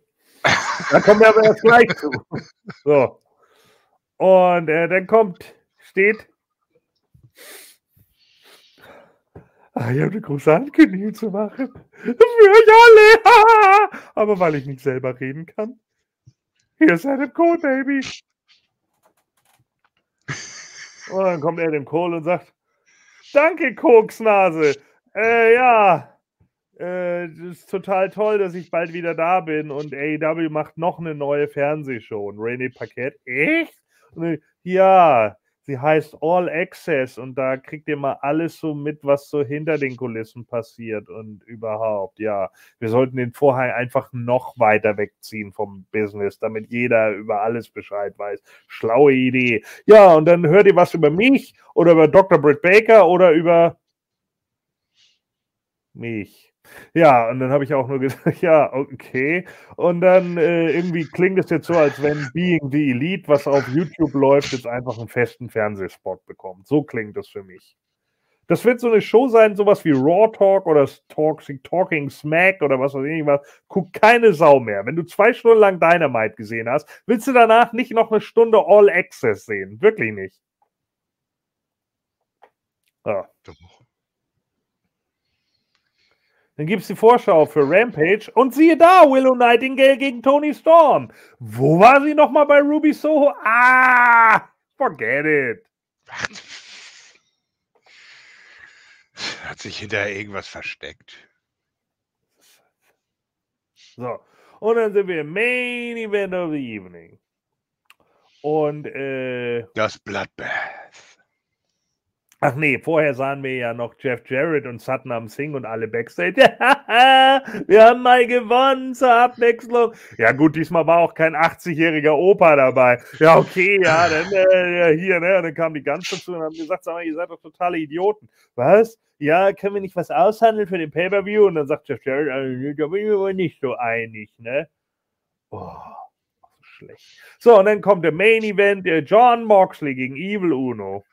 Da kommen wir aber erst gleich zu. So. Und äh, dann kommt, steht. Ah, ich habe eine große Ankündigung zu machen. Für euch alle. aber weil ich nicht selber reden kann. Hier ist Adam Cole, Baby. Und dann kommt Adam Cole und sagt: Danke, Koksnase. Äh, ja. Äh, ist total toll, dass ich bald wieder da bin und AEW macht noch eine neue Fernsehshow und René Paquette, echt? Und, ja, Sie heißt All Access und da kriegt ihr mal alles so mit, was so hinter den Kulissen passiert und überhaupt. Ja, wir sollten den Vorhang einfach noch weiter wegziehen vom Business, damit jeder über alles Bescheid weiß. Schlaue Idee. Ja, und dann hört ihr was über mich oder über Dr. Britt Baker oder über mich. Ja, und dann habe ich auch nur gesagt, ja, okay. Und dann äh, irgendwie klingt es jetzt so, als wenn Being the Elite, was auf YouTube läuft, jetzt einfach einen festen Fernsehspot bekommt. So klingt es für mich. Das wird so eine Show sein, sowas wie Raw Talk oder Talking, Talking Smack oder was weiß ich was. Guck keine Sau mehr. Wenn du zwei Stunden lang Dynamite gesehen hast, willst du danach nicht noch eine Stunde All Access sehen. Wirklich nicht. Ja. Dann gibt es die Vorschau für Rampage und siehe da, Willow Nightingale gegen Tony Storm. Wo war sie nochmal bei Ruby Soho? Ah, forget it. Hat sich hinter irgendwas versteckt. So, und dann sind wir im Main Event of the Evening. Und äh, das Bloodbath. Ach nee, vorher sahen wir ja noch Jeff Jarrett und Satnam Singh und alle Backstage. wir haben mal gewonnen zur Abwechslung. Ja gut, diesmal war auch kein 80-jähriger Opa dabei. Ja, okay, ja, dann äh, hier, ne, dann kam die ganze dazu und haben gesagt, sag mal, ihr seid doch totale Idioten. Was? Ja, können wir nicht was aushandeln für den Pay-Per-View? Und dann sagt Jeff Jarrett, äh, da bin ich aber nicht so einig, ne? Oh, schlecht. So, und dann kommt der Main Event, der John Moxley gegen Evil Uno.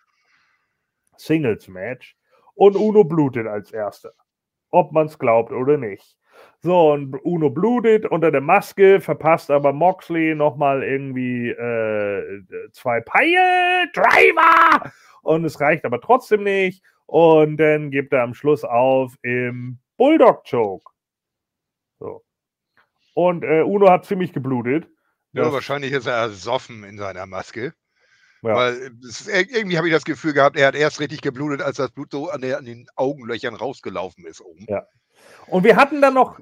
Singles-Match und Uno blutet als erster. Ob man es glaubt oder nicht. So, und Uno blutet unter der Maske, verpasst aber Moxley nochmal irgendwie äh, zwei Pile Driver! Und es reicht aber trotzdem nicht. Und dann gibt er am Schluss auf im Bulldog Choke. So. Und äh, Uno hat ziemlich geblutet. Ja, wahrscheinlich ist er ersoffen in seiner Maske. Ja. Weil ist, irgendwie habe ich das Gefühl gehabt, er hat erst richtig geblutet, als das Blut so an, der, an den Augenlöchern rausgelaufen ist oben. Ja. Und wir hatten dann noch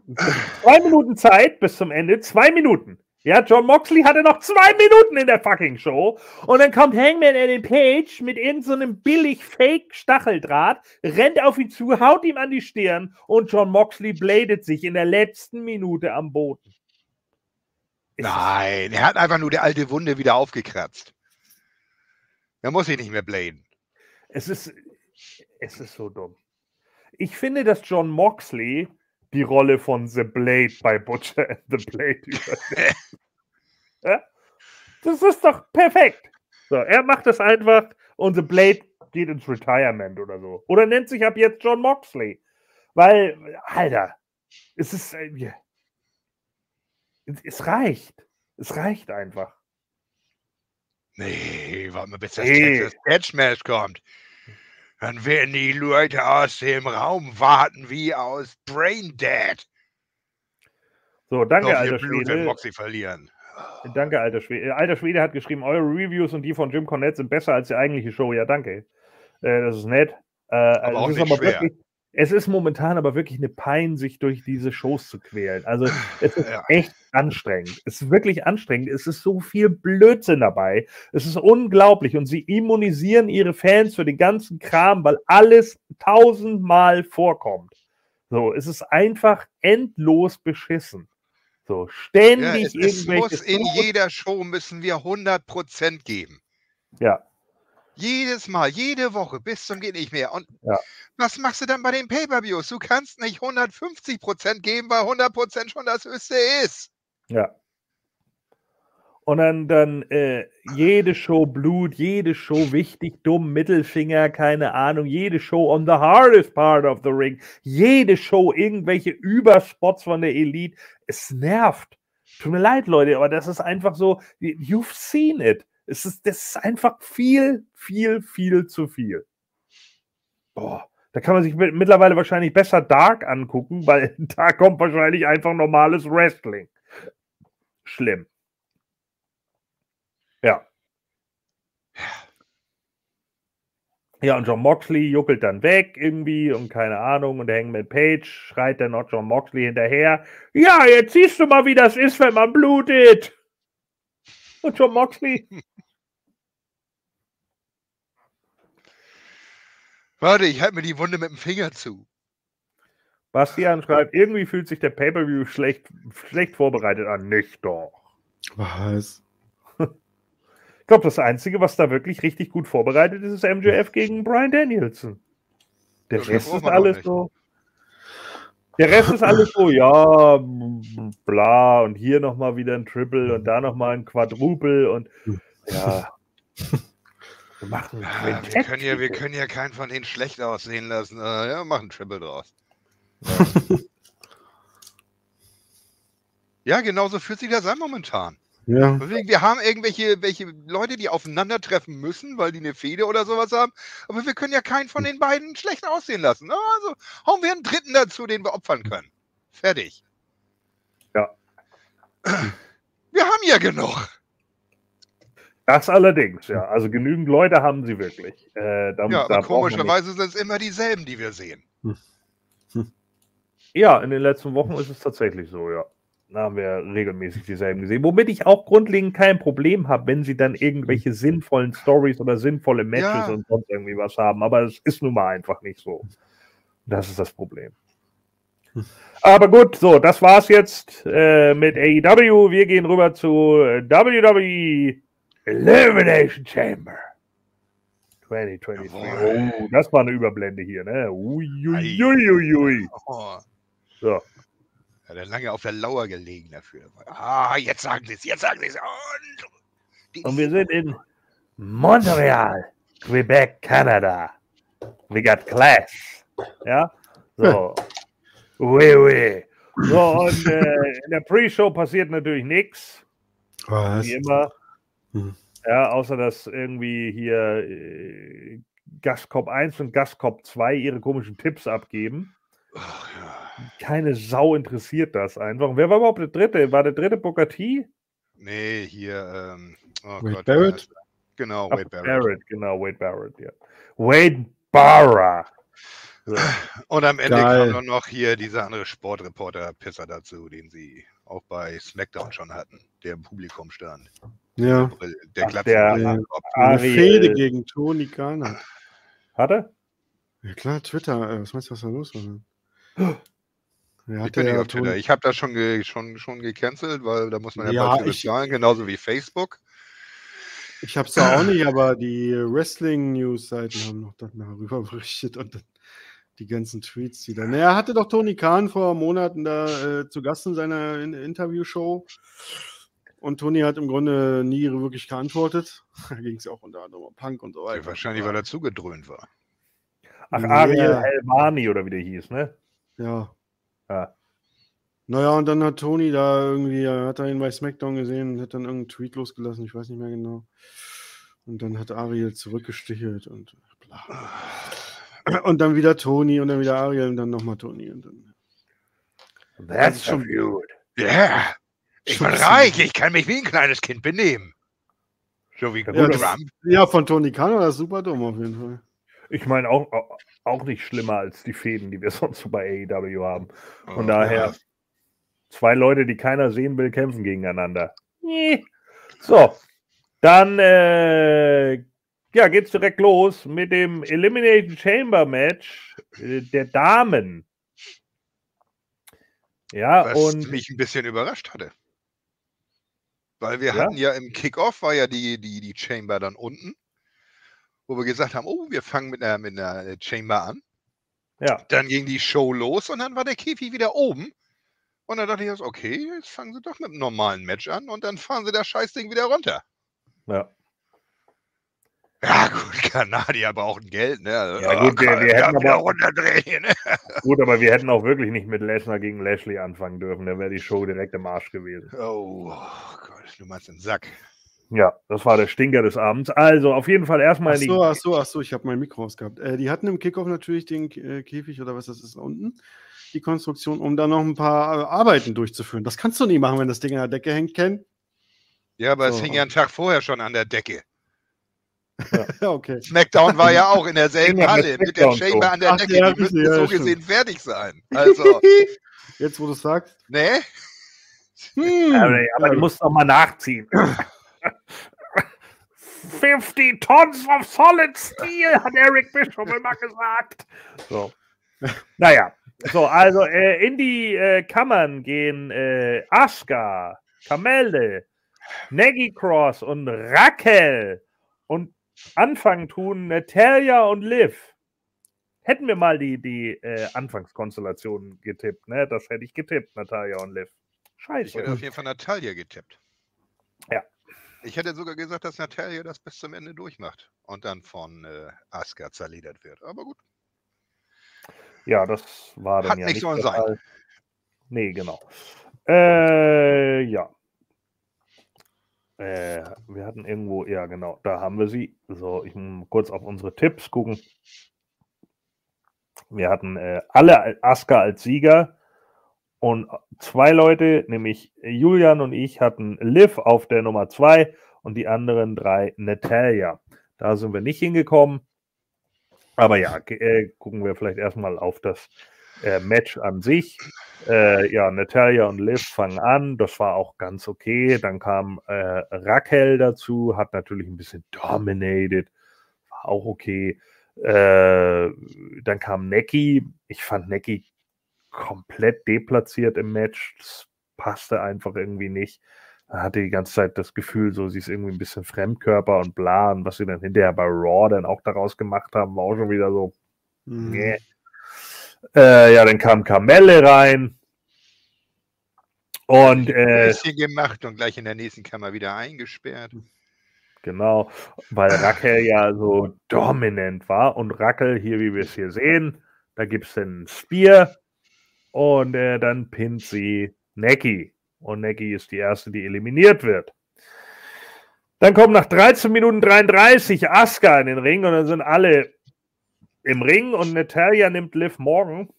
zwei Minuten Zeit bis zum Ende. Zwei Minuten. Ja, John Moxley hatte noch zwei Minuten in der fucking Show. Und dann kommt Hangman Adam Page mit irgendeinem so billig Fake-Stacheldraht, rennt auf ihn zu, haut ihm an die Stirn und John Moxley bladet sich in der letzten Minute am Boden. Nein, er hat einfach nur die alte Wunde wieder aufgekratzt. Da muss ich nicht mehr bladen. Es ist, es ist so dumm. Ich finde, dass John Moxley die Rolle von The Blade bei Butcher and the Blade übernimmt. ja? Das ist doch perfekt. So, er macht das einfach und The Blade geht ins Retirement oder so. Oder nennt sich ab jetzt John Moxley. Weil, Alter, es ist. Äh, es reicht. Es reicht einfach. Nee, warte mal, bis das nee. Texas Dead Smash kommt. Dann werden die Leute aus dem Raum warten wie aus Brain Dead. So, danke, Doch, alter Blut, Schwede. Moxie verlieren. Danke, alter Schwede. Alter Schwede hat geschrieben, eure Reviews und die von Jim Cornette sind besser als die eigentliche Show. Ja, danke. Äh, das ist nett. Äh, aber also auch nicht aber schwer. Wirklich, es ist momentan aber wirklich eine Pein, sich durch diese Shows zu quälen. Also es ist ja. echt anstrengend. Es ist wirklich anstrengend. Es ist so viel Blödsinn dabei. Es ist unglaublich. Und sie immunisieren ihre Fans für den ganzen Kram, weil alles tausendmal vorkommt. So, es ist einfach endlos beschissen. So, ständig ja, es, irgendwelche. Es muss in jeder Show müssen wir 100% geben. Ja. Jedes Mal, jede Woche, bis zum geht nicht mehr. Und ja. was machst du dann bei den Pay-Per-Views? Du kannst nicht 150% geben, weil 100% schon das höchste ist. Ja. Und dann, dann äh, jede Show Blut, jede Show wichtig, dumm, Mittelfinger, keine Ahnung, jede Show on the hardest part of the ring, jede Show irgendwelche Überspots von der Elite. Es nervt. Tut mir leid, Leute, aber das ist einfach so, you've seen it. Es ist, das ist einfach viel, viel, viel zu viel. Boah, da kann man sich mittlerweile wahrscheinlich besser Dark angucken, weil da kommt wahrscheinlich einfach normales Wrestling. Schlimm. Ja. Ja, und John Moxley juckelt dann weg irgendwie und keine Ahnung. Und der Hangman Page schreit dann noch John Moxley hinterher. Ja, jetzt siehst du mal, wie das ist, wenn man blutet. Und John Moxley Warte, ich halte mir die Wunde mit dem Finger zu. Bastian schreibt, irgendwie fühlt sich der Pay-Per-View schlecht, schlecht vorbereitet an. Nicht doch. Was? Ich glaube, das Einzige, was da wirklich richtig gut vorbereitet ist, ist MJF gegen Brian Danielson. Der Das Rest ist alles so. Der Rest ist alles so, ja, bla, und hier nochmal wieder ein Triple und da nochmal ein Quadruple und ja. Wir machen Ah, wir, können ja, wir können ja keinen von denen schlecht aussehen lassen. Äh, ja, machen Triple draus. Ja, genauso fühlt sich das an momentan. Ja. Deswegen, wir haben irgendwelche welche Leute, die aufeinandertreffen müssen, weil die eine Fehde oder sowas haben. Aber wir können ja keinen von den beiden schlecht aussehen lassen. Also hauen wir einen dritten dazu, den wir opfern können. Fertig. Ja. Wir haben ja genug. Das allerdings, ja. Also genügend Leute haben sie wirklich. Äh, da, Ja, aber komischerweise sind es immer dieselben, die wir sehen. Ja, in den letzten Wochen ist es tatsächlich so, ja. Da haben wir regelmäßig dieselben gesehen. Womit ich auch grundlegend kein Problem habe, wenn sie dann irgendwelche sinnvollen Stories oder sinnvolle Matches Ja. und sonst irgendwie was haben. Aber es ist nun mal einfach nicht so. Das ist das Problem. Aber gut, so, das war's jetzt äh, mit AEW. Wir gehen rüber zu WWE Elimination Chamber 2023. Jawohl. Oh, das war eine Überblende hier, ne? Uiuiuiui. So. hat er lange auf der Lauer gelegen dafür. Ah, jetzt sagen sie es, jetzt sagen sie es. Und, Und wir sind in Montreal, Quebec, Kanada. We got class. Ja? So. Oui, oui. So, und äh, in der Pre-Show passiert natürlich nichts, Was? wie immer. Hm. Ja, außer dass irgendwie hier äh, Gascop 1 und Gascop 2 ihre komischen Tipps abgeben. Ach, ja. Keine Sau interessiert das einfach. Und wer war überhaupt der dritte? War der dritte Booker T? Nee, hier, ähm, oh Wade Gott, Barrett? Genau, Wade Barrett. Barrett, genau, Wade Barrett, ja. Wade Barra. Und am Ende Geil. kam dann noch hier dieser andere Sportreporter-Pisser dazu, den sie auch bei SmackDown schon hatten, der im Publikum stand. Ja. Der Ach, glatt der- Eine Ariel. Fehde gegen Tony Khan hat. Er? Ja klar, Twitter. äh, Was meinst du, was da los war? Er Ich hatte bin nicht ja auf Twitter. Tony, Ich habe das schon, ge schon, schon gecancelt, weil da muss man ja, Ja, bald bezahlen, genauso wie Facebook. ich hab's ja auch nicht, aber die Wrestling-News-Seiten haben noch darüber berichtet und dann die ganzen Tweets, die dann. Er hatte doch Tony Khan vor Monaten da äh, zu Gast in seiner in Interviewshow. Und Tony hat im Grunde nie wirklich geantwortet. Da ging es ja auch unter anderem um Punk und so weiter. Wahrscheinlich, weil er zugedröhnt war. Ach, Ja. Ariel Helvani oder wie der hieß, ne? Ja. Ja. Naja, und dann hat Tony da irgendwie, er hat er ihn bei SmackDown gesehen und hat dann irgendeinen Tweet losgelassen, ich weiß nicht mehr genau. Und dann hat Ariel zurückgestichelt und bla. Und dann wieder Tony und dann wieder Ariel und dann nochmal Tony. Und dann, That's schon- a feud. Ja, ich bin reich, ich kann mich wie ein kleines Kind benehmen. So wie Ja, Trump. ja, von Tony Khan war das super dumm auf jeden Fall. Ich meine auch, auch nicht schlimmer als die Fäden, die wir sonst so bei AEW haben. Von Oh, daher, zwei Leute, die keiner sehen will, kämpfen gegeneinander. Nee. So, dann äh, ja, geht's direkt los mit dem Elimination Chamber Match äh, der Damen. Ja, Was und mich ein bisschen überrascht hatte. Weil wir Ja? hatten ja im Kickoff war ja die, die, die Chamber dann unten, wo wir gesagt haben, oh, wir fangen mit einer, mit einer Chamber an. ja, Dann ging die Show los und dann war der Käfig wieder oben. Und dann dachte ich, okay, jetzt fangen sie doch mit einem normalen Match an und dann fahren sie das Scheißding wieder runter. ja. Ja, gut, Kanadier brauchen Geld, ne? Also, Ja, gut, wir- wir hätten aber- runterdrehen, ne? Gut, aber wir hätten auch wirklich nicht mit Lesnar gegen Lashley anfangen dürfen. Da wäre die Show direkt im Arsch gewesen. Oh Gott, du meinst den Sack. Ja, das war der Stinker des Abends. Also auf jeden Fall erstmal Ach so, ach so, ach so, ich habe mein Mikro ausgehabt. Äh, die hatten im Kickoff natürlich den äh, Käfig oder was das ist unten, die Konstruktion, um da noch ein paar äh, Arbeiten durchzuführen. Das kannst du nie machen, wenn das Ding an der Decke hängt, Ken. Ja, aber es So. hing ja einen Tag vorher schon an der Decke. Ja, okay. SmackDown war ja auch in derselben Halle mit der Chamber so. an der Ach, Decke. ja, Die müssten ja, so stimmt. gesehen fertig sein. Also, Jetzt, wo du sagst. ne? Hm, aber die musst doch mal nachziehen. 50 Tons of Solid Steel, hat Eric Bishop immer gesagt. So. Naja, so, also äh, in die äh, Kammern gehen äh, Asuka, Kamelle, Nagy Cross und Raquel und anfangen tun Natalia und Liv. Hätten wir mal die, die äh, Anfangskonstellation getippt, ne? Das hätte ich getippt, Natalia und Liv. Scheiße. Ich hätte auf jeden Fall Natalia getippt. Ja. Ich hätte sogar gesagt, dass Natalia das bis zum Ende durchmacht und dann von äh, Asuka zerledert wird. Aber gut. Ja, das war dann Hat ja nicht sollen sein. Nee, genau. Äh, ja. Äh, wir hatten irgendwo, ja genau, da haben wir sie. So, ich muss kurz auf unsere Tipps gucken. Wir hatten äh, alle Aska als Sieger und zwei Leute, nämlich Julian und ich, hatten Liv auf der Nummer zwei und die anderen drei Natalia. Da sind wir nicht hingekommen. Aber ja, äh, gucken wir vielleicht erstmal auf das äh, Match an sich. Äh, ja, Natalia und Liv fangen an. Das war auch ganz okay. Dann kam äh, Raquel dazu, hat natürlich ein bisschen dominated. War auch okay. Äh, dann kam Neki. Ich fand Neki komplett deplatziert im Match. Das passte einfach irgendwie nicht. Er hatte die ganze Zeit das Gefühl, so sie ist irgendwie ein bisschen Fremdkörper und bla. Und was sie dann hinterher bei Raw dann auch daraus gemacht haben, war auch schon wieder so, Mhm. Nee. Äh, ja, dann kam Kamelle rein. Und äh, bisschen gemacht und gleich in der nächsten Kammer wieder eingesperrt. genau, weil Raquel ja so dominant war. Und Raquel, hier wie wir es hier sehen, da gibt es den Spear und äh, dann pinnt sie Neki. Und Neki ist die erste, die eliminiert wird. Dann kommt nach 13 Minuten 33 Asuka in den Ring und dann sind alle im Ring und Natalia nimmt Liv Morgan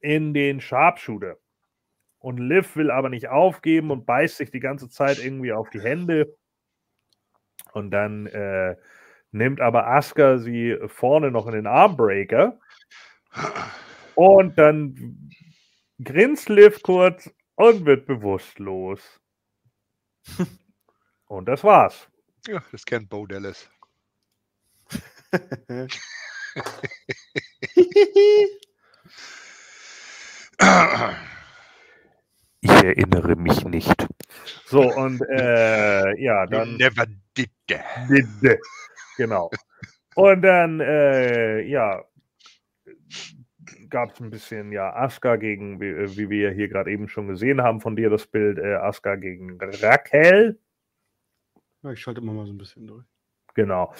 in den Sharpshooter. Und Liv will aber nicht aufgeben und beißt sich die ganze Zeit irgendwie auf die Hände. Und dann äh, nimmt aber Asuka sie vorne noch in den Armbreaker. Und dann grinst Liv kurz und wird bewusstlos. Und das war's. Ja, das kennt Bo Dallas. Ich erinnere mich nicht. So, und äh, ja, dann. Never did that. Bitte. Genau. Und dann, äh, ja, gab es ein bisschen, ja, Asuka gegen, wie, wie wir hier gerade eben schon gesehen haben von dir, das Bild, äh, Asuka gegen Raquel. Ja, ich schalte immer mal so ein bisschen durch. Genau.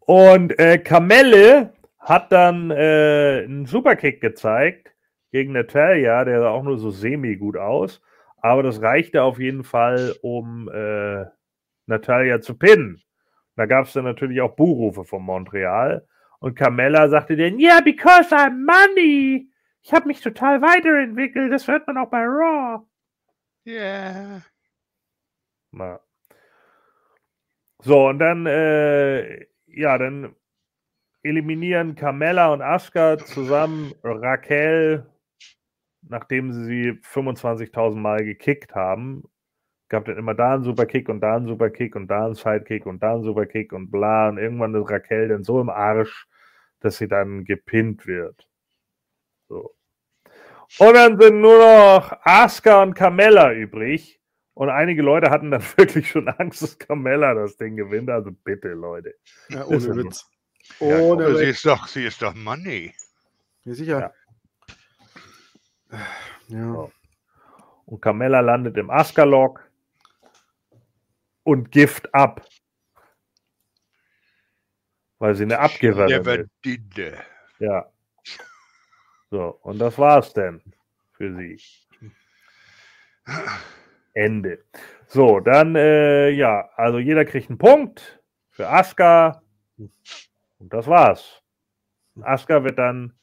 Und äh, Kamelle hat dann äh, einen Superkick gezeigt gegen Natalia, der sah auch nur so semi-gut aus. Aber das reichte auf jeden Fall, um äh, Natalia zu pinnen. Da gab es dann natürlich auch Buhrufe von Montreal. Und Carmella sagte dann, yeah, because I'm money. Ich habe mich total weiterentwickelt. Das hört man auch bei Raw. Yeah. Na. So, und dann, äh, ja, dann eliminieren Carmella und Asuka zusammen Raquel, nachdem sie sie 25.000 Mal gekickt haben. Gab dann immer da einen Superkick und da einen Superkick und da einen Sidekick und da einen Superkick und bla. Und irgendwann ist Raquel dann so im Arsch, dass sie dann gepinnt wird. So. Und dann sind nur noch Asuka und Carmella übrig. Und einige Leute hatten dann wirklich schon Angst, dass Carmella das Ding gewinnt. Also bitte, Leute. Ja, ohne. Witz. Ja, Ohne Aber sie ist doch, sie ist doch Money. Ja, sicher. Ja. Ja. Und Carmella landet im Asuka-Lock und Gift ab. Weil sie eine Abgewerin Never ist. Ja. So, und das war's denn für sie. Ende. So, dann, äh, ja, also jeder kriegt einen Punkt für Asuka. Und das war's. Asuka wird dann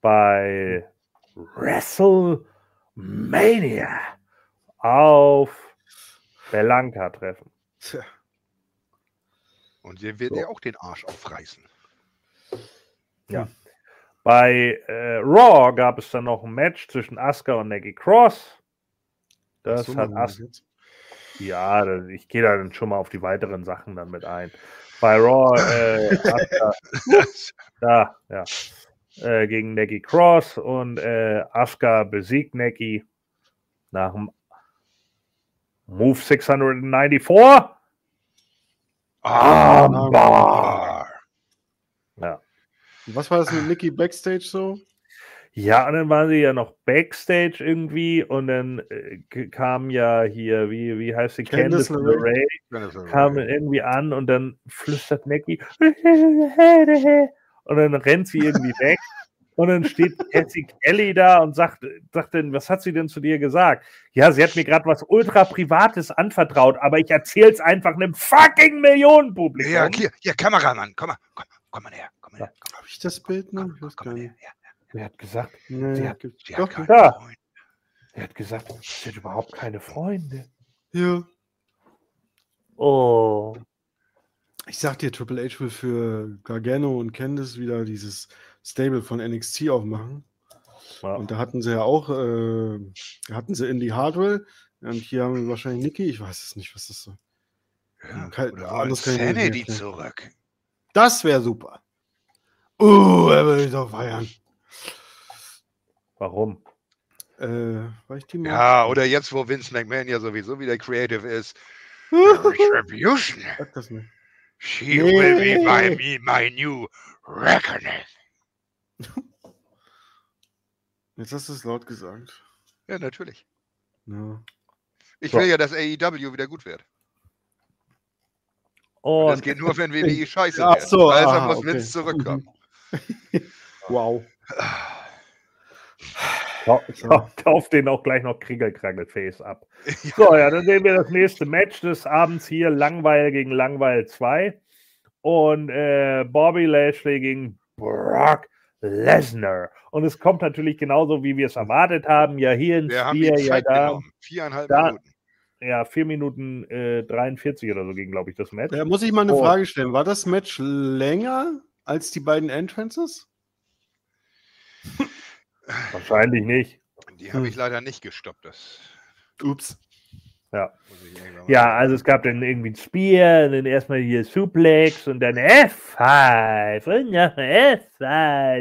bei WrestleMania auf Belanca treffen. Tja. Und sie wird So. ihr auch den Arsch aufreißen. Bei äh, Raw gab es dann noch ein Match zwischen Asuka und Nikki Cross. Das So hat Asuka. Ja, ich gehe da dann schon mal auf die weiteren Sachen dann mit ein. Bei Raw, äh, Asuka, da, ja, äh, gegen Neki Cross und äh, Asuka besiegt Neki nach dem Move 694. Armbar. Ja. Was war das mit Nikki Backstage so? Ja, und dann waren sie ja noch Backstage irgendwie und dann äh, kam ja hier, wie, wie heißt sie, Candice Candice LeRae. LeRae, kam irgendwie an und dann flüstert Necki und dann rennt sie irgendwie weg und dann steht Cassie Kelly da und sagt, sagt dann, was hat sie denn zu dir gesagt? Ja, sie hat mir gerade was ultra Privates anvertraut, aber ich erzähl's einfach einem fucking Millionenpublikum. Ja, hier, hier, Kameramann, komm mal, komm, komm mal her, komm mal her, komm, Habe ich das Bild noch? komm, komm mal nicht. her. Ja. Sie hat gesagt, Nee, Sie hat- Sie doch, hat keinen Ja. Freund. sie hat gesagt, sie hat überhaupt keine Freunde. ja. Oh. Ich sag dir, Triple H will für Gargano und Candice wieder dieses Stable von NXT aufmachen. Ja. Und da hatten sie ja auch, äh, da hatten sie Indie Hardware. Und hier haben wir wahrscheinlich Nikki. Ich weiß es nicht, was das so. Ja, Kein- oder anders kann Sanity zurück. Das wäre super. Uh, er will ich doch feiern. Warum? Äh? Ja, oder jetzt, wo Vince McMahon ja sowieso wieder creative ist. Retribution. Sag das nicht. She will be my, Nee. me, my new reckoning. Jetzt hast du es laut gesagt. Ja, natürlich. Ja. Ich So. will ja, dass AEW wieder gut wird. Und das geht nur, wenn WWE scheiße wird. so, also aha, muss okay. Vince zurückkommen. Wow. Kau- kau- Kauf den auch gleich noch Kriegelkragel-Face ab. So, ja, dann sehen wir das nächste Match des Abends hier: Langweil gegen Langweil 2. Und äh, Bobby Lashley gegen Brock Lesnar. Und es kommt natürlich genauso, wie wir es erwartet haben. Ja, hier ein Wir haben Spear, die ja Zeit da. genommen. Viereinhalb Da- Minuten. Ja, 4 Minuten äh, 43 oder so ging, glaube ich, das Match. Da muss ich mal eine Oh. Frage stellen. War das Match länger als die beiden Entrances? Wahrscheinlich nicht. Die habe ich leider nicht gestoppt. Das Ups. Ja, machen. also es gab dann irgendwie ein Spear, und dann erstmal hier Suplex und dann F5 und noch F5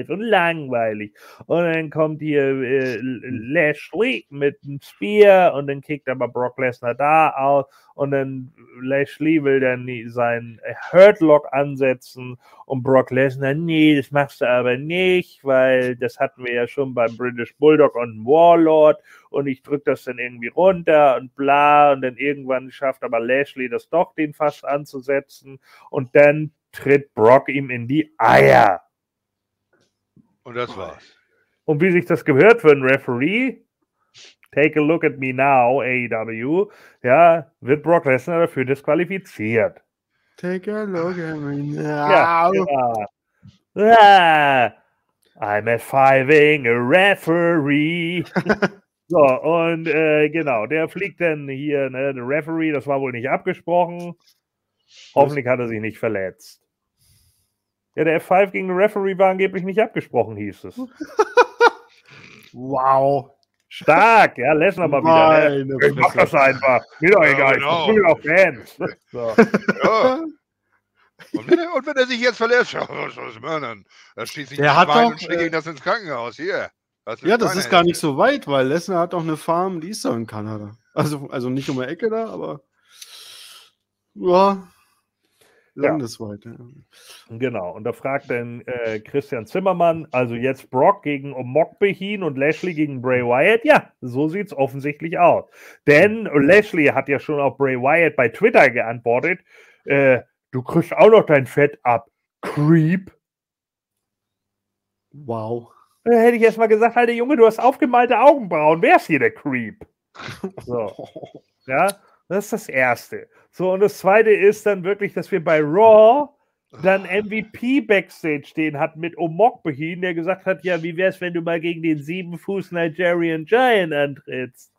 und langweilig. Und dann kommt hier äh, Lashley mit einem Spear und dann kickt aber Brock Lesnar da aus. Und dann Lashley will dann seinen Hurtlock ansetzen. Und Brock Lesnar, nee, das machst du aber nicht, weil das hatten wir ja schon beim British Bulldog und Warlord. Und ich drücke das dann irgendwie runter und bla. Und dann irgendwann schafft aber Lashley das doch, den fast anzusetzen. Und dann tritt Brock ihm in die Eier. Und das war's. Und wie sich das gehört für einen Referee, take a look at me now, AEW, ja, wird Brock Lesnar dafür disqualifiziert. Take a look at me Ja, now. ja. Ah, I'm F5ing a referee. so, und äh, genau, der fliegt dann hier, ne, der Referee, das war wohl nicht abgesprochen. Hoffentlich hat er sich nicht verletzt. Ja, der F5 gegen den Referee war angeblich nicht abgesprochen, hieß es. Wow. Stark, ja, Lesnar mal wieder. Ne? Ich mach das einfach. Mir doch Ja, egal, genau. ich bin auch Fans. So. Ja. Und wenn, er, und wenn er sich jetzt verletzt, ja, was soll das machen? Dann schieße ich Der hat doch, und schicke äh, ihn das ins Krankenhaus. Hier. Das Ja, das ist gar nicht so weit, weil Lesnar hat auch eine Farm, die ist doch in Kanada. Also, also nicht um die Ecke da, aber ja, landesweit. Ja. Genau, und da fragt dann äh, Christian Zimmermann, also jetzt Brock gegen Omok Behin und Lashley gegen Bray Wyatt. Ja, so sieht es offensichtlich aus. Denn Lashley hat ja schon auf Bray Wyatt bei Twitter geantwortet, äh, du kriegst auch noch dein Fett ab, Creep. Wow. Da hätte ich erst mal gesagt, Alter Junge, du hast aufgemalte Augenbrauen, wer ist hier der Creep? So. Ja, das ist das Erste. So, und das Zweite ist dann wirklich, dass wir bei Raw dann MVP Backstage stehen hat mit Omok Behin, der gesagt hat, ja, wie wär's, wenn du mal gegen den sieben Fuß Nigerian Giant antrittst?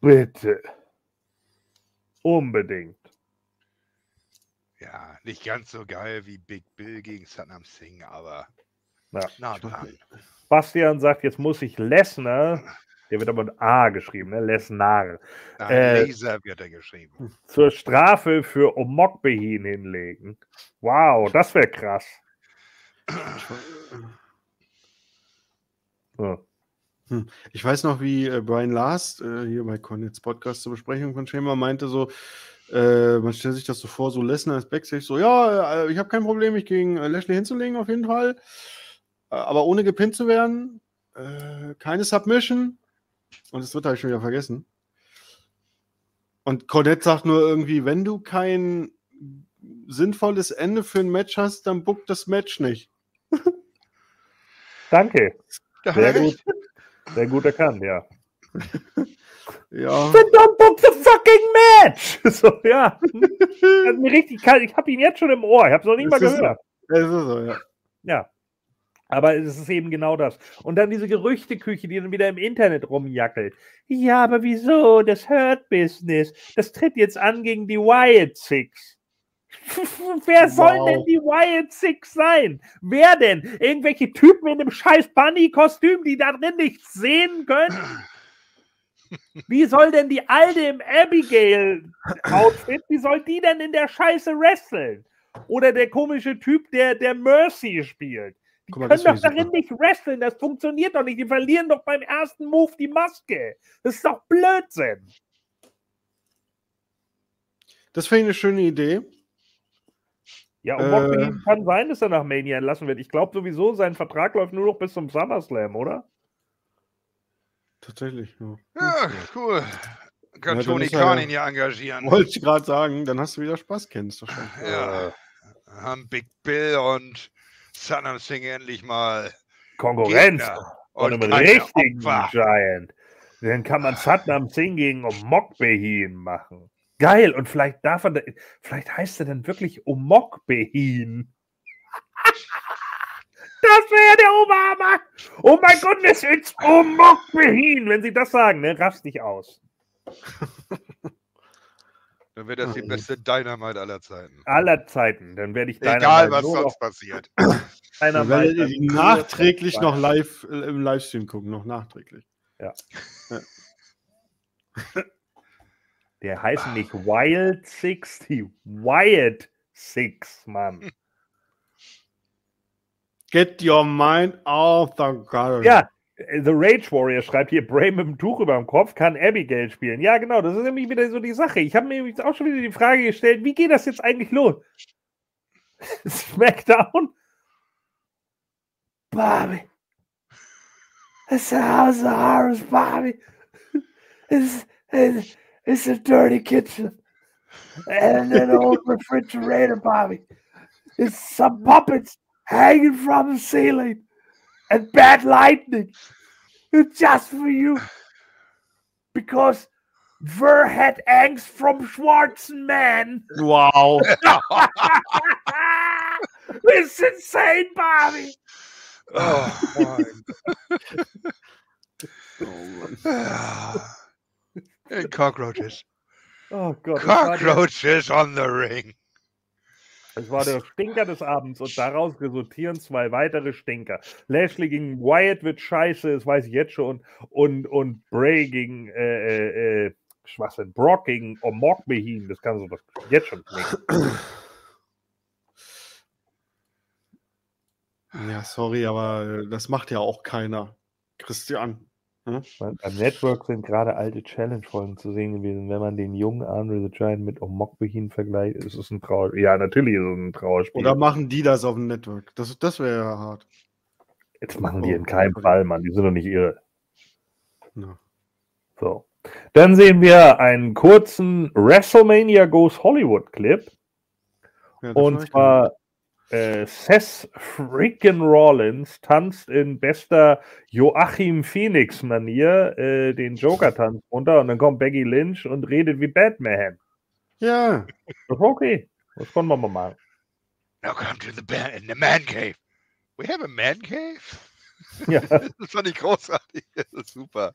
Bitte. Unbedingt. Ja, nicht ganz so geil wie Big Bill gegen Saddam Singh, aber Ja. nah dran. Bastian sagt, jetzt muss ich Lesnar Der wird aber mit A geschrieben, ne? Lesnar. Ein Äh, Laser wird er geschrieben. Zur Strafe für Omokbehin hinlegen. Wow, das wäre krass. So. Ich weiß noch, wie äh, Brian Last äh, hier bei Connets Podcast zur Besprechung von Schema meinte so, äh, man stellt sich das so vor, so Lesnar ist Backstage so, ja, äh, ich habe kein Problem, mich gegen Lashley hinzulegen auf jeden Fall, aber ohne gepinnt zu werden, äh, keine Submission und das wird halt schon wieder vergessen. Und Cornette sagt nur irgendwie, wenn du kein sinnvolles Ende für ein Match hast, dann book das Match nicht. Danke. Sehr gut. Sehr gut erkannt, ja. Ja. Then don't book the fucking match! So, ja. Mir richtig kalt. Ich habe ihn jetzt schon im Ohr. Ich habe es noch nicht mal gehört. Es ist so, ja. Ja. Aber es ist eben genau das. Und dann diese Gerüchteküche, die dann wieder im Internet rumjackelt. Ja, aber wieso? Das Hurt Business. Das tritt jetzt an gegen die Wyatt Six. Wer soll Wow. denn die Wyatt Six sein? Wer denn? Irgendwelche Typen in einem scheiß Bunny-Kostüm, die da drin nichts sehen können? Wie soll denn die Alte im Abigail-Outfit, wie soll die denn in der Scheiße wresteln? Oder der komische Typ, der, der Mercy spielt. Die Guck mal, können das doch darin nicht wresteln, das funktioniert doch nicht. Die verlieren doch beim ersten Move die Maske. Das ist doch Blödsinn. Das finde ich eine schöne Idee. Ja, und Äh. Mockbean kann sein, dass er nach Mania entlassen wird. Ich glaube sowieso, sein Vertrag läuft nur noch bis zum SummerSlam, oder? Tatsächlich, ja. Ja, cool. Kann Ja, Tony Khan ja- ihn ja engagieren. Wollte ich gerade sagen, dann hast du wieder Spaß, kennst du schon. Ja. Haben Big Bill und Saddam Singh endlich mal Konkurrenz Gegner von und einem richtigen Opfer. Giant. Dann kann man Satnam Singh gegen Omokbehin machen. Geil, und vielleicht darf er, vielleicht heißt er dann wirklich Omokbehin. Das wäre der Obama. Oh mein Gott, it's Omokbehin. Wenn sie das sagen, ne, raffst dich aus. Dann wird das die beste Dynamite aller Zeiten. Aller Zeiten. Dann werde ich deiner Egal, was nur sonst noch passiert. Dann mal- die nachträglich noch live äh, im Livestream gucken, noch nachträglich. Der heißen nicht Wild Six, die Wyatt Six, Mann. Get your mind off the gutter. Ja, The Rage Warrior schreibt hier, Bray mit dem Tuch über dem Kopf kann Abigail spielen. Ja, genau, das ist nämlich wieder so die Sache. Ich habe mir auch schon wieder die Frage gestellt, wie geht das jetzt eigentlich los? Smackdown? Bobby. It's a house of horrors, Bobby. It's, it's, it's a dirty kitchen. And an old refrigerator, Bobby. It's some puppets hanging from the ceiling. And bad lightning. It's just for you. Because Ver had angst from Schwarzen Man. Wow. it's insane, Bobby. Oh. Oh, And cockroaches. Oh Gott. das war der- Cockroaches on the ring. Es war der Stinker des Abends und daraus resultieren zwei weitere Stinker. Lashley gegen Wyatt wird scheiße, das weiß ich jetzt schon. Und, und Bray gegen äh, äh, äh, Schwachsinn, Brock gegen Omok Behin, das kann so das jetzt schon klingen. Ja, sorry, aber äh, das macht ja auch keiner. Christian. Beim beim Network sind gerade alte Challenge-Folgen zu sehen gewesen. Wenn man den jungen Andre the Giant mit Omok Behin vergleicht, ist es ein Trauer. Ja, natürlich ist es ein Trauerspiel. Oder machen die das auf dem Network? Das, das wäre ja hart. Jetzt machen die Oh, in keinem. Fall, Mann. Die sind doch nicht irre. Ja. So. Dann sehen wir einen kurzen WrestleMania Goes Hollywood Clip. Ja, Und zwar äh, Seth freaking Rollins tanzt in bester Joachim Phoenix Manier äh, den Joker-Tanz runter und dann kommt Becky Lynch und redet wie Batman. Ja, Das war okay. Das konnten wir mal machen. Now come to the, in the man cave. We have a man cave? Ja. Das fand ich großartig. Das ist super.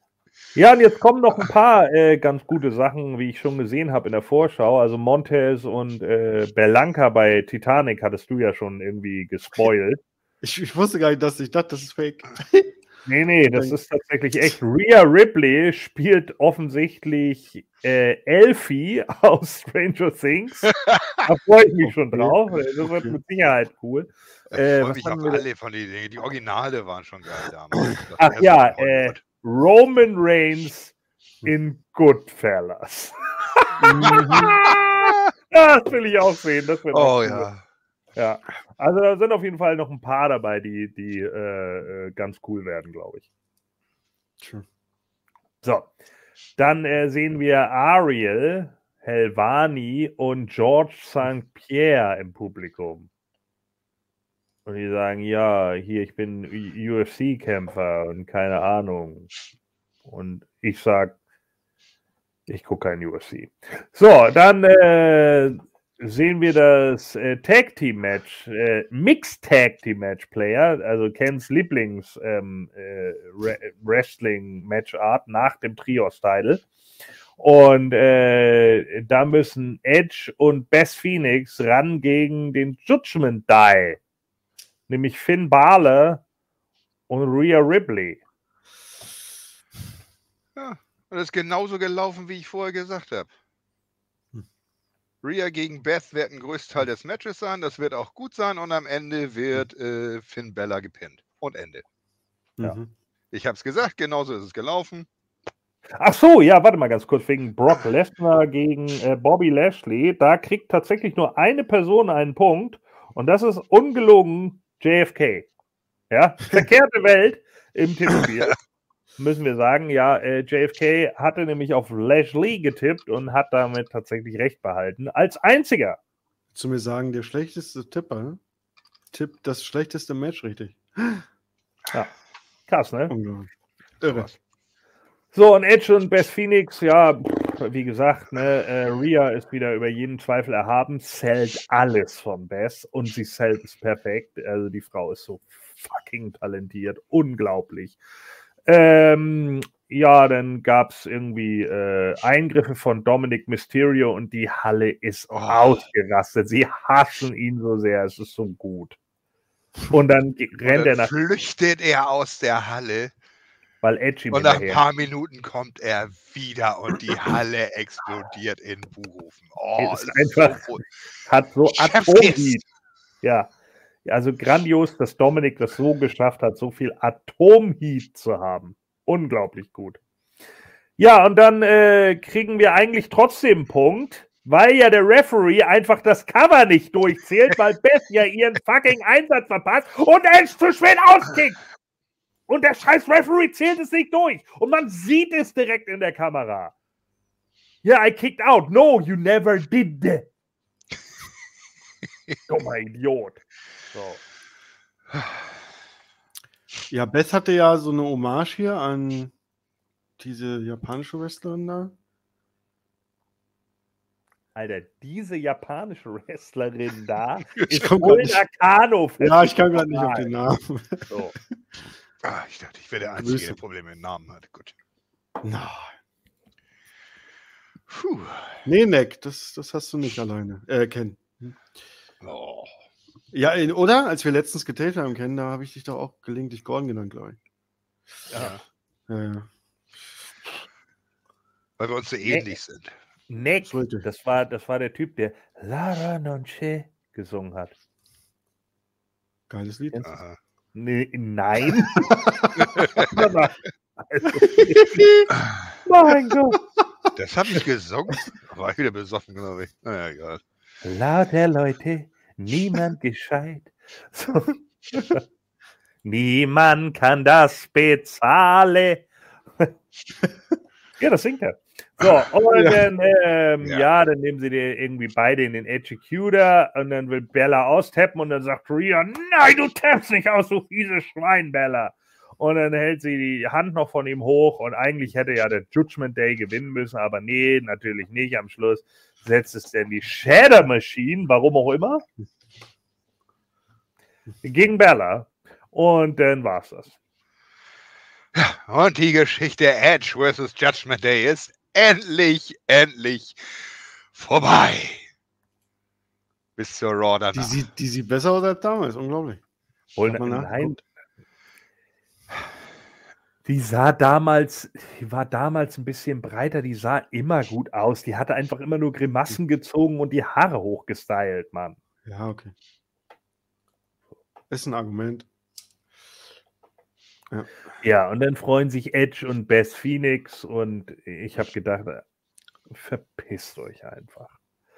Ja, und jetzt kommen noch ein paar äh, ganz gute Sachen, wie ich schon gesehen habe in der Vorschau. Also Montez und äh, Berlanca bei Titanic hattest du ja schon irgendwie gespoilt. ich, ich wusste gar nicht, dass ich dachte, das ist fake. Nee, nee, das ist tatsächlich echt. Rhea Ripley spielt offensichtlich äh, Elfie aus Stranger Things. da freue ich mich schon drauf. Das wird mit Sicherheit cool. Äh, ich freue mich auf alle von den Dingen. Die Originale waren schon geil damals. Ach ja, äh, Roman Reigns in Goodfellas. das will ich auch sehen. Das wird oh cool. ja. Ja, also da sind auf jeden Fall noch ein paar dabei, die, die äh, äh ganz cool werden, glaube ich. Sure. So, dann äh, sehen wir Ariel, Helvani und George St. Pierre im Publikum. Und die sagen, ja, hier, ich bin UFC-Kämpfer und keine Ahnung. Und ich sag, ich gucke kein UFC. So, dann äh, sehen wir das äh, Tag Team Match, äh, Mixed Tag Team Match Player, also Kens Lieblings ähm, äh, Wrestling Matchart nach dem Trios-Title. Und äh, da müssen Edge und Beth Phoenix ran gegen den Judgment Die, nämlich Finn Balor und Rhea Ripley. Ja, das ist genauso gelaufen, wie ich vorher gesagt habe. Rhea gegen Beth wird ein Größteil des Matches sein. Das wird auch gut sein. Und am Ende wird äh, Finn Bella gepinnt. Und Ende. Ja. Mhm. Ich habe es gesagt, genauso ist es gelaufen. Ach so, ja, warte mal ganz kurz. Wegen Brock Lesnar gegen äh, Bobby Lashley. Da kriegt tatsächlich nur eine Person einen Punkt. Und das ist ungelogen JFK. Ja, verkehrte Welt im Tippspiel müssen wir sagen, ja, äh, JFK hatte nämlich auf Lashley getippt und hat damit tatsächlich recht behalten. Als einziger. Zu mir sagen, der schlechteste Tipper ne? tippt das schlechteste Match richtig. Ja, krass, ne? Irre. So, und Edge und Beth Phoenix, ja, pff, wie gesagt, ne, äh, Rhea ist wieder über jeden Zweifel erhaben, zählt alles von Beth und sie selbst perfekt. Also die Frau ist so fucking talentiert, unglaublich. Ähm, ja, dann gab es irgendwie äh, Eingriffe von Dominic Mysterio und die Halle ist oh. ausgerastet. Sie hassen ihn so sehr, es ist so gut. Und dann rennt und dann er nach. Flüchtet er aus der Halle. Weil Edgy Und nach ein paar Minuten kommt er wieder und die Halle explodiert in Buchhofen. Oh, ist einfach, so hat so Atomheat. Ja, also grandios, dass Dominik das so geschafft hat, so viel Atomheat zu haben. Unglaublich gut. Ja, und dann äh, kriegen wir eigentlich trotzdem einen Punkt, weil ja der Referee einfach das Cover nicht durchzählt, weil Beth ja ihren fucking Einsatz verpasst und Edge zu spät auskickt. Und der scheiß Referee zählt es nicht durch. Und man sieht es direkt in der Kamera. Ja, yeah, I kicked out. No, you never did. Dummer Idiot. So. Ja, Beth hatte ja so eine Hommage hier an diese japanische Wrestlerin da. Alter, diese japanische Wrestlerin da ich ist Nakano. Ja, ich kann gerade nicht auf den Namen. So. Ah, ich dachte, ich wäre der Einzige, der Probleme mit Namen hat. Gut. Nein. Puh. Nee, Neck, das, das hast du nicht alleine. Äh, Ken. Hm? Oh. Ja, oder? Als wir letztens getaped haben, kennen, da habe ich dich doch auch gelegentlich Gordon genannt, glaube ich. Ja. ja, ja. Weil wir uns so ähnlich sind. Nick, das war, das war der Typ, der Lara Nonche gesungen hat. Geiles Lied. Nee, nein. mein Gott. Das habe ich gesungen. War ich wieder besoffen, glaube ich. Naja, egal. Lauter Leute niemand gescheit. So. Niemand kann das bezahlen. ja, das singt er. So, und ja. dann, ähm, ja. ja. dann nehmen sie dir irgendwie beide in den Executor und dann will Bella austappen und dann sagt Rhea, nein, du tappst nicht aus, du fiese Schwein, Bella. Und dann hält sie die Hand noch von ihm hoch und eigentlich hätte ja der Judgment Day gewinnen müssen, aber nee, natürlich nicht am Schluss setzt es denn die Shadow Machine, warum auch immer, gegen Bella. Und dann war es das. und die Geschichte Edge vs. Judgment Day ist endlich, endlich vorbei. Bis zur Raw danach. Die sieht, die sieht besser aus als damals, unglaublich. Wohl, nein, Die sah damals, die war damals ein bisschen breiter, die sah immer gut aus. Die hatte einfach immer nur Grimassen gezogen und die Haare hochgestylt, Mann. Ja, okay. Ist ein Argument. Ja. ja, und dann freuen sich Edge und Beth Phoenix und ich habe gedacht, verpisst euch einfach.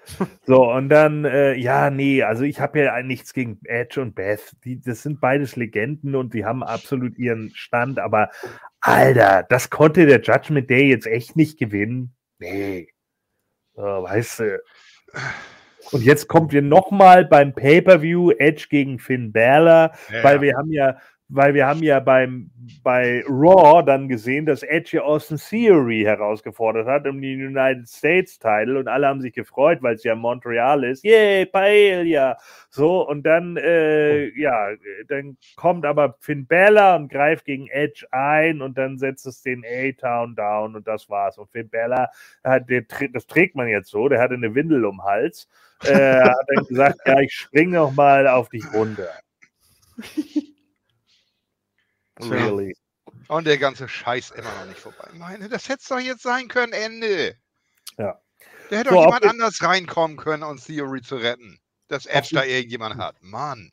So, und dann, äh, ja, nee, also ich habe ja nichts gegen Edge und Beth. Die, das sind beides Legenden und die haben absolut ihren Stand, aber Alter, das konnte der Judgment Day jetzt echt nicht gewinnen. Nee. So, weißt du. Und jetzt kommt wir nochmal beim Pay-Per-View Edge gegen Finn Balor, ja. weil wir haben ja weil wir haben ja beim, bei Raw dann gesehen, dass Edge Austin Theory herausgefordert hat um den United States Title und alle haben sich gefreut, weil es ja Montreal ist. Yay, Paella! So, und dann, äh, ja, dann kommt aber Finn Bella und greift gegen Edge ein und dann setzt es den A-Town down und das war's. Und Finn Bella, hat, der, das trägt man jetzt so, der hatte eine Windel um den Hals, äh, hat dann gesagt, ja, ich spring noch mal auf dich runter. Really. Und der ganze Scheiß immer noch nicht vorbei. Meine, das hätte es doch jetzt sein können, Ende. Ja. Da hätte so, doch jemand anders reinkommen können, um Theory zu retten. Dass Edge da irgendjemand hat. Mann.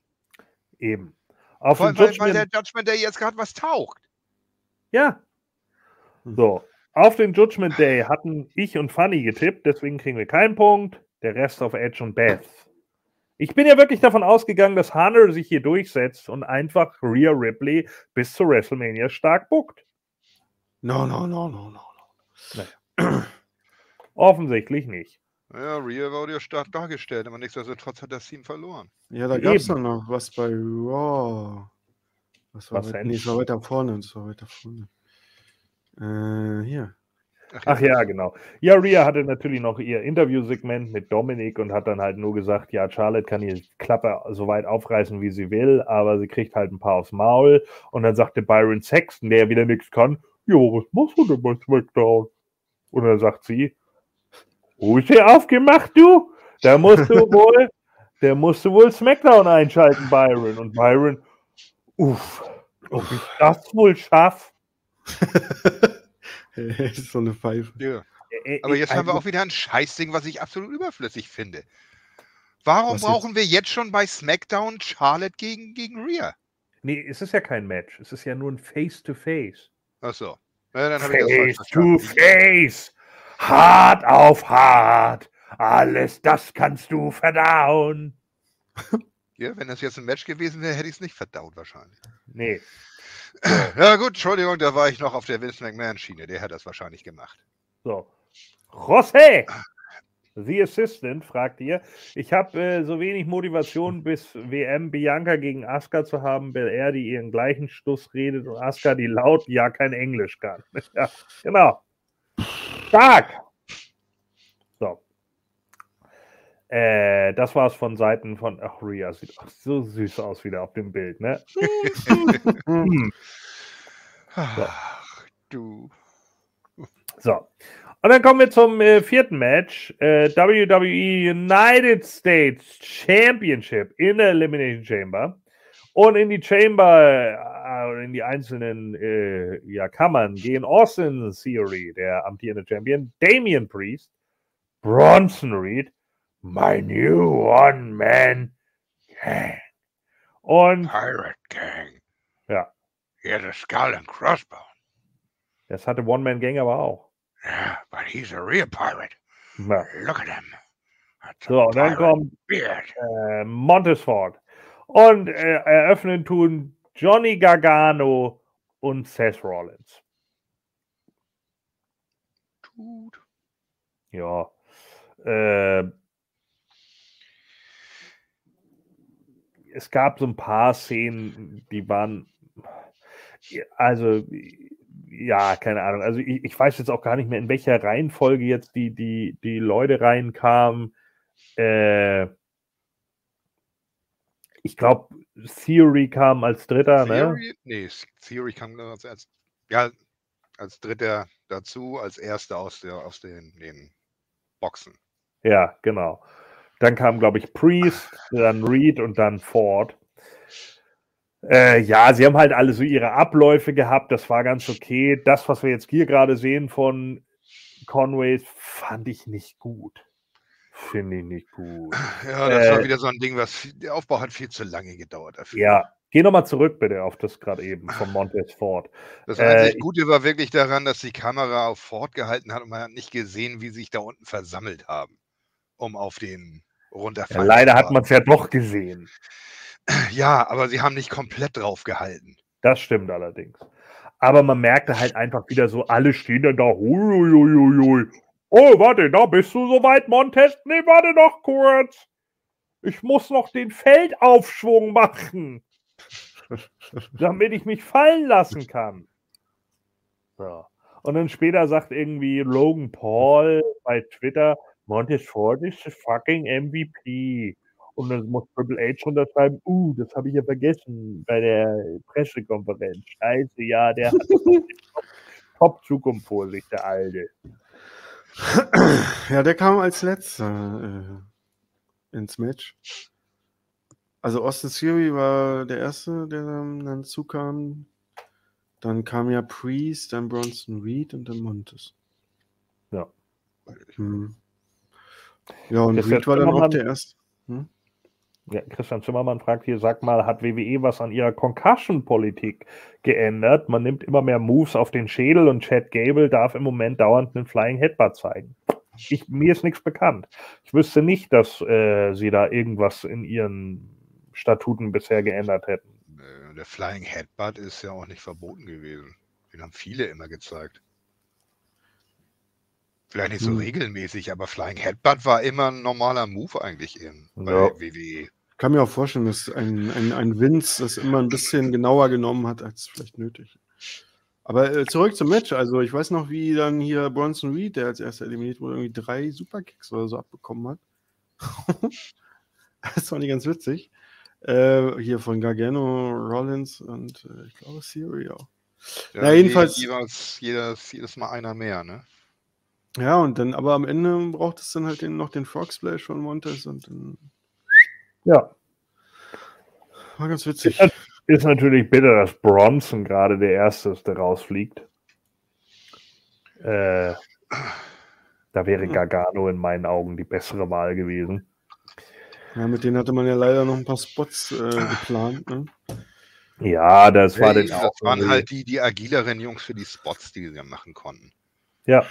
Eben. Auf Vor weil, weil der Judgment Day jetzt gerade was taucht. Ja. So. Auf den Judgment Day hatten ich und Funny getippt, deswegen kriegen wir keinen Punkt. Der Rest auf Edge und Beth. Ich bin ja wirklich davon ausgegangen, dass Hunter sich hier durchsetzt und einfach Rhea Ripley bis zu WrestleMania stark buckt. No, no, no, no, no, no. Nee. Offensichtlich nicht. Ja, Rhea wurde ja stark dargestellt, aber nichtsdestotrotz hat das Team verloren. Ja, da gab es dann noch was bei Raw. Was war, was weit, nee, war weiter vorne. Das war weiter vorne. Äh, hier. Ach, ja, genau. Ja, Rhea hatte natürlich noch ihr Interviewsegment mit Dominik und hat dann halt nur gesagt, ja, Charlotte kann die Klappe so weit aufreißen, wie sie will, aber sie kriegt halt ein paar aufs Maul. Und dann sagte Byron Sexton, der wieder nichts kann, jo, was machst du denn bei SmackDown? Und dann sagt sie, wo ist der aufgemacht, du? Da musst du wohl, der musst du wohl SmackDown einschalten, Byron. Und Byron, uff, ob ich das wohl schaffe? so eine Pfeife. Ja. Aber jetzt haben wir auch wieder ein Scheißding, was ich absolut überflüssig finde. Warum was brauchen jetzt? wir jetzt schon bei SmackDown Charlotte gegen, gegen Rhea? Nee, es ist ja kein Match. Es ist ja nur ein Face-to-Face. Ach so. Ja, Face-to-Face. Hart auf hart. Alles das kannst du verdauen. Ja, wenn das jetzt ein Match gewesen wäre, hätte ich es nicht verdaut wahrscheinlich. Nee. Ja, gut, Entschuldigung, da war ich noch auf der Vince McMahon-Schiene. Der hat das wahrscheinlich gemacht. So. José, The Assistant, fragt ihr. Ich habe äh, so wenig Motivation, bis WM Bianca gegen Asuka zu haben, weil er die ihren gleichen Stuss redet und Asuka, die laut ja kein Englisch kann. ja, genau. Stark! So. Äh, das war es von Seiten von. Ach, Ria sieht auch so süß aus wieder auf dem Bild, ne? hm. Ach, du. So. Und dann kommen wir zum äh, vierten Match. Äh, WWE United States Championship in der Elimination Chamber. Und in die Chamber, äh, in die einzelnen äh, ja, Kammern gehen Austin Theory, der amtierende Champion, Damian Priest, Bronson Reed, My New One-Man Gang. Und. Pirate Gang. Ja. He a skull and crossbone. Das hatte One-Man-Gang aber auch. Yeah, but he's a real pirate. Ja. Look at him. so, und dann kommt äh, Montesford. Und äh, eröffnen tun Johnny Gargano und Seth Rollins. Tut. Ja. Äh, es gab so ein paar Szenen, die waren, also ja, keine Ahnung. Also ich, ich, weiß jetzt auch gar nicht mehr, in welcher Reihenfolge jetzt die, die, die Leute reinkamen. Äh, ich glaube, Theory kam als dritter, ne? Theory, ne? Nee, Theory kam als, als, ja, als dritter dazu, als erster aus, der, aus den, den Boxen. Ja, genau. Dann kam, glaube ich, Priest, dann Reed und dann Ford. Äh, ja, sie haben halt alle so ihre Abläufe gehabt, das war ganz okay. Das, was wir jetzt hier gerade sehen von Conway, fand ich nicht gut. Finde ich nicht gut. Ja, das äh, war wieder so ein Ding, was der Aufbau hat viel zu lange gedauert dafür. Ja, geh nochmal zurück bitte auf das gerade eben von Montez Ford. Das äh, Gute war wirklich daran, dass die Kamera auf Ford gehalten hat und man hat nicht gesehen, wie sich da unten versammelt haben, um auf den runterfallen. Ja, leider hat man es ja doch gesehen. Ja, aber sie haben nicht komplett drauf gehalten. Das stimmt allerdings. Aber man merkte halt einfach wieder so, alle stehen dann da, hui, Oh, warte, da bist du soweit, Montes? Nee, warte noch kurz. Ich muss noch den Feldaufschwung machen, damit ich mich fallen lassen kann. So. Und dann später sagt irgendwie Logan Paul bei Twitter, Montes Ford ist fucking MVP. Und dann muss Triple H unterschreiben, uh, das habe ich ja vergessen bei der Pressekonferenz. Scheiße, ja, der hat Top-Zukunft vor sich, der Alte. Ja, der kam als letzter äh, ins Match. Also Austin Theory war der Erste, der dann, dann zukam. Dann kam ja Priest, dann Bronson Reed und dann Montes. Ja. Hm. Ja, und Reed war dann auch der Erste. Hm? Ja, Christian Zimmermann fragt hier, sag mal, hat WWE was an ihrer Concussion-Politik geändert? Man nimmt immer mehr Moves auf den Schädel und Chad Gable darf im Moment dauernd einen Flying Headbutt zeigen. Ich, mir ist nichts bekannt. Ich wüsste nicht, dass äh, sie da irgendwas in ihren Statuten bisher geändert hätten. Der Flying Headbutt ist ja auch nicht verboten gewesen. Den haben viele immer gezeigt. Vielleicht nicht so hm. regelmäßig, aber Flying Headbutt war immer ein normaler Move eigentlich in, ja. WWE. Ich kann mir auch vorstellen, dass ein, ein, ein Vince das immer ein bisschen genauer genommen hat, als vielleicht nötig. Aber äh, zurück zum Match. Also, ich weiß noch, wie dann hier Bronson Reed, der als erster eliminiert wurde, irgendwie drei Superkicks oder so abbekommen hat. das fand ich ganz witzig. Äh, hier von Gargano, Rollins und äh, ich glaube Theory auch. Ja, Na, jedenfalls. Jedes, jedes, jedes Mal einer mehr, ne? Ja, und dann, aber am Ende braucht es dann halt den, noch den Frog Splash von Montes und dann ja. War ganz witzig. Ist, ist natürlich bitter, dass Bronson gerade der Erste ist, der rausfliegt. Äh, da wäre Gargano in meinen Augen die bessere Wahl gewesen. Ja, mit denen hatte man ja leider noch ein paar Spots äh, geplant. Ne? Ja, das war hey, Das waren halt die, die agileren Jungs für die Spots, die sie machen konnten. Ja,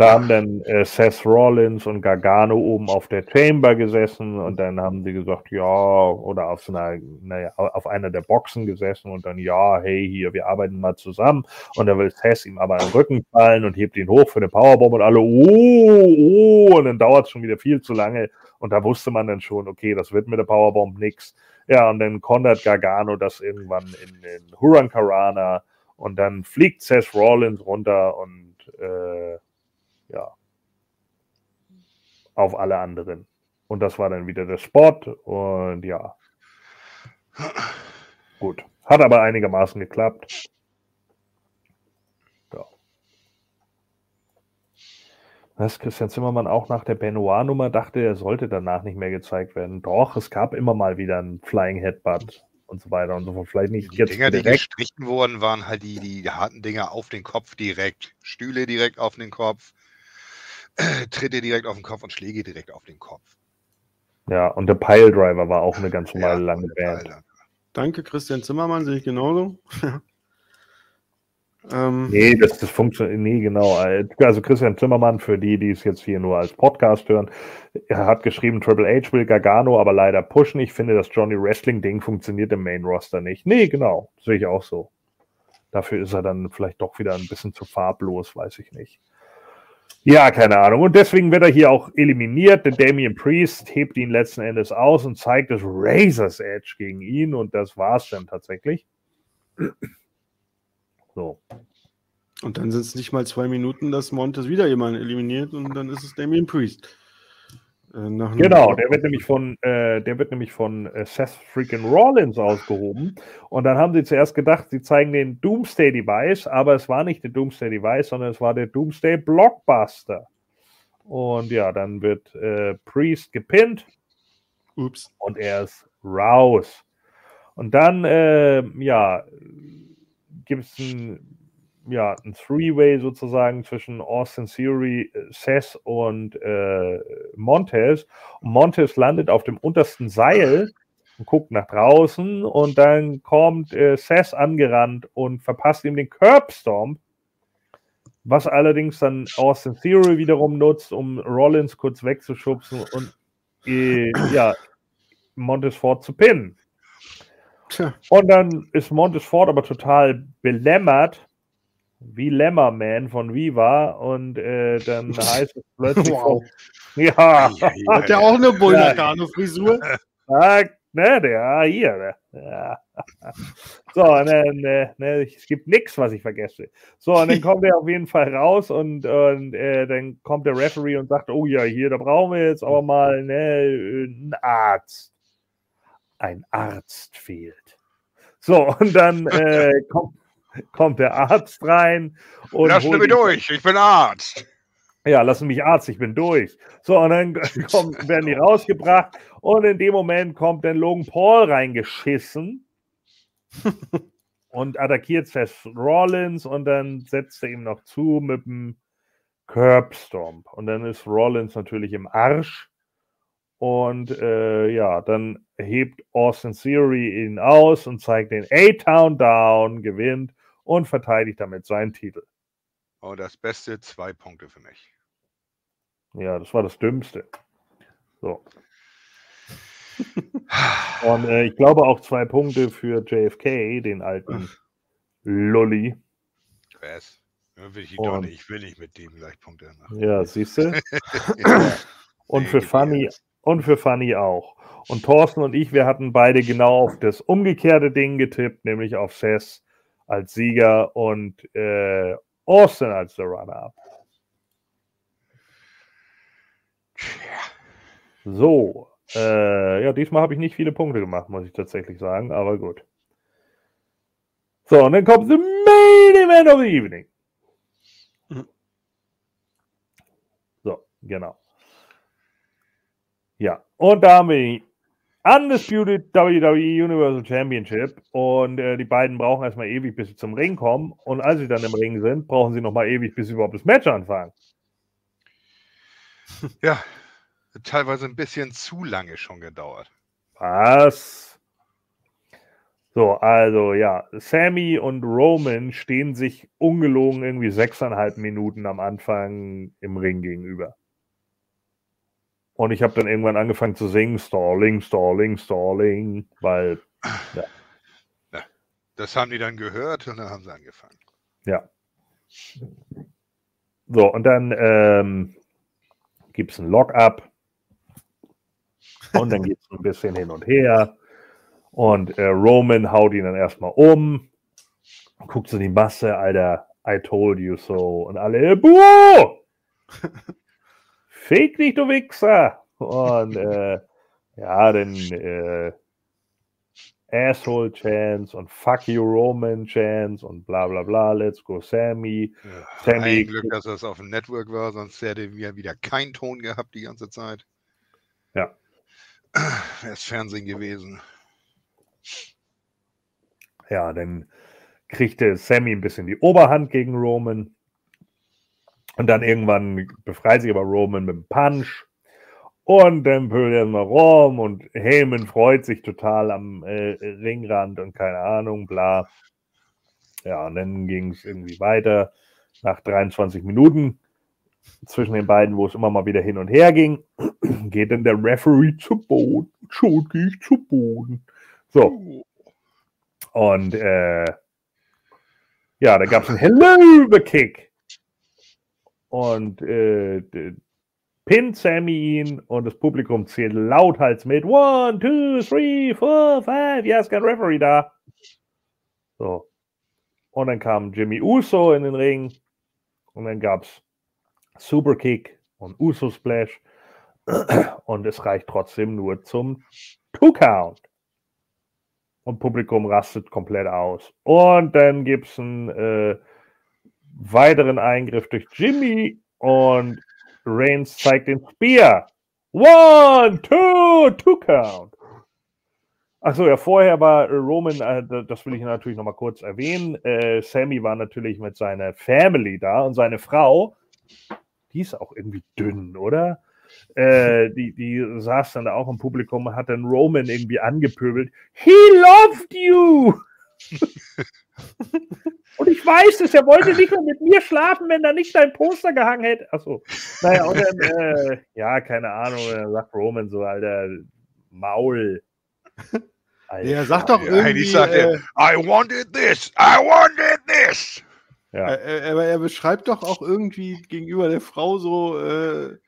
da haben dann äh, Seth Rollins und Gargano oben auf der Chamber gesessen und dann haben sie gesagt, ja, oder auf einer, naja, auf einer der Boxen gesessen und dann, ja, hey, hier, wir arbeiten mal zusammen. Und dann will Seth ihm aber am Rücken fallen und hebt ihn hoch für eine Powerbomb und alle, oh, oh, und dann dauert es schon wieder viel zu lange. Und da wusste man dann schon, okay, das wird mit der Powerbomb nix. Ja, und dann kontert Gargano das irgendwann in den Huran Karana und dann fliegt Seth Rollins runter und äh, ja, auf alle anderen. Und das war dann wieder der Spot und ja. Gut. Hat aber einigermaßen geklappt. Ja. Was Christian Zimmermann auch nach der Benoit-Nummer dachte, er sollte danach nicht mehr gezeigt werden. Doch, es gab immer mal wieder ein Flying Headbutt und so weiter und so fort. Vielleicht nicht die jetzt Dinger, direkt. die gestrichen wurden, waren halt die, die harten Dinger auf den Kopf direkt. Stühle direkt auf den Kopf. Tritte direkt auf den Kopf und Schläge direkt auf den Kopf. Ja, und der Piledriver war auch eine ganz normale ja, lange Band. Danke, Christian Zimmermann, sehe ich genauso. ähm, nee, das, das funktioniert, nee, genau. Also Christian Zimmermann, für die, die es jetzt hier nur als Podcast hören, er hat geschrieben, Triple H will Gargano aber leider pushen. Ich finde, das Johnny Wrestling-Ding funktioniert im Main Roster nicht. Nee, genau, sehe ich auch so. Dafür ist er dann vielleicht doch wieder ein bisschen zu farblos, weiß ich nicht. Ja, keine Ahnung. Und deswegen wird er hier auch eliminiert. Der Damien Priest hebt ihn letzten Endes aus und zeigt das Razor's Edge gegen ihn. Und das war es dann tatsächlich. So. Und dann sind es nicht mal zwei Minuten, dass Montes wieder jemanden eliminiert und dann ist es Damien Priest. Äh, genau, der wird nämlich von, äh, der wird nämlich von äh, Seth freaking Rollins ausgehoben. Und dann haben sie zuerst gedacht, sie zeigen den Doomsday Device, aber es war nicht der Doomsday Device, sondern es war der Doomsday Blockbuster. Und ja, dann wird äh, Priest gepinnt. Ups. Und er ist raus. Und dann, äh, ja, gibt es ein, ja, ein Three-Way sozusagen zwischen Austin Theory, Seth und äh, Montez. Und Montez landet auf dem untersten Seil und guckt nach draußen und dann kommt äh, Seth angerannt und verpasst ihm den Curbstomp. Was allerdings dann Austin Theory wiederum nutzt, um Rollins kurz wegzuschubsen und äh, ja, Montez Ford zu pinnen. Tja. Und dann ist Montes Ford aber total belämmert, wie Lämmerman von Viva. Und äh, dann heißt es plötzlich: wow. von, Ja. Hat der auch eine Bulgarano-Frisur? Ja, ne, der hier. Ja. So, ne, ne, ne, es gibt nichts, was ich vergesse. So, und dann kommt er auf jeden Fall raus und, und äh, dann kommt der Referee und sagt: Oh ja, hier, da brauchen wir jetzt aber mal ne, einen Arzt ein Arzt fehlt. So, und dann äh, kommt, kommt, der Arzt rein. Und Lassen mich durch, ich bin Arzt. Ja, lassen mich Arzt, ich bin durch. So, und dann kommen, werden die rausgebracht und in dem Moment kommt dann Logan Paul reingeschissen und attackiert Seth Rollins und dann setzt er ihm noch zu mit dem Curbstomp. Und dann ist Rollins natürlich im Arsch und äh, ja, dann hebt Austin Theory ihn aus und zeigt den A-Town down, gewinnt und verteidigt damit seinen Titel. Oh, das Beste, zwei Punkte für mich. Ja, das war das Dümmste. So. und äh, ich glaube auch zwei Punkte für JFK, den alten Lolly. Was? Will ich, und, nicht. ich will nicht mit dem gleich Punkte machen. Ja, siehst du? und für Funny und für Fanny auch. Und Thorsten und ich, wir hatten beide genau auf das umgekehrte Ding getippt, nämlich auf Seth als Sieger und äh, Austin als der Runner-Up. So, äh, ja, diesmal habe ich nicht viele Punkte gemacht, muss ich tatsächlich sagen, aber gut. So, und dann kommt the main event of the evening. Mhm. So, genau. Ja, und da haben wir Undisputed WWE Universal Championship und äh, die beiden brauchen erstmal ewig, bis sie zum Ring kommen und als sie dann im Ring sind, brauchen sie nochmal ewig, bis sie überhaupt das Match anfangen. Ja, teilweise ein bisschen zu lange schon gedauert. Was? So, also ja, Sammy und Roman stehen sich ungelogen irgendwie sechseinhalb Minuten am Anfang im Ring gegenüber. Und ich habe dann irgendwann angefangen zu singen, Stalling, Stalling, Stalling, weil. Ja. ja. Das haben die dann gehört und dann haben sie angefangen. Ja. So, und dann ähm, gibt es ein Lock-up. Und dann geht es ein bisschen hin und her. Und äh, Roman haut ihn dann erstmal um. Guckt so die Masse, Alter, I told you so. Und alle, Buh! Fake dich, du Wichser! Und äh, ja, dann äh, Asshole Chance und Fuck you Roman Chance und bla bla bla, Let's go Sammy. Ja, Sammy. Ein Glück, dass das auf dem Network war, sonst hätte wir wieder keinen Ton gehabt die ganze Zeit. Ja. Wäre es Fernsehen gewesen. Ja, dann kriegte Sammy ein bisschen die Oberhand gegen Roman. Und dann irgendwann befreit sich aber Roman mit dem Punch. Und dann pölt er mal rum und Heyman freut sich total am äh, Ringrand und keine Ahnung, bla. Ja, und dann ging es irgendwie weiter. Nach 23 Minuten zwischen den beiden, wo es immer mal wieder hin und her ging, geht dann der Referee zu Boden. Schon gehe ich zu Boden. So. Und äh, ja, da gab es einen Hello Kick und äh, pinnt Sammy ihn und das Publikum zählt lauthals mit One, two, three, four, five. Ja, ist kein Referee da. So. Und dann kam Jimmy Uso in den Ring und dann gab es Superkick und Uso Splash und es reicht trotzdem nur zum Two-Count. Und Publikum rastet komplett aus. Und dann gibt es ein äh, weiteren Eingriff durch Jimmy und Reigns zeigt den Spear. One, two, two count. Achso, ja, vorher war Roman, äh, das will ich natürlich nochmal kurz erwähnen. Äh, Sammy war natürlich mit seiner Family da und seine Frau, die ist auch irgendwie dünn, oder? Äh, die, die saß dann da auch im Publikum und hat dann Roman irgendwie angepöbelt. He loved you! Und ich weiß es, er wollte nicht mehr mit mir schlafen, wenn er nicht dein Poster gehangen hätte. Achso. Naja, und dann, äh, ja, keine Ahnung, dann sagt Roman so, Alter, Maul. Alter. Der sagt doch irgendwie. Eigentlich sagt er, äh, I wanted this, I wanted this. Ja. Aber er, er, beschreibt doch auch irgendwie gegenüber der Frau so äh, äh,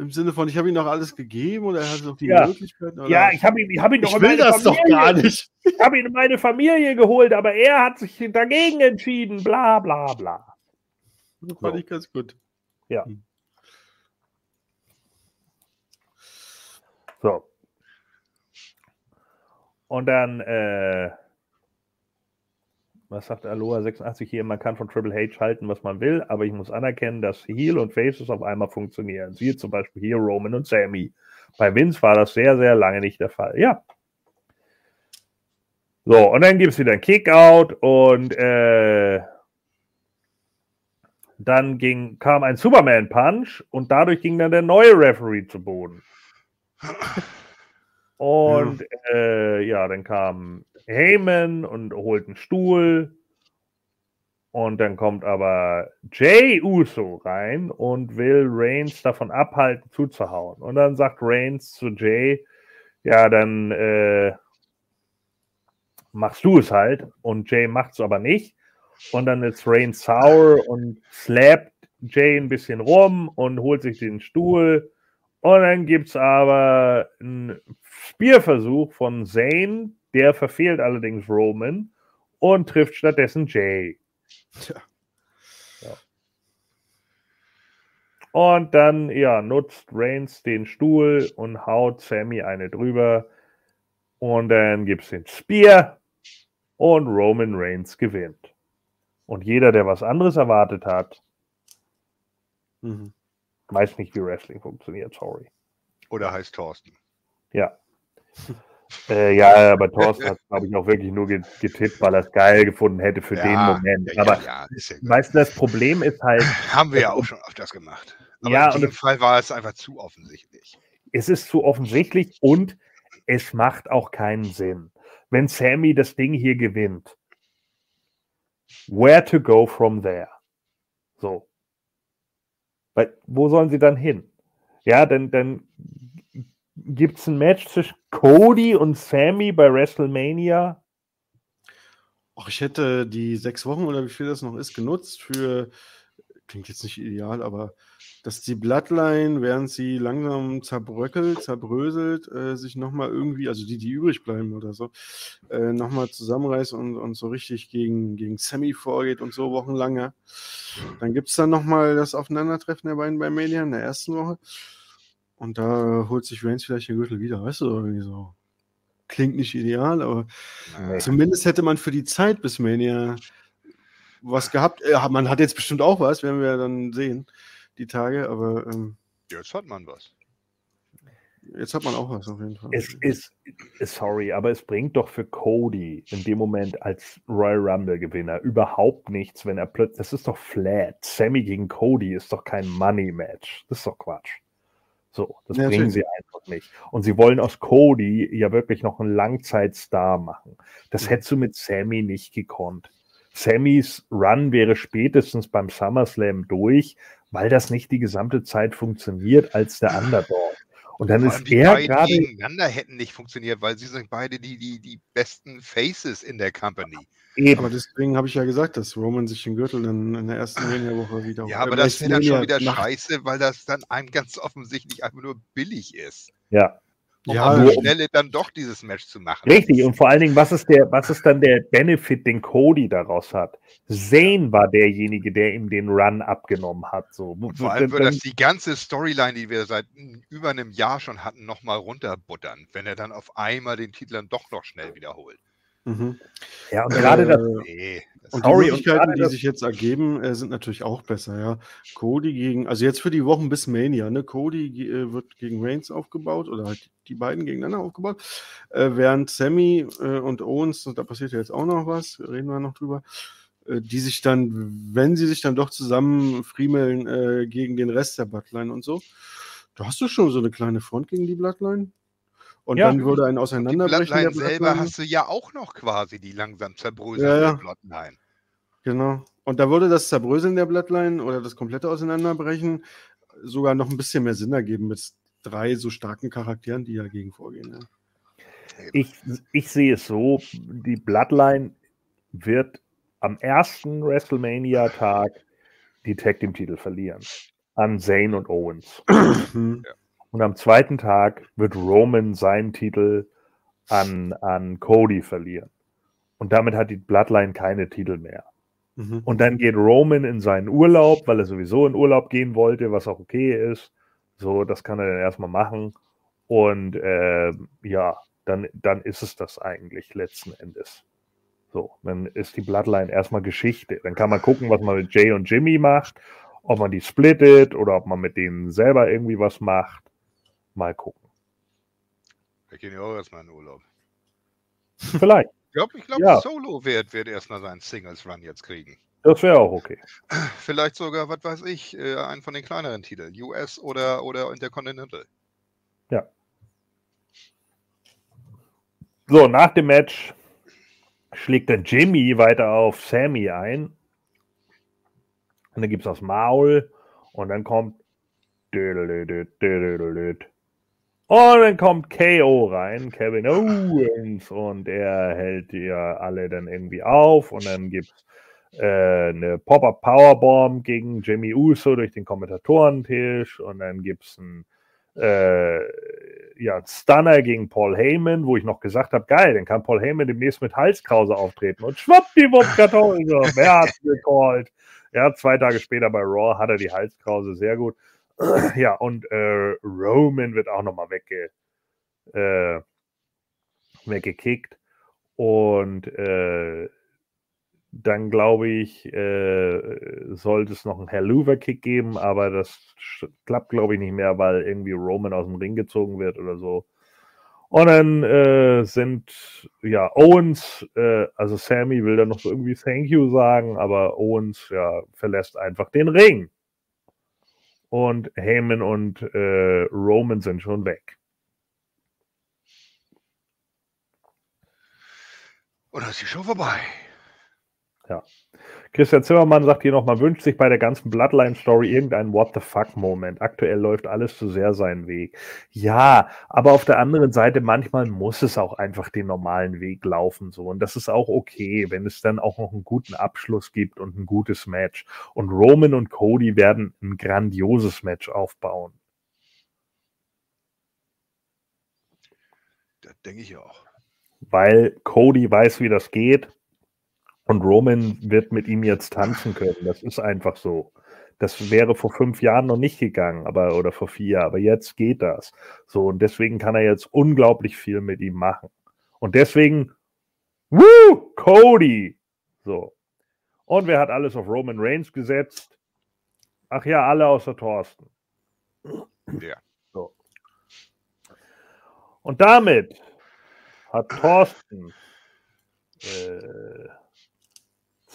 im Sinne von, ich habe ihm noch alles gegeben oder er hat noch die ja. Möglichkeiten. Oder? Ja, ich habe ihn, ich hab ihn doch ich will das Familie, doch gar nicht. Ich habe ihn in meine Familie geholt, aber er hat sich dagegen entschieden, bla bla bla. Das fand so. ich ganz gut. Ja. Hm. So. Und dann, äh, was sagt Aloha 86 hier? Man kann von Triple H halten, was man will, aber ich muss anerkennen, dass Heel und Faces auf einmal funktionieren. Siehe zum Beispiel hier Roman und Sammy. Bei Vince war das sehr, sehr lange nicht der Fall. Ja. So, und dann gibt es wieder ein Kickout und äh, dann ging, kam ein Superman-Punch und dadurch ging dann der neue Referee zu Boden. Und ja, äh, ja dann kam Heyman und holt einen Stuhl. Und dann kommt aber Jay Uso rein und will Reigns davon abhalten, zuzuhauen. Und dann sagt Reigns zu Jay, ja, dann äh, machst du es halt. Und Jay macht es aber nicht. Und dann ist Reigns sauer und slappt Jay ein bisschen rum und holt sich den Stuhl. Und dann gibt es aber einen Spearversuch von Zane, der verfehlt allerdings Roman und trifft stattdessen Jay. Ja. ja. Und dann, ja, nutzt Reigns den Stuhl und haut Sammy eine drüber. Und dann gibt es den Spear und Roman Reigns gewinnt. Und jeder, der was anderes erwartet hat, mhm. weiß nicht, wie Wrestling funktioniert, sorry. Oder heißt Thorsten. Ja. Äh, ja, aber Thorsten hat, glaube ich, auch wirklich nur getippt, weil er es geil gefunden hätte für ja, den Moment. Ja, aber ja, weißt du, das Problem ist halt. Haben wir ja auch schon öfters gemacht. Aber ja, in dem Fall war es einfach zu offensichtlich. Es ist zu offensichtlich und es macht auch keinen Sinn. Wenn Sammy das Ding hier gewinnt, where to go from there? So. Weil, wo sollen sie dann hin? Ja, dann, dann Gibt es ein Match zwischen Cody und Sammy bei WrestleMania? Ach, ich hätte die sechs Wochen oder wie viel das noch ist, genutzt für, klingt jetzt nicht ideal, aber dass die Bloodline, während sie langsam zerbröckelt, zerbröselt, äh, sich nochmal irgendwie, also die, die übrig bleiben oder so, äh, nochmal zusammenreißt und, und so richtig gegen, gegen Sammy vorgeht und so wochenlange. Dann gibt es dann nochmal das Aufeinandertreffen der beiden bei Mania in der ersten Woche. Und da holt sich Reigns vielleicht den Gürtel wieder, weißt du, irgendwie so. Klingt nicht ideal, aber nee. zumindest hätte man für die Zeit bis Mania was gehabt. Ja, man hat jetzt bestimmt auch was, werden wir dann sehen, die Tage, aber. Ähm, jetzt hat man was. Jetzt hat man auch was auf jeden Fall. Es ist, sorry, aber es bringt doch für Cody in dem Moment als Royal Rumble-Gewinner überhaupt nichts, wenn er plötzlich. Das ist doch flat. Sammy gegen Cody ist doch kein Money-Match. Das ist doch Quatsch. So, das ja, bringen sie einfach nicht. Und sie wollen aus Cody ja wirklich noch einen Langzeitstar machen. Das mhm. hättest du mit Sammy nicht gekonnt. Sammys Run wäre spätestens beim SummerSlam durch, weil das nicht die gesamte Zeit funktioniert als der Underdog. Und dann Vor ist er gerade. gegeneinander hätten nicht funktioniert, weil sie sind beide die, die, die besten Faces in der Company. Eben. Aber deswegen habe ich ja gesagt, dass Roman sich den Gürtel in, in der ersten Mania-Woche wieder Ja, aber das wäre dann schon wieder scheiße, weil das dann einem ganz offensichtlich einfach nur billig ist. Ja. Um ja, der Stelle dann doch dieses Match zu machen. Richtig, und vor allen Dingen, was ist, der, was ist dann der Benefit, den Cody daraus hat? Zane war derjenige, der ihm den Run abgenommen hat. So. Und vor allem würde das die ganze Storyline, die wir seit über einem Jahr schon hatten, nochmal runterbuttern, wenn er dann auf einmal den Titel dann doch noch schnell wiederholt. Mhm. Ja, und gerade das, nee, Und Sorry, die Möglichkeiten, die sich jetzt ergeben, äh, sind natürlich auch besser, ja. Cody gegen, also jetzt für die Wochen bis Mania, ne? Cody äh, wird gegen Reigns aufgebaut oder halt die beiden gegeneinander aufgebaut, äh, während Sammy äh, und Owens, und da passiert ja jetzt auch noch was, reden wir noch drüber, äh, die sich dann, wenn sie sich dann doch zusammen friemeln äh, gegen den Rest der Bloodline und so, da hast du schon so eine kleine Front gegen die Bloodline. Und Ja. dann würde ein Die Auseinanderbrechen der Bloodline selber hast du ja auch noch quasi, die langsam zerbröseln Ja, ja. Bloodline. Genau. Und da würde das Zerbröseln der Bloodline oder das komplette Auseinanderbrechen sogar noch ein bisschen mehr Sinn ergeben mit drei so starken Charakteren, die dagegen vorgehen. Ja. Ich, ich sehe es so, die Bloodline wird am ersten WrestleMania-Tag die Tag Team Titel verlieren. An Zayn und Owens. Hm. Und am zweiten Tag wird Roman seinen Titel an, an Cody verlieren. Und damit hat die Bloodline keine Titel mehr. Mhm. Und dann geht Roman in seinen Urlaub, weil er sowieso in Urlaub gehen wollte, was auch okay ist. So, das kann er dann erstmal machen. Und ähm, ja, dann, dann ist es das eigentlich letzten Endes. So, dann ist die Bloodline erstmal Geschichte. Dann kann man gucken, was man mit Jay und Jimmy macht, ob man die splittet oder ob man mit denen selber irgendwie was macht. Mal gucken. Wir gehen ja auch erstmal in Urlaub. Vielleicht. Ich glaube, ich glaub, Ja. Solo wird, wird erstmal seinen Singles-Run jetzt kriegen. Das wäre auch okay. Vielleicht sogar, was weiß ich, äh, einen von den kleineren Titeln. US oder, oder Intercontinental. So, nach dem Match schlägt dann Jimmy weiter auf Sammy ein. Und dann gibt es das Maul und dann kommt. Und dann kommt KO rein, Kevin Owens, und er hält ja alle dann irgendwie auf. Und dann gibt es äh, eine Pop-Up Powerbomb gegen Jimmy Uso durch den Kommentatorentisch. Und dann gibt es ein äh, ja, Stunner gegen Paul Heyman, wo ich noch gesagt habe, geil, dann kann Paul Heyman demnächst mit Halskrause auftreten und schwuppdiwupp Karton, so, wer hat gecallt? Ja, zwei Tage später bei Raw hat er die Halskrause, sehr gut. Ja, und äh, Roman wird auch nochmal wegge, äh, weggekickt und äh, dann glaube ich, äh, sollte es noch einen Helluva-Kick geben, aber das klappt, glaube ich, nicht mehr, weil irgendwie Roman aus dem Ring gezogen wird oder so. Und dann äh, sind, ja, Owens, äh, also Sammy will dann noch so irgendwie Thank you sagen, aber Owens, ja, verlässt einfach den Ring. Und Heyman und äh, Roman sind schon weg. Und dann ist die Show vorbei. Christian Zimmermann sagt hier noch, man wünscht sich bei der ganzen Bloodline-Story irgendeinen What the fuck-Moment. Aktuell läuft alles zu sehr seinen Weg. Ja, aber auf der anderen Seite, manchmal muss es auch einfach den normalen Weg laufen. So. Und das ist auch okay, wenn es dann auch noch einen guten Abschluss gibt und ein gutes Match. Und Roman und Cody werden ein grandioses Match aufbauen. Das denke ich auch. Weil Cody weiß, wie das geht. Und Roman wird mit ihm jetzt tanzen können. Das ist einfach so. Das wäre vor fünf Jahren noch nicht gegangen, aber oder vor vier, aber jetzt geht das. So, und deswegen kann er jetzt unglaublich viel mit ihm machen. Und deswegen, woo, Cody! So. Und wer hat alles auf Roman Reigns gesetzt? Ach ja, alle außer Thorsten. Ja. So. Und damit hat Thorsten äh,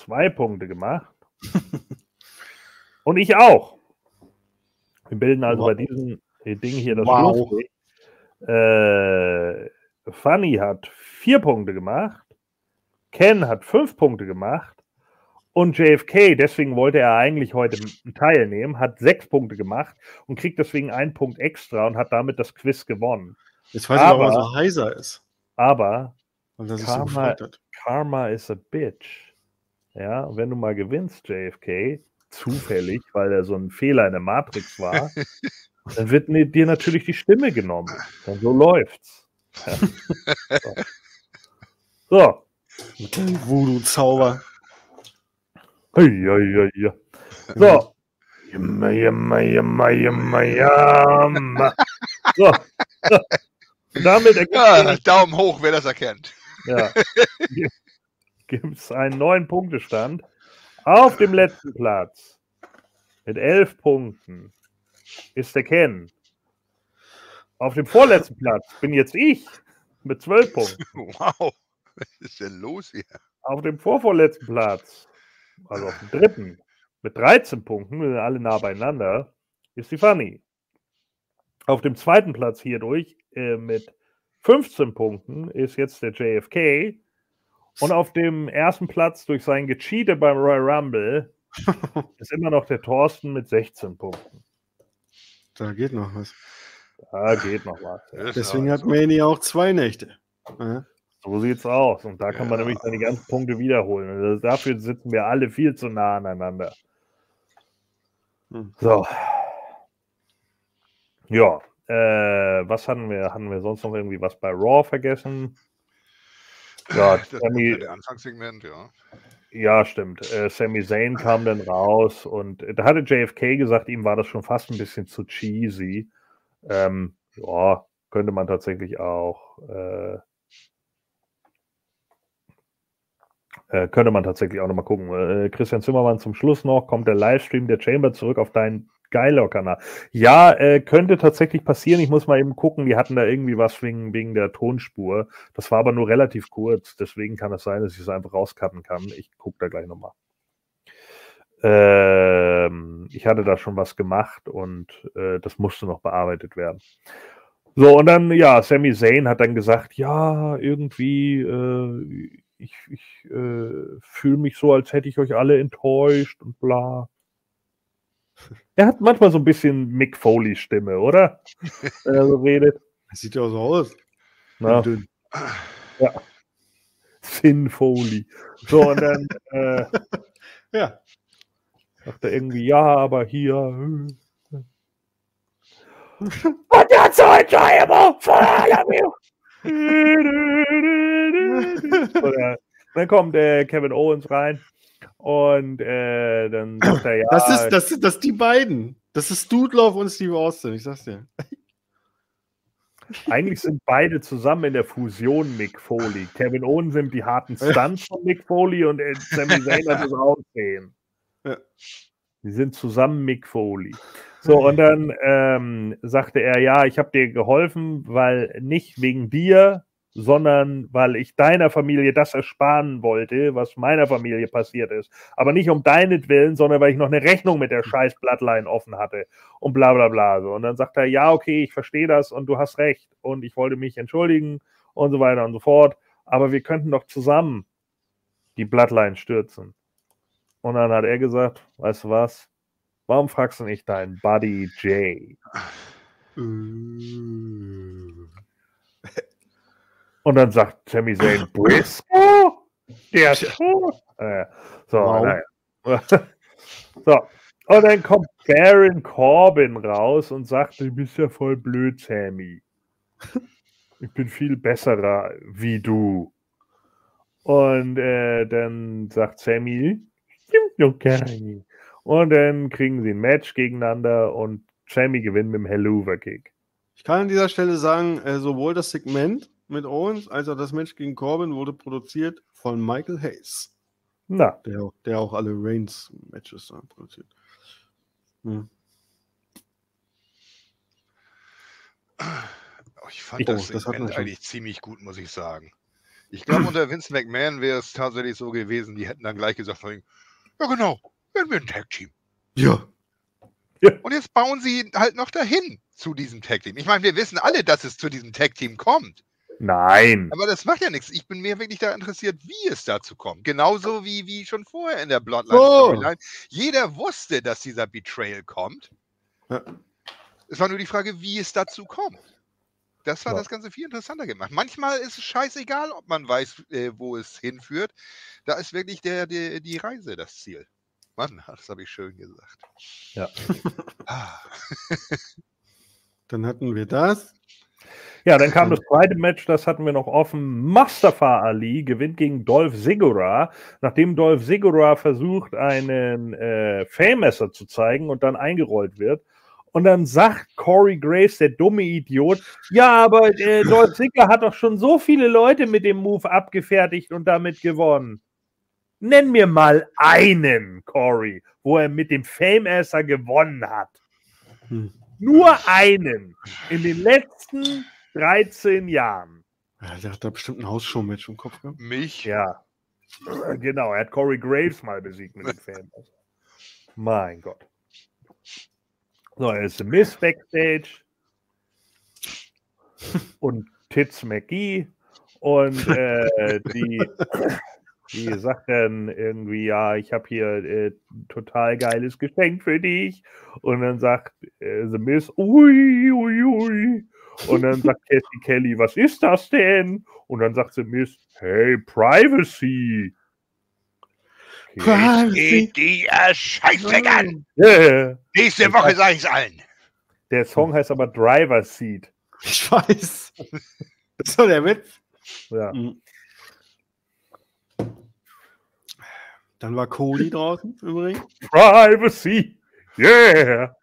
zwei Punkte gemacht. Und ich auch. Wir bilden also Wow. bei diesem Ding hier das Wow. Schlussweg. Äh, Funny hat vier Punkte gemacht. Ken hat fünf Punkte gemacht. Und JFK, deswegen wollte er eigentlich heute teilnehmen, hat sechs Punkte gemacht und kriegt deswegen einen Punkt extra und hat damit das Quiz gewonnen. Jetzt weiß ich, warum er Aber- so heiser ist. Aber er so Karma- hat. Karma is a bitch. Ja, und wenn du mal gewinnst, JFK, zufällig, weil er so ein Fehler in der Matrix war, dann wird dir natürlich die Stimme genommen. Denn so läuft's. Ja. So. so. Voodoo-Zauber. So. Jamma, jamma, jamma, jamma. So. Und damit Ja, Daumen hoch, wer das erkennt. Ja. Gibt es einen neuen Punktestand. Auf dem letzten Platz mit elf Punkten ist der Ken. Auf dem vorletzten Platz bin jetzt ich mit zwölf Punkten. Wow, was ist denn los hier? Auf dem vorvorletzten Platz, also auf dem dritten, mit 13 Punkten, wir sind alle nah beieinander, ist die Fanny. Auf dem zweiten Platz hierdurch äh, mit 15 Punkten ist jetzt der JFK. Und auf dem ersten Platz durch sein Gecheate beim Royal Rumble ist immer noch der Thorsten mit 16 Punkten. Da geht noch was. Da geht noch was. Ist Deswegen hat Manny auch zwei Nächte. Ja. So sieht's aus. Und da kann man Ja. nämlich dann die ganzen Punkte wiederholen. Also dafür sitzen wir alle viel zu nah aneinander. Hm. So. Ja. Äh, was hatten wir? Hatten wir sonst noch irgendwie was bei Raw vergessen? Ja, Das Sammy, ja der Anfangssegment, ja. ja, stimmt. Äh, Sami Zayn kam dann raus und äh, da hatte JFK gesagt, ihm war das schon fast ein bisschen zu cheesy. Ähm, ja, könnte man tatsächlich auch. Äh, äh, könnte man tatsächlich auch nochmal gucken. Äh, Christian Zimmermann zum Schluss noch, kommt der Livestream der Chamber zurück auf deinen Geilor-Kanal. Ja, äh, könnte tatsächlich passieren. Ich muss mal eben gucken. Die hatten da irgendwie was wegen, wegen der Tonspur. Das war aber nur relativ kurz. Deswegen kann es sein, dass ich es einfach rauscutten kann. Ich gucke da gleich nochmal. Ähm, ich hatte da schon was gemacht und äh, das musste noch bearbeitet werden. So, und dann, ja, Sami Zayn hat dann gesagt, ja, irgendwie, äh, ich, ich äh, fühle mich so, als hätte ich euch alle enttäuscht und bla. Er hat manchmal so ein bisschen Mick Foley-Stimme, oder? Wenn er so redet. Das sieht ja auch so aus. Na, Dünn. Finn Foley. So, und dann äh, Ja. sagt er irgendwie, ja, aber hier. äh. Und that's so enjoyable for all of you. Dann kommt äh, Kevin Owens rein und äh, dann sagt er, ja, Das ist, das, sind- das sind die beiden. Das ist Dudelov und Steve Austin, ich sag's dir. eigentlich sind beide zusammen in der Fusion Mick Foley. Kevin Owens nimmt die harten Stunts von Mick Foley und äh, Sami Zayn hat das Aussehen. Ja. Die sind zusammen Mick Foley. So, und dann ähm, sagte er, ja, ich habe dir geholfen, weil nicht wegen dir, sondern weil ich deiner Familie das ersparen wollte, was meiner Familie passiert ist. Aber nicht um deinetwillen, sondern weil ich noch eine Rechnung mit der scheiß Bloodline offen hatte und bla bla bla. So. Und dann sagt er, ja, okay, ich verstehe das und du hast recht und ich wollte mich entschuldigen und so weiter und so fort. Aber wir könnten doch zusammen die Bloodline stürzen. Und dann hat er gesagt, weißt du was? Warum fragst du nicht deinen Buddy Jay? Und dann sagt Sami Zayn, Briscoe? Der ist tot. Äh, so, Wow. naja. so. Und dann kommt Baron Corbin raus und sagt, du bist ja voll blöd, Sammy. Ich bin viel besserer wie du. Und äh, dann sagt Sammy, stimmt doch gar nicht. Und dann kriegen sie ein Match gegeneinander und Sammy gewinnt mit dem Helluva-Kick. Ich kann an dieser Stelle sagen, äh, sowohl das Segment mit Owens als auch das Match gegen Corbin wurde produziert von Michael Hayes, Na, der, der auch alle Reigns-Matches da produziert. Hm. Oh, Ich fand Oh, das, das Segment schon. eigentlich ziemlich gut, muss ich sagen. Ich glaube, unter Vince McMahon wäre es tatsächlich so gewesen, die hätten dann gleich gesagt, ja genau, werden wir ein Tag-Team. Ja. Und jetzt bauen sie halt noch dahin zu diesem Tag-Team. Ich meine, wir wissen alle, dass es zu diesem Tag-Team kommt. Nein. Aber das macht ja nichts. Ich bin mehr wirklich da interessiert, wie es dazu kommt. Genauso wie, wie schon vorher in der Bloodline-Storyline. Jeder wusste, dass dieser Betrayal kommt. Ja. Es war nur die Frage, wie es dazu kommt. Das war Ja. das Ganze viel interessanter gemacht. Manchmal ist es scheißegal, ob man weiß, äh, wo es hinführt. Da ist wirklich der, der, die Reise das Ziel. Mann, das habe ich schön gesagt. Ja. Ah, Dann hatten wir das. Ja, dann kam das zweite Match, das hatten wir noch offen. Mustafa Ali gewinnt gegen Dolph Ziggler, nachdem Dolph Ziggler versucht, einen äh, Fairmesser zu zeigen und dann eingerollt wird. Und dann sagt Corey Graves, der dumme Idiot, ja, aber äh, Dolph Ziggler hat doch schon so viele Leute mit dem Move abgefertigt und damit gewonnen. Nenn mir mal einen, Corey, wo er mit dem Fame-Asser gewonnen hat. Hm. Nur einen in den letzten 13 Jahren. Ja, der hat da bestimmt ein Hausshow-Match im Kopf gehabt. Mich? Ja. Genau, er hat Corey Graves mal besiegt mit dem Fame-Asser. Mein Gott. So, er ist Miss Backstage und Tits McGee und äh, die, die sagt dann irgendwie, ja, ich habe hier äh, total geiles Geschenk für dich. Und dann sagt äh, The Miss, ui, ui, ui. Und dann sagt Cassie Kelly, was ist das denn? Und dann sagt The Miss, hey, Privacy. Okay. Geht die äh, Scheiße an! Yeah. Nächste Woche sage ich's allen. Der Song heißt aber Driver Seat. Ich weiß. Das ist doch der Witz. Ja. Mhm. Dann war Cody draußen übrigens. Privacy. Yeah.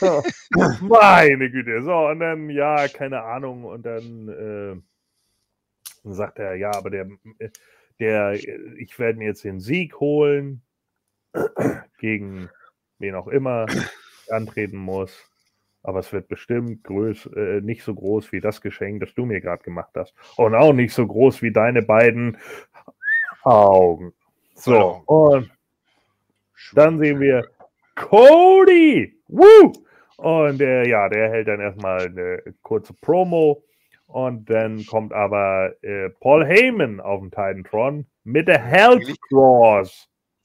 Meine Güte. So, und dann, ja, keine Ahnung. Und dann, äh, dann sagt er, ja, aber der, der, ich werde mir jetzt den Sieg holen gegen wen auch immer antreten muss. Aber es wird bestimmt größ, äh, nicht so groß wie das Geschenk, das du mir gerade gemacht hast. Und auch nicht so groß wie deine beiden Augen. So, und dann sehen wir Cody. Woo! Und äh, ja, der hält dann erstmal eine kurze Promo. Und dann kommt aber äh, Paul Heyman auf den Titantron mit der Health Clause.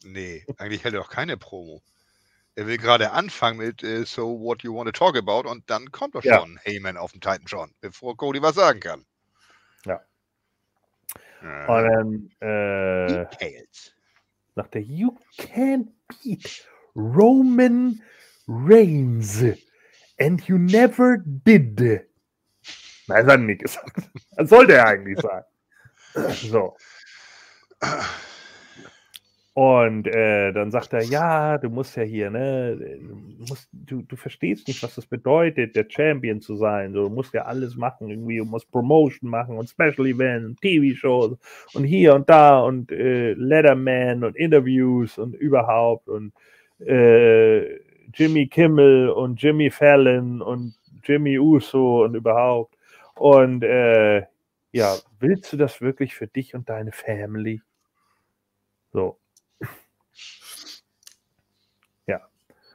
Nee, eigentlich hält er doch keine Promo. Er will gerade anfangen mit äh, So What You Want to Talk About und dann kommt doch Ja. schon Heyman auf den Titan schon, bevor Cody was sagen kann. Ja. Äh, Und dann äh, Details. sagt er, You can't beat Roman Reigns. And you never did. Nein, das hat er nicht gesagt. Das sollte er eigentlich sagen. So. Und äh, dann sagt er, ja, du musst ja hier, ne, du, musst, du, du verstehst nicht, was das bedeutet, der Champion zu sein. Du musst ja alles machen, irgendwie, du musst Promotion machen und Special Events und TV-Shows und hier und da und äh, Letterman und Interviews und überhaupt und äh, Jimmy Kimmel und Jimmy Fallon und Jimmy Uso und überhaupt. Und äh, ja, willst du das wirklich für dich und deine Family? So.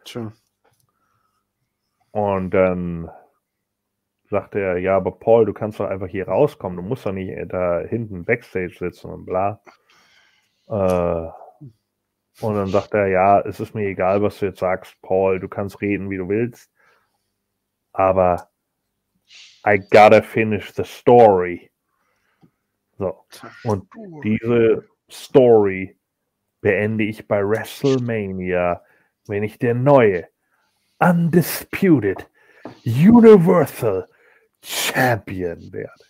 Tja. Und dann sagt er, ja, aber Paul, du kannst doch einfach hier rauskommen. Du musst doch nicht da hinten Backstage sitzen und bla. Äh, und dann sagt er, ja, es ist mir egal, was du jetzt sagst, Paul, du kannst reden, wie du willst. Aber I gotta finish the story. So. Und diese Story beende ich bei WrestleMania, wenn ich der neue, undisputed, universal Champion werde.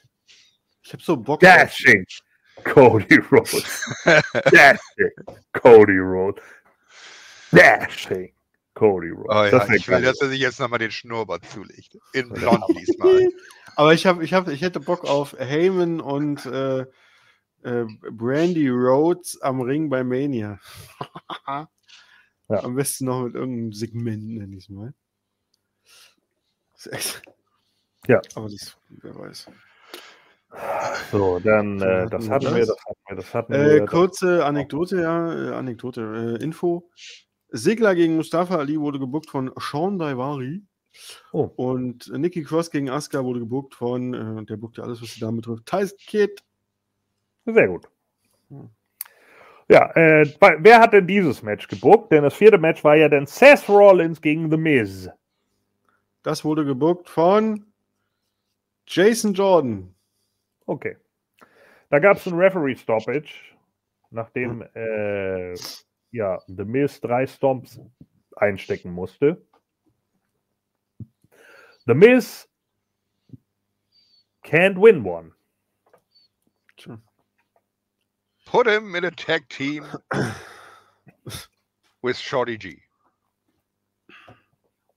Ich hab so Bock. Dashing Cody Rhodes. Dashing Cody Rhodes. Dashing Cody Rhodes. Oh ja, ich will, dass er sich jetzt nochmal den Schnurrbart zulegt. In blond diesmal. Aber ich hab, ich hab, ich hätte Bock auf Heyman und äh, äh, Brandy Rhodes am Ring bei Mania. Ja. Am besten noch mit irgendeinem Segment, nenne ich es mal. Das ist echt. Ja. Aber das, wer weiß. So, dann, äh, das hatten wir, das? hatten wir, das hatten Äh, wir. kurze Anekdote, ja, äh, Anekdote, äh, Info. Sigler gegen Mustafa Ali wurde gebuckt von Sean Daivari. Oh. Und Nikki Cross gegen Asuka wurde gebuckt von, äh, der buckt ja alles, was die Dame betrifft, Tyson Kidd. Sehr gut. Hm. Ja, äh, wer hat denn dieses Match gebuckt? Denn das vierte Match war ja dann Seth Rollins gegen The Miz. Das wurde gebuckt von Jason Jordan. Okay. Da gab es ein Referee-Stoppage, nachdem äh, ja, The Miz drei Stomps einstecken musste. The Miz can't win one. Tja. Put him in a tag team with Shorty G.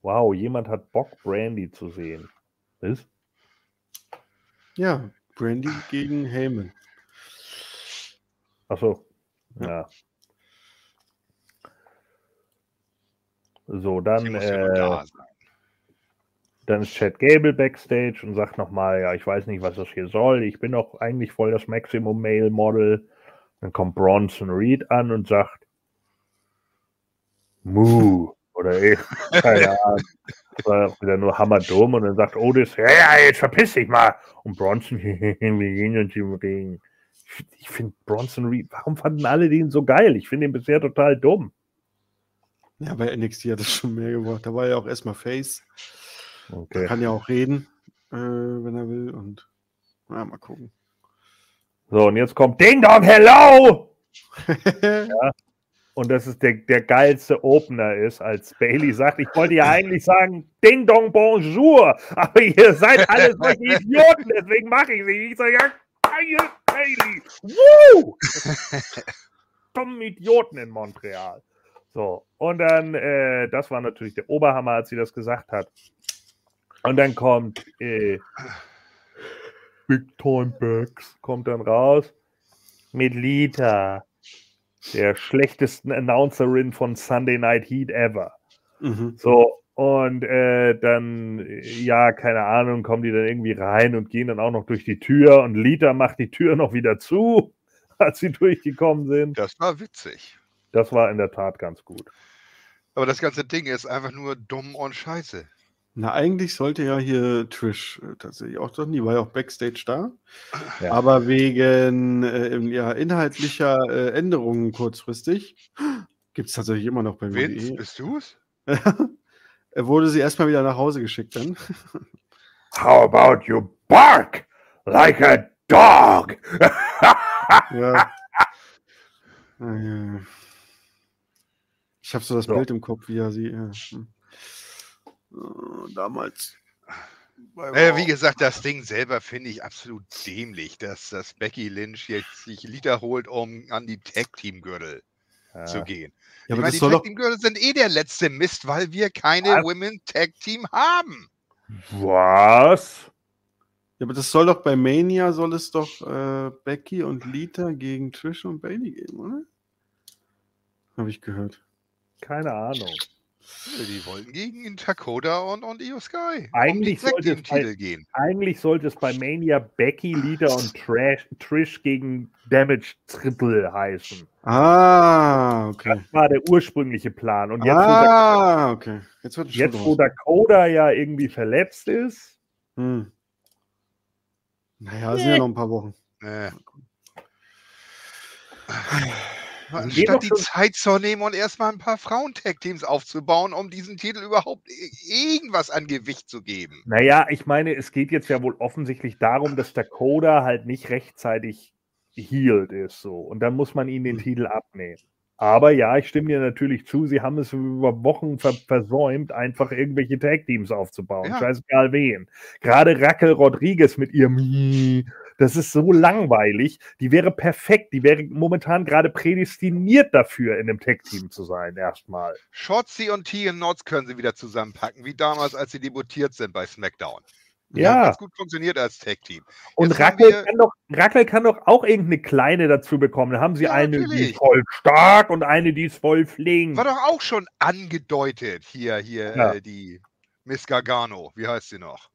Wow, jemand hat Bock, Brandy zu sehen. Was? Ja, Brandy gegen Heyman. Achso. Ja. So, dann, äh, da dann ist Chad Gable backstage und sagt nochmal, ja, ich weiß nicht, was das hier soll. Ich bin doch eigentlich voll das Maximum Male Model. Dann kommt Bronson Reed an und sagt, Mu. Oder ich, keine Ahnung. Das war wieder nur hammerdumm. Und dann sagt Otis, ja, ja, jetzt verpiss dich mal. Und Bronson, wir gehen uns im Ring. Ich, finde Bronson Reed, warum fanden alle den so geil? Ich finde ihn bisher total dumm. Ja, bei NXT hat es schon mehr gebracht. Da war er ja auch erstmal Face. Okay. Kann ja auch reden, äh, wenn er will. Und ja, mal gucken. So, und jetzt kommt Ding Dong, hello! Und das ist der, der geilste Opener ist, als Bailey sagt, ich wollte ja eigentlich sagen, Ding Dong, bonjour, aber ihr seid alle solche Idioten, deswegen mache ich sie. Ich sage, ja, geil, Bailey, woo! Dummen Idioten in Montreal. So, und dann, äh, das war natürlich der Oberhammer, als sie das gesagt hat. Und dann kommt äh, Big Time Bags, kommt dann raus mit Lita, der schlechtesten Announcerin von Sunday Night Heat ever. Mhm. So, und äh, dann, ja, keine Ahnung, kommen die dann irgendwie rein und gehen dann auch noch durch die Tür und Lita macht die Tür noch wieder zu, als sie durchgekommen sind. Das war witzig. Das war in der Tat ganz gut. Aber das ganze Ding ist einfach nur dumm und scheiße. Na, eigentlich sollte ja hier Trish äh, tatsächlich auch drin, die war ja auch Backstage da. Ja. Aber wegen äh, ja, inhaltlicher äh, Änderungen kurzfristig gibt es tatsächlich immer noch bei Vince, WWE. bist du's? Er wurde sie erstmal wieder nach Hause geschickt dann. How about you bark like a dog? ja. Ah, ja. Ich habe so das So. Bild im Kopf, wie er sie. Ja. Äh, damals. Äh, wie gesagt, das Ding selber finde ich absolut dämlich, dass, dass Becky Lynch jetzt sich Liter holt, um an die Tag-Team-Gürtel zu Ja. gehen. Ja, ich aber meine, das die. Tag-Team-Gürtel sind eh der letzte Mist, weil wir keine Was? Women Tag-Team haben. Was? Ja, aber das soll doch bei Mania soll es doch äh, Becky und Lita gegen Trish und Bailey geben, oder? Habe ich gehört. Keine Ahnung. Die wollten gegen Dakota und, und Io Sky Eigentlich um sollte gehen. Eigentlich sollte es bei Mania Becky, Lita und Trash, Trish gegen Damage Triple heißen. Ah, okay. Das war der ursprüngliche Plan. Und jetzt, wo, ah, okay. Jetzt jetzt wo. Dakota ja irgendwie verletzt ist, Hm. Naja, es sind ja noch ein paar Wochen. Äh. Anstatt die Zeit zu nehmen und erstmal ein paar Frauen-Tag-Teams aufzubauen, um diesen Titel überhaupt irgendwas an Gewicht zu geben. naja, ich meine, es geht jetzt ja wohl offensichtlich darum, dass Dakota halt nicht rechtzeitig healed ist. So. Und dann muss man ihnen den Hm. Titel abnehmen. Aber ja, ich stimme dir natürlich zu, sie haben es über Wochen ver versäumt, einfach irgendwelche Tag-Teams aufzubauen. Ja. Scheißegal wen. Gerade Raquel Rodriguez mit ihrem das ist so langweilig. Die wäre perfekt. Die wäre momentan gerade prädestiniert dafür, in einem Tag-Team zu sein, erstmal. Shotzi und Tegan Notes können sie wieder zusammenpacken, wie damals, als sie debütiert sind bei SmackDown. Die Ja. ganz gut funktioniert als Tag-Team. Und Rackel wir- kann, doch, Rackel kann doch auch irgendeine kleine dazu bekommen. Dann haben sie Ja, eine, die natürlich. ist voll stark und eine, die ist voll flink. War doch auch schon angedeutet, hier, hier, Ja. äh, die Miss Gargano, wie heißt sie noch?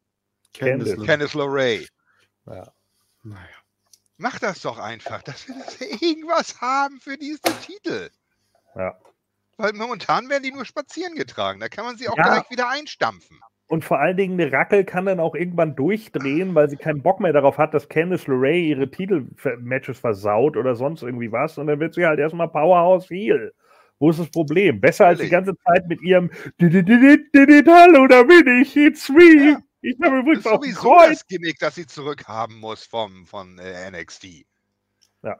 Candice. Candice. Candice LeRae. Ja. Naja. Mach das doch einfach, dass wir das irgendwas haben für diesen Titel. Ja. Weil momentan werden die nur spazieren getragen. Da kann man sie auch Ja. direkt wieder einstampfen. Und vor allen Dingen, eine Rackel kann dann auch irgendwann durchdrehen, weil sie keinen Bock mehr darauf hat, dass Candice LeRae ihre Titelmatches versaut oder sonst irgendwie was. Und dann wird sie halt erstmal Powerhouse Heel. Wo ist das Problem? Besser als die ganze Zeit mit ihrem Hallo, da bin ich, it's me. Ja. Ich habe Das übrigens ist auch sowieso Kreuz. das Gimmick, das sie zurückhaben muss vom, von äh, NXT.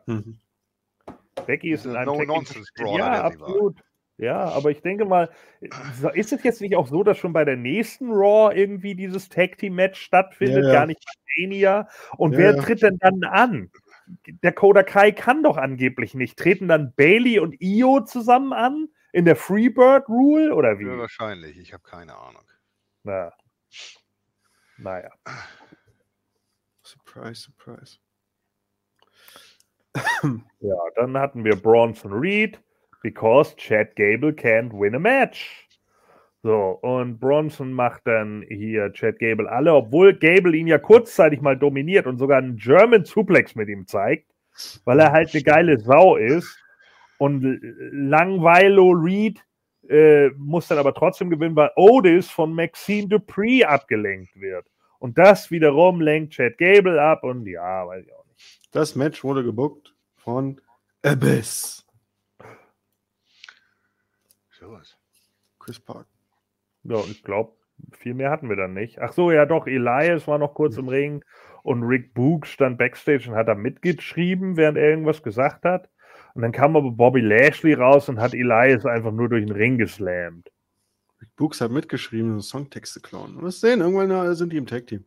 Mhm. Becky ist in einem Tag Team- No-Nonsense-Brawler, Ja, absolut. Ja, aber ich denke mal, ist es jetzt nicht auch so, dass schon bei der nächsten Raw irgendwie dieses Tag Team Match stattfindet, Ja, ja. gar nicht bei Mania? Und Ja, wer ja. tritt denn dann an? Der Coda Kai kann doch angeblich nicht. Treten dann Bailey und Io zusammen an in der Freebird Rule oder wie? Ja, wahrscheinlich. Ich habe keine Ahnung. Na. Naja. Surprise, surprise. Ja, dann hatten wir Bronson Reed, because Chad Gable can't win a match. So, und Bronson macht dann hier Chad Gable alle, obwohl Gable ihn ja kurzzeitig mal dominiert und sogar einen German Suplex mit ihm zeigt, weil er halt eine geile Sau ist. Und Langweilo Reed äh, muss dann aber trotzdem gewinnen, weil Otis von Maxine Dupree abgelenkt wird. Und das wiederum lenkt Chad Gable ab und ja, weiß ich auch nicht. Das Match wurde gebuckt von Abyss. Sowas. Chris Park. Ja, ich glaube, viel mehr hatten wir dann nicht. Ach so, ja doch, Elias war noch kurz im Ring und Rick Book stand backstage und hat da mitgeschrieben, während er irgendwas gesagt hat. Und dann kam aber Bobby Lashley raus und hat Elias einfach nur durch den Ring geslammt. Rick Books hat mitgeschrieben, Songtexte klauen. Und wir sehen, irgendwann äh, sind die im Tag-Team.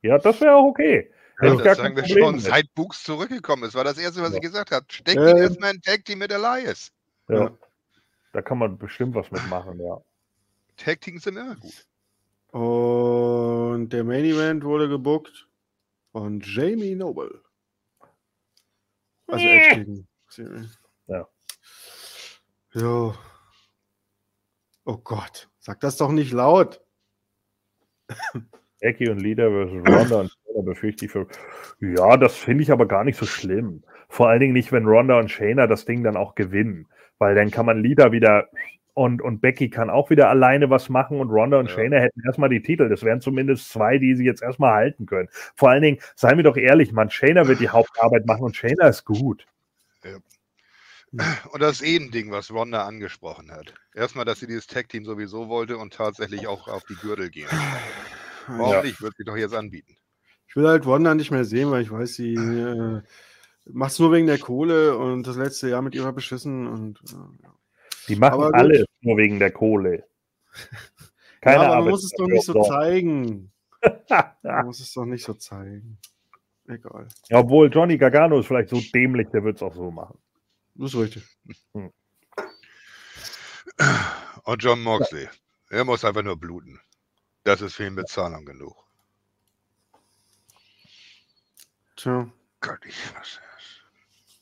Ja, das wäre auch okay. Ja, das sagen wir schon, mit. seit Books zurückgekommen ist, war das erste, was Ja. ich gesagt habe. Steck Ähm. ihn erstmal in Tag Team mit Elias. Ja. Ja. Da kann man bestimmt was mitmachen, ja. Tag Teams sind immer gut. Und der Main Event wurde gebuckt von Jamie Noble. Also Edge gegen Siri. Ja. Jo. Oh Gott, sag das doch nicht laut. Becky und Lida versus Ronda und Shayna befürchte ich für. Ja, das finde ich aber gar nicht so schlimm. Vor allen Dingen nicht, wenn Ronda und Shayna das Ding dann auch gewinnen. Weil dann kann man Lida wieder und, und Becky kann auch wieder alleine was machen und Ronda und Ja. Shayna hätten erstmal die Titel. Das wären zumindest zwei, die sie jetzt erstmal halten können. Vor allen Dingen, seien wir doch ehrlich, man, Shayna wird die Hauptarbeit machen und Shayna ist gut. Und das ist eh ein Ding, was Ronda angesprochen hat. Erstmal, dass sie dieses Tag Team sowieso wollte und tatsächlich auch auf die Gürtel gehen. Warum Ja. nicht? Wird sie doch jetzt anbieten. Ich will halt Wanda nicht mehr sehen, weil ich weiß, sie äh, macht es nur wegen der Kohle und das letzte Jahr mit ihr war beschissen und äh. Die machen alles nur wegen der Kohle. Keine ja, aber man muss es doch nicht so zeigen. Man muss es doch nicht so zeigen. Egal. Ja, Obwohl Johnny Gargano ist vielleicht so dämlich, der wird es auch so machen. Das ist richtig. Und John Moxley. Er muss einfach nur bluten. Das ist für ihn Bezahlung genug. Tja, Gott, ich was.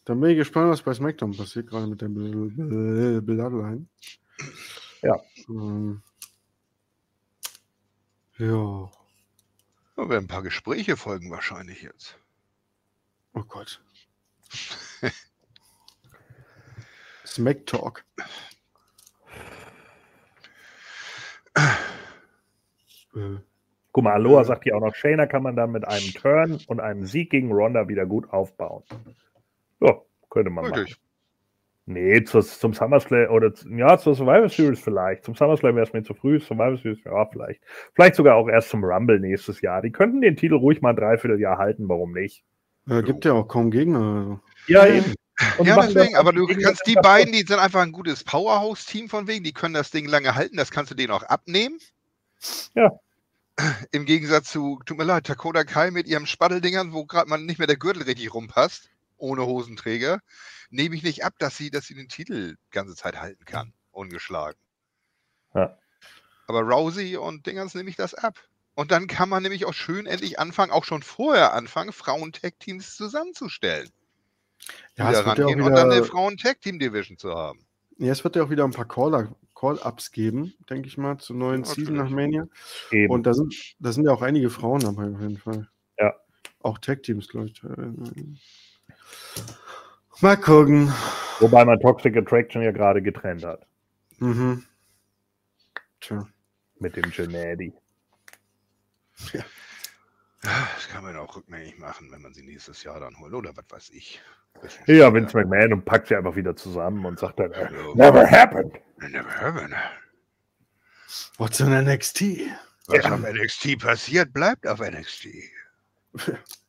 dann bin ich gespannt, was bei SmackDown passiert, gerade mit der Bl- Bloodline. Ja. Ähm, ja. Da werden ein paar Gespräche folgen wahrscheinlich jetzt. Oh Gott. Smack Talk. Äh, Guck mal, Aloha sagt ja auch noch, Shayna kann man dann mit einem Turn und einem Sieg gegen Ronda wieder gut aufbauen. Ja, könnte man Wirklich. machen. Nee, zu, zum SummerSlam oder ja, zur Survivor Series vielleicht. Zum SummerSlam wäre es mir zu früh, Survivor Series, ja, vielleicht. Vielleicht sogar auch erst zum Rumble nächstes Jahr. Die könnten den Titel ruhig mal ein Dreivierteljahr halten, warum nicht? äh, gibt ja auch kaum Gegner. Also. Ja, Ja. eben. Und ja, deswegen, aber du kannst die beiden, die sind einfach ein gutes Powerhouse-Team von wegen, die können das Ding lange halten, das kannst du denen auch abnehmen. Ja. Im Gegensatz zu, tut mir leid, Dakota Kai mit ihrem Spatteldingern, wo gerade mal nicht mehr der Gürtel richtig rumpasst, ohne Hosenträger, nehme ich nicht ab, dass sie, dass sie den Titel die ganze Zeit halten kann, ungeschlagen. Ja. Aber Rousey und Dingers nehme ich das ab. Und dann kann man nämlich auch schön endlich anfangen, auch schon vorher anfangen, Frauen-Tag-Teams zusammenzustellen. Ja, wieder es wird ja auch rangehen und dann eine wieder, Frauen-Tag-Team-Division zu haben. ja, es wird ja auch wieder ein paar Call- Call-Ups geben, denke ich mal, zur neuen Ja, Season nach. Mania. Eben. Und da sind, da sind ja auch einige Frauen dabei auf jeden Fall. Ja. Auch Tag-Teams, glaube ich. Mal gucken. Wobei man Toxic Attraction ja gerade getrennt hat Mhm. Tja. mit dem Gennady. Das kann man auch rückgängig machen, wenn man sie nächstes Jahr dann holt. Oder was weiß ich. Ja. Vince McMahon und packt sie einfach wieder zusammen und sagt dann, äh, Hallo. never happened. Never happened. What's in NXT? Was Ja. auf NXT passiert, bleibt auf NXT.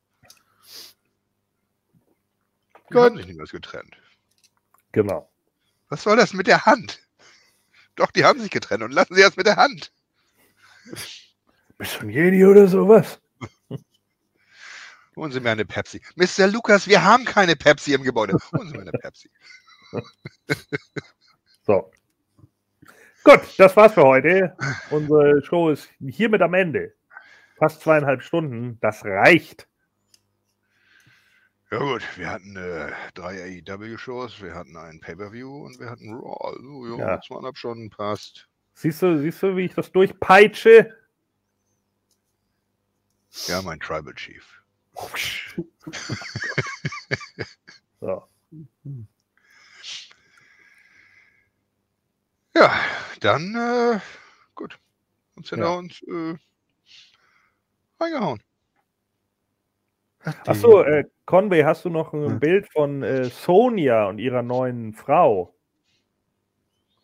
Die Gut. haben sich niemals getrennt. Genau. Was soll das mit der Hand? Doch, die haben sich getrennt und lassen sie das mit der Hand. Bist du ein Jedi oder sowas? Holen Sie mir eine Pepsi. Mr. Lukas, wir haben keine Pepsi im Gebäude. Holen Sie mir eine Pepsi. So. Gut, das war's für heute. Unsere Show ist hiermit am Ende. Fast zweieinhalb Stunden. Das reicht. Ja gut, wir hatten äh, drei AEW-Shows, wir hatten einen Pay-Per-View und wir hatten Raw. Also ja, Ja. zweieinhalb Stunden passt. Siehst du, siehst du, wie ich das durchpeitsche? Ja, mein Tribal Chief. So. Ja, dann äh, gut. Uns Ja. uns äh, reingehauen. Achso, äh, Conway, hast du noch ein Ja. Bild von äh, Sonja und ihrer neuen Frau?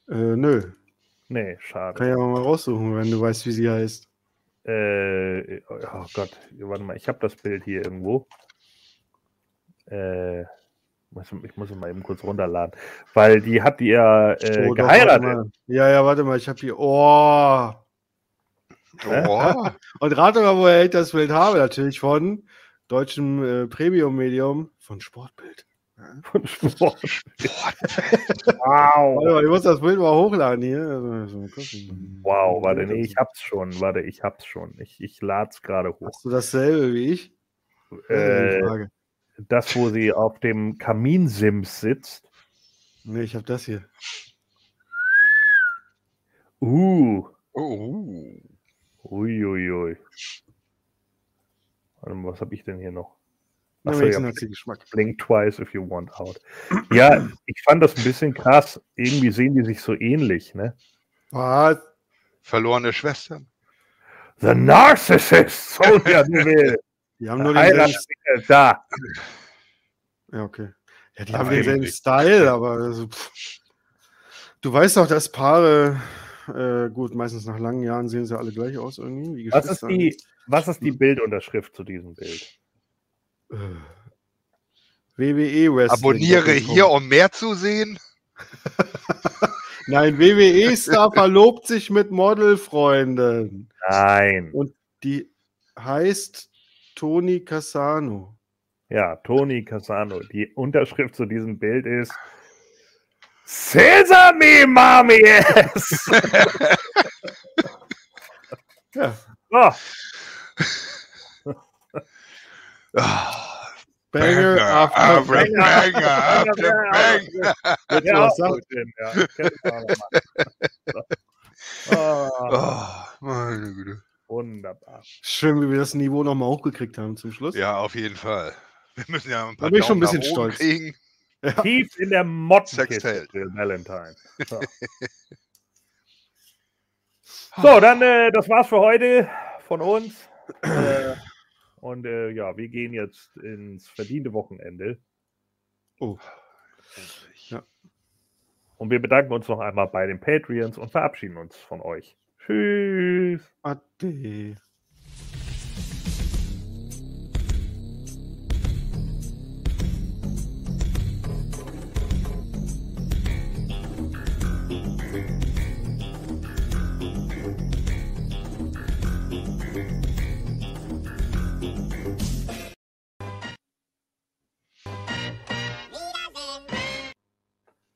Äh, nö. Nee, schade. Kann ich aber mal raussuchen, wenn du weißt, wie sie heißt. Äh, oh Gott, warte mal, ich habe das Bild hier irgendwo. Äh, ich muss es mal eben kurz runterladen. Weil die hat die ja äh, Oh, doch, geheiratet. mal. Ja, ja, warte mal, ich habe hier. Oh! Oh, Und rate mal, woher ich das Bild habe. Natürlich von deutschem äh, Premium-Medium von Sportbild. Von Sport. Warte Wow. mal, ich muss das Bild mal hochladen hier. Also. Wow, warte, nee, ich hab's schon. Warte, ich hab's schon. Ich, ich lad's gerade hoch. Hast du dasselbe wie ich? Äh, Frage. das, wo sie auf dem Kaminsims sitzt. Nee, ich habe das hier. Uh. oh. Uiuiui. Warte mal, was habe ich denn hier noch? Achso, ja, Geschmack. Blink twice if you want out. Ja, ich fand das ein bisschen krass. Irgendwie sehen die sich so ähnlich, ne? Was? Verlorene Schwestern. The Narcissist, Sonja Deville. Die haben nur. Heiratssingle, da. Ja, okay. Ja, die Aber haben denselben Style, aber also, du weißt doch, dass Paare, äh, gut, meistens nach langen Jahren sehen sie alle gleich aus irgendwie. wie Was ist die, was ist die Bildunterschrift zu diesem Bild? Äh, WWE Wrestling. Abonniere hier, um mehr zu sehen. Nein, WWE-Star verlobt sich mit Modelfreunden. Nein. Und die heißt Toni Cassano. Ja, Toni Casano. Die Unterschrift zu diesem Bild ist Sesame Mami yes! Ja. Oh, Ah, Banger after after Banger. Banger, after Banger. Wird ja, auch hin, ja. Oh, Oh, meine Güte. wunderbar. Schön, wie wir das Niveau nochmal hochgekriegt haben zum Schluss. Ja, auf jeden Fall. Wir müssen ja ein Da paar bin ich schon ein bisschen stolz. kriegen. Tief in der Mottenkiste, Valentine. So, so dann, äh, das war's für heute von uns. Äh, und äh, ja, wir gehen jetzt ins verdiente Wochenende. Oh. Und wir bedanken uns noch einmal bei den Patreons und verabschieden uns von euch. Tschüss. Ade.